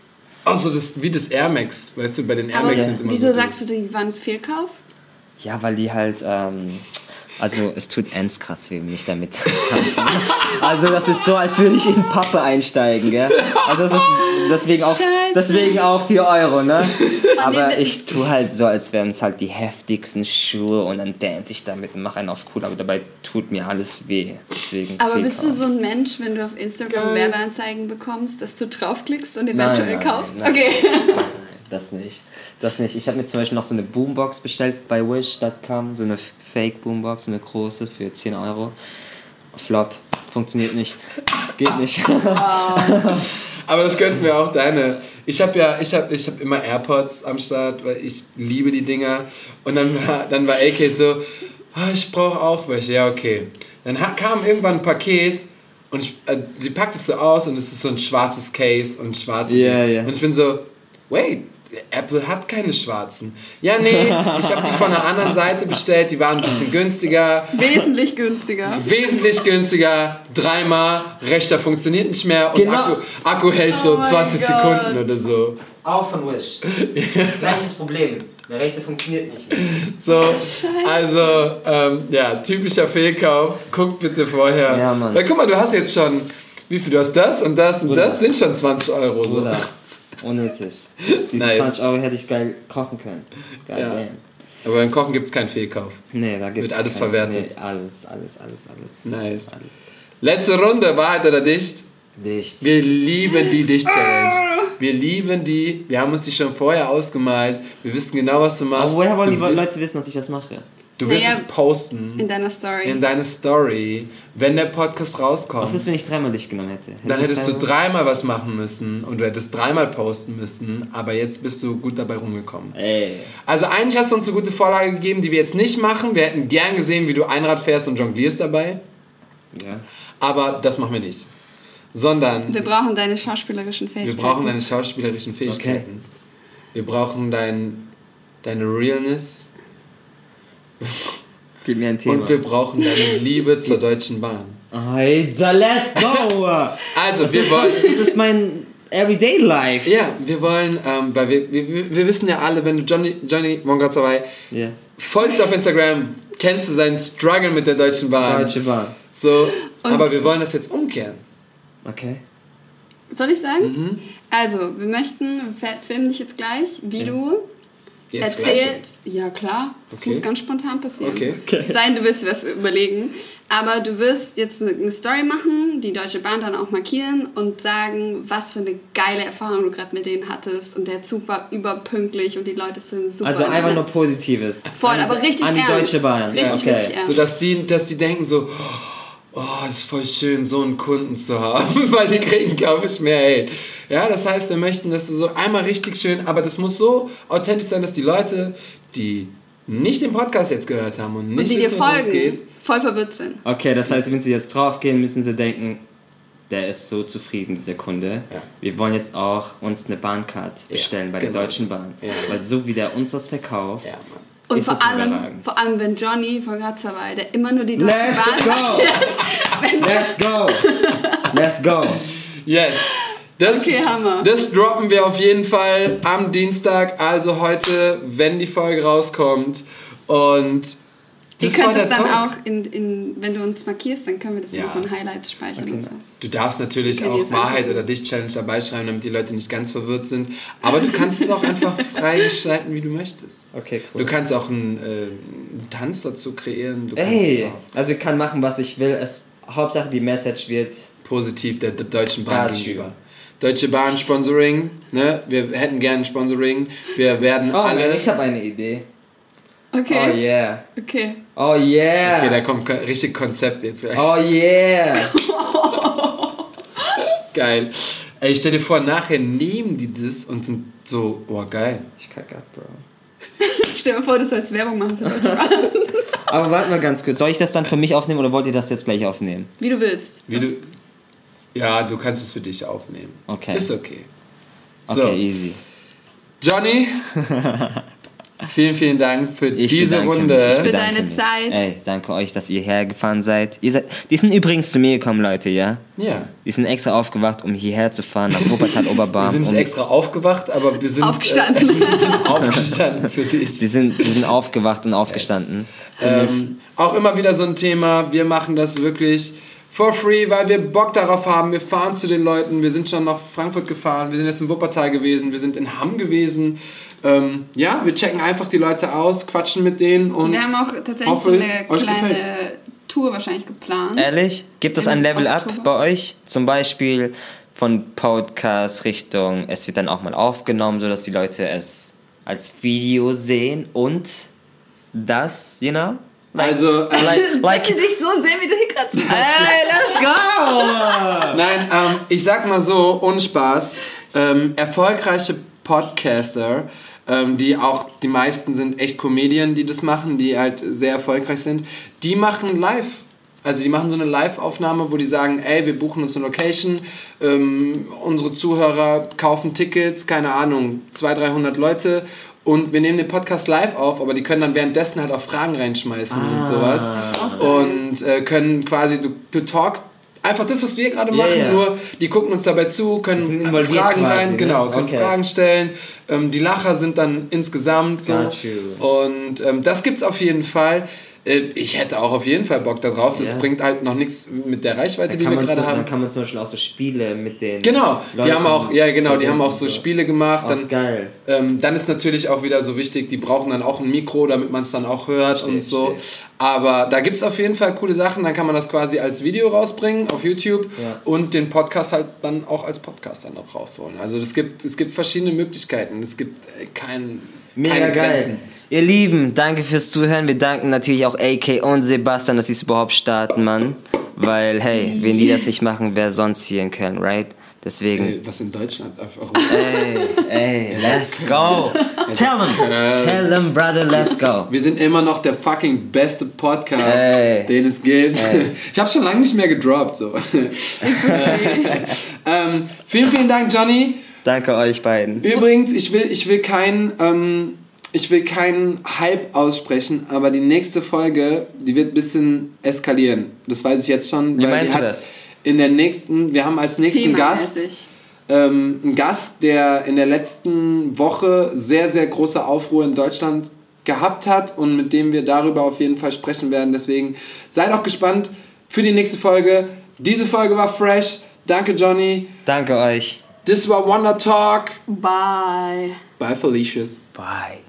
Speaker 2: Auch so das, wie das Air Max. Weißt du, bei den Air
Speaker 3: Aber
Speaker 2: Max
Speaker 1: ja.
Speaker 2: sind immer
Speaker 3: wieso
Speaker 2: so.
Speaker 3: sagst du, die waren Fehlkauf?
Speaker 1: Ja, weil die halt, ähm, also es tut ends krass weh, wenn ich damit tanze. Also das ist so, als würde ich in Pappe einsteigen, gell? Also es ist deswegen auch,
Speaker 3: Scheiße.
Speaker 1: deswegen auch 4 Euro, ne? Aber ich tue halt so, als wären es halt die heftigsten Schuhe und dann dance ich damit und mache einen auf cool, aber dabei tut mir alles weh. Deswegen
Speaker 3: Aber bist du so ein Mensch, wenn du auf Instagram
Speaker 2: Geil.
Speaker 3: Werbeanzeigen bekommst, dass du draufklickst und eventuell
Speaker 1: nein,
Speaker 3: kaufst?
Speaker 1: nein,
Speaker 3: okay.
Speaker 1: Nein, nein, das nicht. Das nicht. Ich habe mir zum Beispiel noch so eine Boombox bestellt bei Wish.com, so eine Fake Boombox, so eine große für 10 Euro. Flop. Funktioniert nicht. Geht nicht.
Speaker 2: Aber das könnten wir auch deine. Ich habe ja, ich habe ich hab immer AirPods am Start, weil ich liebe die Dinger. Und dann war, dann war AK so, ah, ich brauche auch welche. Ja, okay. Dann kam irgendwann ein Paket und ich, äh, sie packt es so aus und es ist so ein schwarzes Case und schwarze.
Speaker 1: Ja, ja.
Speaker 2: Und ich bin so, wait. Apple hat keine schwarzen. Ja, nee, ich habe die von einer anderen Seite bestellt, die waren ein bisschen günstiger.
Speaker 3: Wesentlich günstiger.
Speaker 2: Wesentlich günstiger, dreimal, rechter funktioniert nicht mehr und
Speaker 1: Genau.
Speaker 2: Akku, Akku hält so
Speaker 3: Oh mein
Speaker 2: 20
Speaker 3: Gott.
Speaker 2: Sekunden oder so.
Speaker 1: Auch von Wish. Gleiches Problem. Der rechte funktioniert nicht mehr.
Speaker 2: So, also, ähm, ja, typischer Fehlkauf. Guck bitte vorher.
Speaker 1: Ja, Mann.
Speaker 2: Weil guck mal, du hast jetzt schon, wie viel, du hast das und das und
Speaker 1: Bruder.
Speaker 2: das sind schon 20 Euro. So.
Speaker 1: Bruder. Unnötig. Diese
Speaker 2: Nice.
Speaker 1: 20 Euro hätte ich geil kochen können. Geil,
Speaker 2: Ja.
Speaker 1: damn.
Speaker 2: Aber beim Kochen gibt es keinen Fehlkauf.
Speaker 1: Nee, da gibt's
Speaker 2: Wird alles
Speaker 1: kein-
Speaker 2: verwertet.
Speaker 1: Nee, alles, alles, alles, alles.
Speaker 2: Nice.
Speaker 1: Alles.
Speaker 2: Letzte Runde, Wahrheit oder Dicht?
Speaker 1: Dicht.
Speaker 2: Wir lieben die Dicht-Challenge. Wir lieben die. Wir haben uns die schon vorher ausgemalt. Wir wissen genau, was du machst.
Speaker 1: Aber woher wollen
Speaker 2: du
Speaker 1: die Leute wissen, dass ich das mache?
Speaker 2: Du wirst
Speaker 3: Naja,
Speaker 2: es posten.
Speaker 3: In deiner Story.
Speaker 2: in deine Story, wenn der Podcast rauskommt,
Speaker 1: Was ist, wenn ich dreimal dich genommen hätte? Hätte
Speaker 2: dann hättest du
Speaker 1: dreimal-
Speaker 2: dreimal was machen müssen und du hättest dreimal posten müssen, aber jetzt bist du gut dabei rumgekommen.
Speaker 1: Ey.
Speaker 2: Also eigentlich hast du uns eine gute Vorlage gegeben, die wir jetzt nicht machen. Wir hätten gern gesehen, wie du Einrad fährst und jonglierst dabei,
Speaker 1: Ja.
Speaker 2: aber das machen wir nicht. Sondern
Speaker 3: wir brauchen deine schauspielerischen
Speaker 2: wir
Speaker 3: Fähigkeiten.
Speaker 2: brauchen deine schauspielerischen Fähigkeiten. Wir brauchen dein, deine Realness
Speaker 1: Gib mir ein Thema.
Speaker 2: und wir brauchen deine Liebe zur Deutschen Bahn.
Speaker 1: Alter, let's go!
Speaker 2: Also,
Speaker 1: das,
Speaker 2: wir
Speaker 1: ist,
Speaker 2: wollen...
Speaker 1: das ist mein Everyday Life.
Speaker 2: Ja, wir wollen, ähm, weil wir, wir, wir wissen ja alle, wenn du Johnny, Johnny Mongatzawai
Speaker 1: Ja.
Speaker 2: folgst auf Instagram, kennst du seinen Struggle mit der Deutschen Bahn.
Speaker 1: Deutsche Bahn.
Speaker 2: So,
Speaker 3: Und-
Speaker 2: aber wir wollen das jetzt umkehren.
Speaker 1: Okay.
Speaker 3: Soll ich sagen?
Speaker 2: Mhm.
Speaker 3: Also, wir möchten, wir filmen dich jetzt gleich, wie du
Speaker 2: Jetzt gleich.
Speaker 3: erzählst. Ja, klar. Das
Speaker 2: Okay.
Speaker 3: muss ganz spontan passieren.
Speaker 2: Okay.
Speaker 3: Sein, du wirst dir was überlegen. Aber du wirst jetzt eine, Story machen, die Deutsche Bahn dann auch markieren und sagen, was für eine geile Erfahrung du gerade mit denen hattest. Und der Zug war überpünktlich und die Leute sind super.
Speaker 1: Also einfach nur Positives.
Speaker 3: Voll,
Speaker 1: an,
Speaker 3: aber richtig
Speaker 1: An die
Speaker 3: ernst.
Speaker 1: Deutsche Bahn.
Speaker 3: Richtig,
Speaker 1: okay.
Speaker 3: richtig ernst.
Speaker 2: So dass die, dass die denken so, oh, ist voll schön, so einen Kunden zu haben, weil die kriegen, glaube ich, mehr Hate. Ja, das heißt, wir möchten, dass du so einmal richtig schön, aber das muss so authentisch sein, dass die Leute, die nicht den Podcast jetzt gehört haben und
Speaker 3: und
Speaker 2: nicht
Speaker 3: die dir
Speaker 2: wissen, es
Speaker 3: folgen,
Speaker 2: geht,
Speaker 3: voll verwirrt sind.
Speaker 1: Okay, das heißt, wenn sie jetzt draufgehen, müssen sie denken, der ist so zufrieden, dieser Kunde.
Speaker 2: Ja.
Speaker 1: Wir wollen jetzt auch uns eine Bahncard bestellen bei
Speaker 2: genau.
Speaker 1: der Deutschen Bahn.
Speaker 2: Ja.
Speaker 1: Weil so wie der uns das verkauft,
Speaker 2: ja.
Speaker 3: Und vor allem, vor allem, wenn Johnny von Gatzerwey, der immer nur die Deutsche
Speaker 1: Let's
Speaker 3: Bahn
Speaker 1: go! Let's go! Let's go!
Speaker 2: Yes. Das,
Speaker 3: Okay, Hammer.
Speaker 2: das droppen wir auf jeden Fall am Dienstag, also heute, wenn die Folge rauskommt. Und das war
Speaker 3: könnt
Speaker 2: der
Speaker 3: es dann
Speaker 2: Talk.
Speaker 3: auch, in, in, wenn du uns markierst, dann können wir das
Speaker 2: Ja.
Speaker 3: in so einen Highlights speichern so.
Speaker 2: Du darfst natürlich auch Wahrheit oder Dicht-Challenge dabei schreiben, damit die Leute nicht ganz verwirrt sind. Aber du kannst es auch einfach frei gestalten, wie du möchtest.
Speaker 1: Okay,
Speaker 2: Du kannst auch einen, äh, einen Tanz dazu kreieren. Du
Speaker 1: Ey, also ich kann machen, was ich will. Es, Hauptsache die Message wird
Speaker 2: positiv der, der Deutschen Bahn gegenüber. Deutsche Bahn Sponsoring, ne? Wir hätten gern Sponsoring. Wir werden
Speaker 1: Oh,
Speaker 2: alle.
Speaker 1: ich habe eine Idee.
Speaker 3: Okay.
Speaker 1: Oh yeah.
Speaker 3: Okay.
Speaker 1: Oh yeah.
Speaker 2: Okay, da kommt ko- richtig Konzept jetzt gleich.
Speaker 1: Oh yeah.
Speaker 2: Geil. Ey, stell dir vor, nachher nehmen die das und sind so, oh geil.
Speaker 1: Ich kacke ab, Bro.
Speaker 3: Stell dir vor, du sollst Werbung machen für Deutsche.
Speaker 1: Aber warte mal ganz kurz. Soll ich das dann für mich aufnehmen oder wollt ihr das jetzt gleich aufnehmen?
Speaker 3: Wie du willst.
Speaker 2: Wie du. Ja, du kannst es für dich aufnehmen.
Speaker 1: Okay.
Speaker 2: Ist okay.
Speaker 1: Okay,
Speaker 2: So,
Speaker 1: easy.
Speaker 2: Johnny, vielen, vielen Dank für
Speaker 1: Ich
Speaker 2: diese Runde.
Speaker 1: Mich, ich
Speaker 3: Für deine
Speaker 1: mich.
Speaker 3: Zeit.
Speaker 1: Ey, danke euch, dass ihr hergefahren seid. Ihr seid. Die sind übrigens zu mir gekommen, Leute, ja?
Speaker 2: Ja.
Speaker 1: Die sind extra aufgewacht, um hierher zu fahren, nach Wuppertal
Speaker 2: Wir sind nicht
Speaker 1: um,
Speaker 2: extra aufgewacht, aber wir sind
Speaker 3: Aufgestanden.
Speaker 2: Äh, wir sind aufgestanden für dich.
Speaker 1: die, sind, die sind aufgewacht und aufgestanden.
Speaker 2: Ähm, auch immer wieder so ein Thema. Wir machen das wirklich for free, weil wir Bock darauf haben. Wir fahren zu den Leuten. Wir sind schon nach Frankfurt gefahren. Wir sind jetzt in Wuppertal gewesen. Wir sind in Hamm gewesen. Ähm, ja, wir checken einfach die Leute aus, quatschen mit denen und
Speaker 3: Wir haben auch tatsächlich
Speaker 2: hoffe,
Speaker 3: so eine
Speaker 2: euch
Speaker 3: kleine
Speaker 2: gefällt's.
Speaker 3: Tour wahrscheinlich geplant.
Speaker 1: Ehrlich? Gibt es ein Level Up bei euch? Zum Beispiel von Podcast Richtung, es wird dann auch mal aufgenommen, sodass die Leute es als Video sehen und das, you know?
Speaker 2: Also äh,
Speaker 1: Like,
Speaker 3: Dass
Speaker 1: like
Speaker 3: sie dich so sehen, wie du hier gerade sitzt.
Speaker 1: hey, let's go!
Speaker 2: Nein, ähm, ich sag mal so, ohne Spaß, ähm, erfolgreiche Podcaster, ähm, die auch, die meisten sind echt Comedien, die das machen, die halt sehr erfolgreich sind, die machen live. Also die machen so eine Live-Aufnahme, wo die sagen, ey, wir buchen uns eine Location, ähm, unsere Zuhörer kaufen Tickets, keine Ahnung, 200, 300 Leute und wir nehmen den Podcast live auf, aber die können dann währenddessen halt auch Fragen reinschmeißen und sowas. Und äh, können quasi, du, du talkst einfach das, was wir gerade machen,
Speaker 1: ja.
Speaker 2: nur die gucken uns dabei zu, können Fragen
Speaker 1: quasi,
Speaker 2: rein,
Speaker 1: ne?
Speaker 2: genau, können
Speaker 1: Okay.
Speaker 2: Fragen stellen. Ähm, die Lacher sind dann insgesamt so. Und ähm, das gibt's auf jeden Fall. Äh, Ich hätte auch auf jeden Fall Bock darauf. Das
Speaker 1: Ja.
Speaker 2: bringt halt noch nichts mit der Reichweite, die wir gerade
Speaker 1: so,
Speaker 2: haben.
Speaker 1: dann kann man zum Beispiel auch so Spiele mit den.
Speaker 2: Genau, die
Speaker 1: Leuten
Speaker 2: haben auch, ja genau, die haben auch so
Speaker 1: und
Speaker 2: Spiele gemacht.
Speaker 1: Ach,
Speaker 2: Dann,
Speaker 1: geil.
Speaker 2: ähm, dann ist natürlich auch wieder so wichtig, die brauchen dann auch ein Mikro, damit man es dann auch hört
Speaker 1: Verstehe,
Speaker 2: und so.
Speaker 1: verstehe.
Speaker 2: Aber da gibt es auf jeden Fall coole Sachen. Dann kann man das quasi als Video rausbringen auf YouTube
Speaker 1: Ja.
Speaker 2: und den Podcast halt dann auch als Podcast dann auch rausholen. Also es gibt, es gibt verschiedene Möglichkeiten. Es gibt äh, kein,
Speaker 1: Mega
Speaker 2: keine
Speaker 1: geil.
Speaker 2: Grenzen.
Speaker 1: Ihr Lieben, danke fürs Zuhören. Wir danken natürlich auch AK und Sebastian, dass sie es überhaupt starten, Mann. Weil, hey, wenn die das nicht machen, wer sonst hier in Köln, right? Deswegen.
Speaker 2: Ey, was in Deutschland Europa.
Speaker 1: Ey, ey, let's go. Tell them, tell them, brother, let's go.
Speaker 2: Wir sind immer noch der fucking beste Podcast,
Speaker 1: Ey.
Speaker 2: den es gibt.
Speaker 1: Ey.
Speaker 2: Ich habe schon lange nicht mehr gedroppt. So. ähm, vielen, vielen Dank, Johnny.
Speaker 1: Danke euch beiden.
Speaker 2: Übrigens, ich will, ich will keinen ähm, ich will keinen Hype aussprechen, aber die nächste Folge, die wird ein bisschen eskalieren. Das weiß ich jetzt schon.
Speaker 1: Wie
Speaker 2: weil
Speaker 1: meinst
Speaker 2: die
Speaker 1: du
Speaker 2: hat
Speaker 1: das?
Speaker 2: In der nächsten, wir haben als nächsten Gast ähm, einen Gast, der in der letzten Woche sehr, sehr große Aufruhr in Deutschland gehabt hat und mit dem wir darüber auf jeden Fall sprechen werden. Deswegen seid auch gespannt für die nächste Folge. Diese Folge war fresh. Danke, Johnny.
Speaker 1: Danke euch.
Speaker 2: Das war Wonder Talk.
Speaker 3: Bye.
Speaker 2: Bye, Felicious.
Speaker 1: Bye.